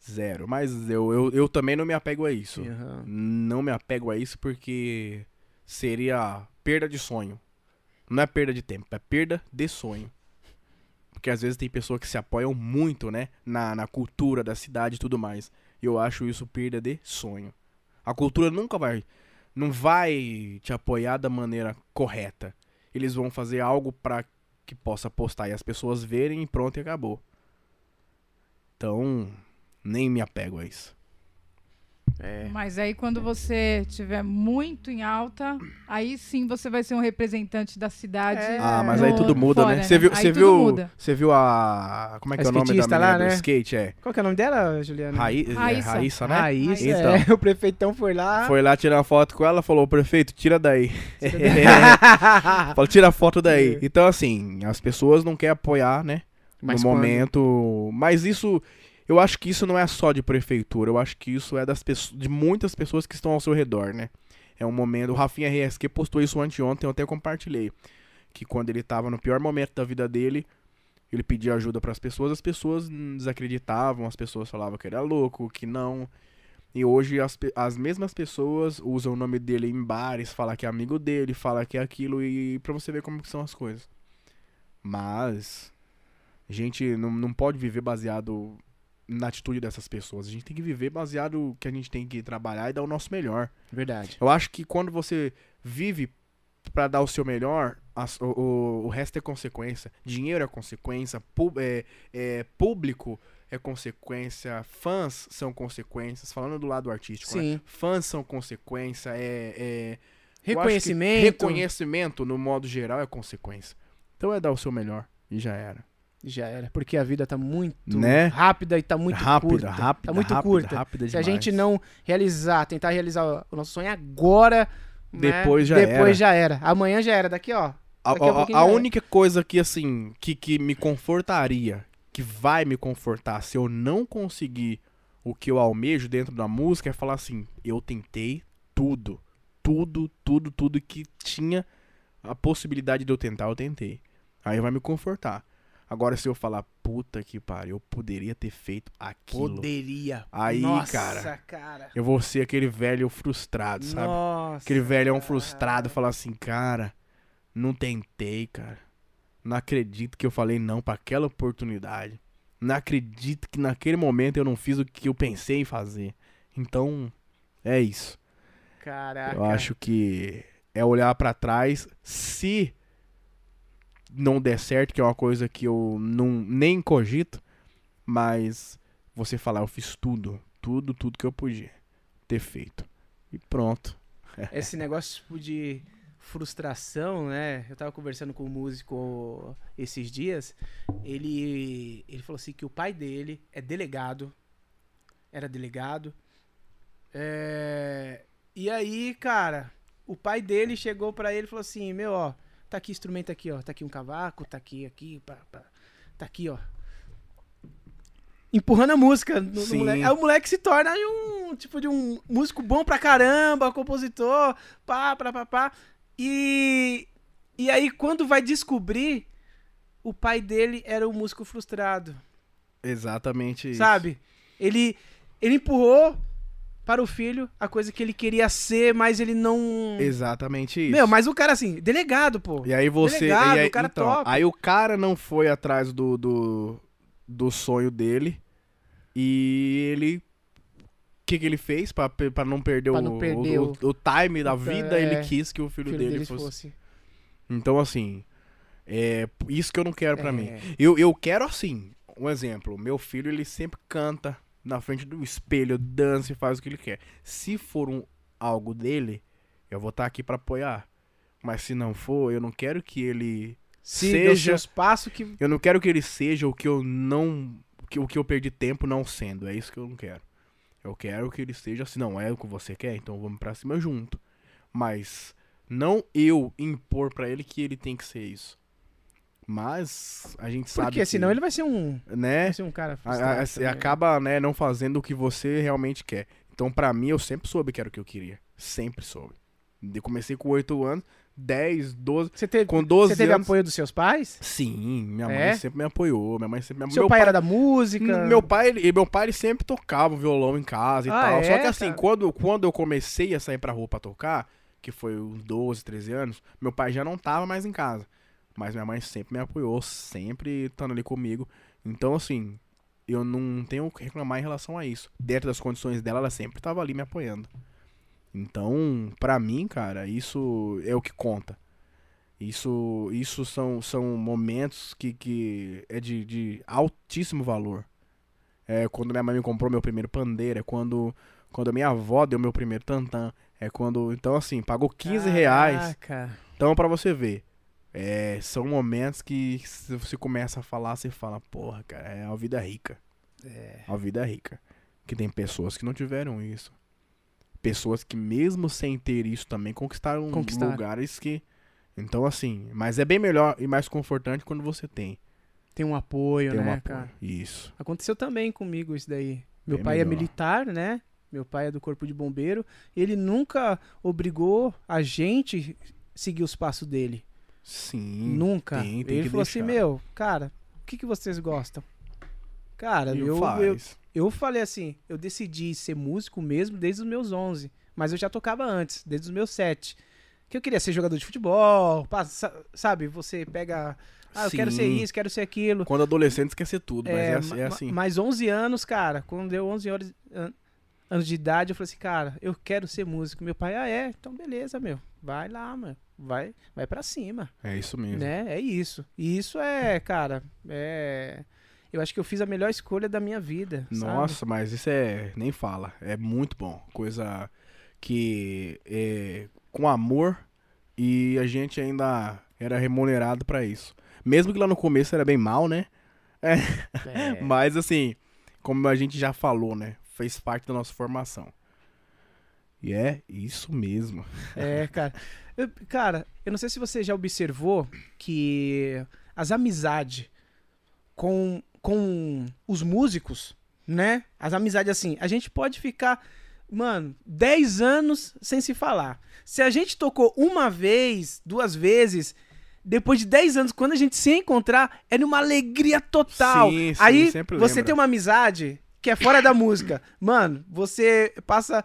Zero. Mas eu, eu, eu também não me apego a isso. Aham. Não me apego a isso porque seria perda de sonho. Não é perda de tempo, é perda de sonho. Porque às vezes tem pessoas que se apoiam muito, né? Na, na cultura da cidade e tudo mais. E eu acho isso perda de sonho. A cultura nunca vai. Não vai te apoiar da maneira correta. Eles vão fazer algo pra que possa postar e as pessoas verem e pronto e acabou. Então, nem me apego a isso. É. Mas aí quando você tiver muito em alta, aí sim você vai ser um representante da cidade. É. Ah, mas no- aí tudo muda, fora, né? Você viu, Aí você tudo viu, muda. você viu a como é que A é o nome da lá, do né? skate, é? Qual que é o nome dela, Juliana? Raí, é, Raíssa. Raíssa, né? Raíssa. Então. é. O prefeitão foi lá. Foi lá tirar uma foto com ela, falou: "Prefeito, tira daí". Falou: "Tira a foto daí". É. Então assim, as pessoas não querem apoiar, né? Mas no quando- momento, mas isso eu acho que isso não é só de prefeitura, eu acho que isso é das pessoas, de muitas pessoas que estão ao seu redor, né? É um momento, o Rafinha RSQ postou isso anteontem, eu até compartilhei, que quando ele tava no pior momento da vida dele, ele pedia ajuda para as pessoas, as pessoas desacreditavam, as pessoas falavam que ele era louco, que não. E hoje as, as mesmas pessoas usam o nome dele em bares, fala que é amigo dele, fala que é aquilo e pra você ver como são as coisas. Mas gente não, não pode viver baseado na atitude dessas pessoas. A gente tem que viver baseado que a gente tem que trabalhar e dar o nosso melhor. Verdade. Eu acho que quando você vive pra dar o seu melhor, as- o, o, o resto é consequência. Dinheiro é consequência, pu- é, é, público é consequência, fãs são consequências. Falando do lado artístico, né? Sim. fãs são consequência, é, é Reconhecimento. reconhecimento no modo geral é consequência. Então é dar o seu melhor e já era. Já era. Porque a vida tá muito Né? rápida e tá muito rápida, curta. rápida, Tá muito rápida, curta. rápida Se a gente não realizar, tentar realizar o nosso sonho agora, né, Depois já depois era. já era. Amanhã já era. Daqui, ó. A, Daqui a a- a única coisa que, assim, que, que me confortaria, que vai me confortar se eu não conseguir o que eu almejo dentro da música, é falar assim: eu tentei tudo. Tudo, tudo, tudo que tinha a possibilidade de eu tentar, eu tentei. Aí vai me confortar. Agora, se eu falar, puta que pariu, eu poderia ter feito aquilo. Poderia. Aí, Nossa, cara. cara. Eu vou ser aquele velho frustrado, sabe? Nossa. Aquele velhão cara. frustrado falar assim, cara, não tentei, cara. Não acredito que eu falei não pra aquela oportunidade. Não acredito que naquele momento eu não fiz o que eu pensei em fazer. Então, é isso. Caraca. Eu acho que é olhar pra trás, se não der certo, que é uma coisa que eu não nem cogito, mas você falar, eu fiz tudo, tudo, tudo que eu podia ter feito. E pronto. Esse negócio tipo, de frustração, né? Eu tava conversando com um músico esses dias. Ele, ele falou assim que o pai dele é delegado. Era delegado. É, E aí, cara, o pai dele chegou pra ele e falou assim: Meu, ó, tá aqui instrumento aqui, ó. Tá aqui um cavaco, tá aqui, aqui, pá, pá. tá aqui, ó. Empurrando a música no, no moleque. Aí o moleque se torna um tipo de um músico bom pra caramba, compositor, pá, pá, pá, pá. E, e aí, quando vai descobrir, o pai dele era um músico frustrado. Exatamente isso. Sabe? Ele, ele empurrou para o filho a coisa que ele queria ser, mas ele não. Exatamente isso. Meu, mas o cara assim, delegado, pô. E aí você. Delegado, e aí, o cara então, top. aí o cara não foi atrás do, do, do sonho dele. E ele. O que, que ele fez pra não perder, Pra o, não perder o, o time da o- vida? é, ele quis que o o filho, filho dele, fosse. fosse. Então, assim. É isso que eu não quero pra É. mim. Eu, eu quero assim. Um exemplo. Meu filho, ele sempre canta na frente do espelho, dança e faz o que ele quer. Se for um, algo dele, eu vou estar aqui pra apoiar. Mas se não for, eu não quero que ele Siga Seja- seus passos que. eu não quero que ele seja o que eu não. Que, o que eu perdi tempo não sendo. É isso que eu não quero. Eu quero que ele seja assim, não é o que você quer, então vamos pra cima junto. Mas não eu impor pra ele que ele tem que ser isso. Mas a gente sabe. Porque que, senão ele vai ser um. Né? Vai ser um cara a- frustrado a- você também. acaba, né, não fazendo o que você realmente quer. Então, pra mim, eu sempre soube que era o que eu queria. Sempre soube. Eu comecei com 8 anos, 10, 12. Você teve, Com 12 você teve anos. apoio dos seus pais? Sim, minha mãe É? sempre me apoiou. Minha mãe sempre me Seu meu pai, era da música? Meu pai, ele, meu pai ele sempre tocava violão em casa e Ah, tal. é, Só que assim, cara? quando, quando eu comecei a sair pra rua pra tocar, que foi uns 12, 13 anos, meu pai já não tava mais em casa. Mas minha mãe sempre me apoiou, sempre estando ali comigo. Então, assim, eu não tenho o que reclamar em relação a isso. Dentro das condições dela, ela sempre tava ali me apoiando. Então, pra mim, cara, isso é o que conta. Isso, isso são, são momentos que, que é de, de altíssimo valor. É quando minha mãe me comprou meu primeiro pandeiro, é quando, quando a minha avó deu meu primeiro tantã. É quando. Então, assim, pagou 15 reais. Caraca. Então, pra você ver, é, são momentos que se você começa a falar, você fala, porra, cara, é uma vida rica. É. Uma vida rica. Que tem pessoas que não tiveram isso. Pessoas que, mesmo sem ter isso, também conquistaram, Conquistaram. lugares que. Então, assim, mas é bem melhor e mais confortante quando você tem. Tem um apoio, Tem né, um apoio. cara? Isso. Aconteceu também comigo isso daí. Meu Bem pai é melhor. militar, né? Meu pai é do corpo de bombeiro. Ele nunca obrigou a gente seguir os passos dele. Sim. nunca. tem- tem ele falou assim, deixar. meu, cara, o que, que vocês gostam? Cara, eu, eu, faz. eu falei assim, eu decidi ser músico mesmo desde os meus 11. Mas eu já tocava antes, desde os meus 7. Que eu queria ser jogador de futebol, sabe? Você pega... Ah, eu quero ser isso, quero ser aquilo. Quando adolescente esquecer tudo, mas é, assim- ma- é assim. Mais 11 anos, cara. Quando deu 11 horas, an- anos de idade, eu falei assim, cara, eu quero ser músico. Meu pai, ah, é? Então beleza, meu. Vai lá, mano. Vai, vai pra cima, É isso mesmo. né? É isso. E isso é, cara, é... Eu acho que eu fiz a melhor escolha da minha vida, sabe? Nossa, mas isso é. Nem fala. É muito bom. Coisa que é com amor e a gente ainda era remunerado pra isso. Mesmo que lá no começo era bem mal, né? É. Mas assim, como a gente já falou, né? Fez parte da nossa formação. E é isso mesmo. É, cara. Eu- cara, eu não sei se você já observou que as amizades com, com os músicos, né? As amizades assim, a gente pode ficar, mano, 10 anos sem se falar. Se a gente tocou uma vez, duas vezes, depois de 10 anos, quando a gente se encontrar, é numa alegria total. Sim, sim, Aí você lembra. tem uma amizade que é fora da música. Mano, você passa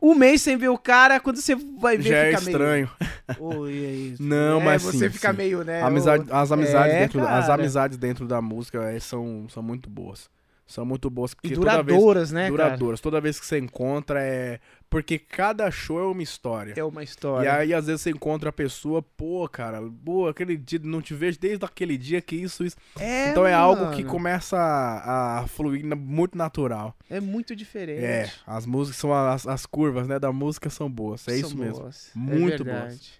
um mês sem ver o cara, quando você vai ver Já é fica meio... estranho. Oi, é isso. Não, É, mas você sim, fica sim. meio, né? Amizade- as, amizades É, dentro, as cara. amizades dentro da música é, são, são muito boas. São muito boas. E Porque toda vez, duradouras, né, duradouras. Toda vez que você encontra é. Porque cada show é uma história. É uma E história. aí, às vezes, você encontra a pessoa, pô, cara, pô, aquele dia, não te vejo desde aquele dia que isso, isso. É, então é algo que começa a, a fluir muito natural. É muito diferente. É, as músicas são as, as curvas, né, da música são boas. É São isso mesmo. boas. Muito é verdade.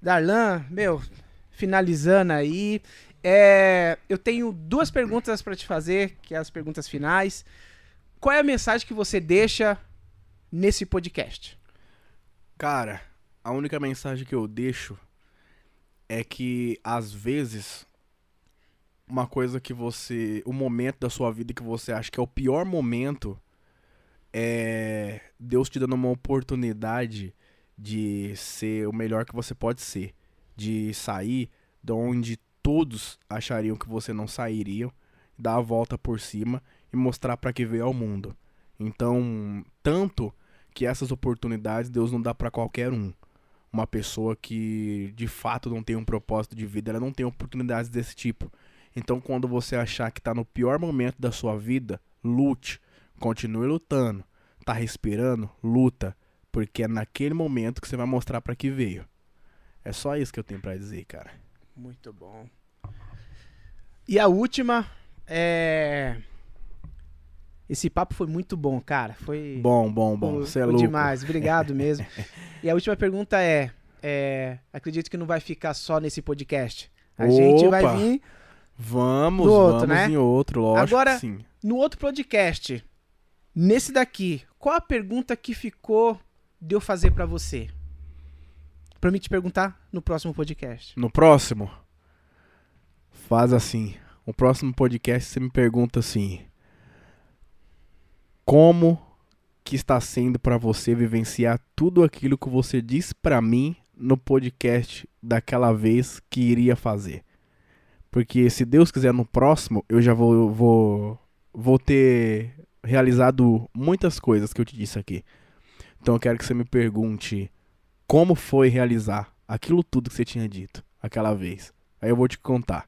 Darlan, meu, finalizando aí, é, eu tenho duas perguntas pra te fazer, que é as perguntas finais. Qual é a mensagem que você deixa nesse podcast? Cara, a única mensagem que eu deixo é que às vezes uma coisa que você, o momento da sua vida que você acha que é o pior momento é Deus te dando uma oportunidade de ser o melhor que você pode ser, de sair de onde todos achariam que você não sairia, dar a volta por cima e mostrar para que veio ao mundo. Então, tanto que essas oportunidades Deus não dá pra qualquer um. Uma pessoa que de fato não tem um propósito de vida, ela não tem oportunidades desse tipo. Então, quando você achar que tá no pior momento da sua vida, lute, continue lutando. Tá respirando? Luta, porque é naquele momento que você vai mostrar pra que veio. É só isso que eu tenho pra dizer, cara. Muito bom. E a última é. Esse papo foi muito bom, cara. Foi. Bom, bom, bom. Você é foi louco. demais, obrigado mesmo. e a última pergunta é, é, acredito que não vai ficar só nesse podcast. A gente vai Opa. vir Vamos, No outro, vamos né? em outro, lógico Agora- no outro podcast. Nesse daqui, qual a pergunta que ficou de eu fazer pra você? Pra mim te perguntar no próximo podcast. No próximo, faz assim. O próximo podcast você me pergunta assim: Como que está sendo pra você vivenciar tudo aquilo que você disse pra mim no podcast daquela vez que iria fazer? Porque se Deus quiser no próximo, eu já vou vou vou ter realizado muitas coisas que eu te disse aqui. Então eu quero que você me pergunte como foi realizar aquilo tudo que você tinha dito aquela vez. Aí eu vou te contar,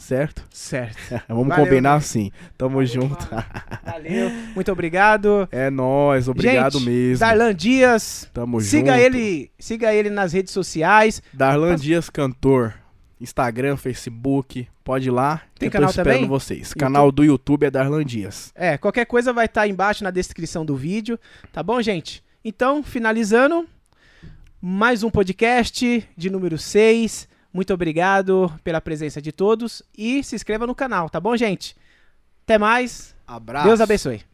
certo? Certo. Vamos Valeu, combinar mano. assim. Tamo junto. Valeu, muito obrigado. É nóis, obrigado Gente, mesmo. Darlan Dias, Tamo siga junto. ele, siga ele nas redes sociais. Darlan Dias Cantor. Instagram, Facebook, pode ir lá. Tem eu canal também? vocês. Canal do YouTube é Darlan Dias. É, qualquer coisa vai estar embaixo na descrição do vídeo, tá bom, gente? Então, finalizando, mais um podcast de número 6. Muito obrigado pela presença de todos e se inscreva no canal, tá bom, gente? Até mais. Abraço. Deus abençoe.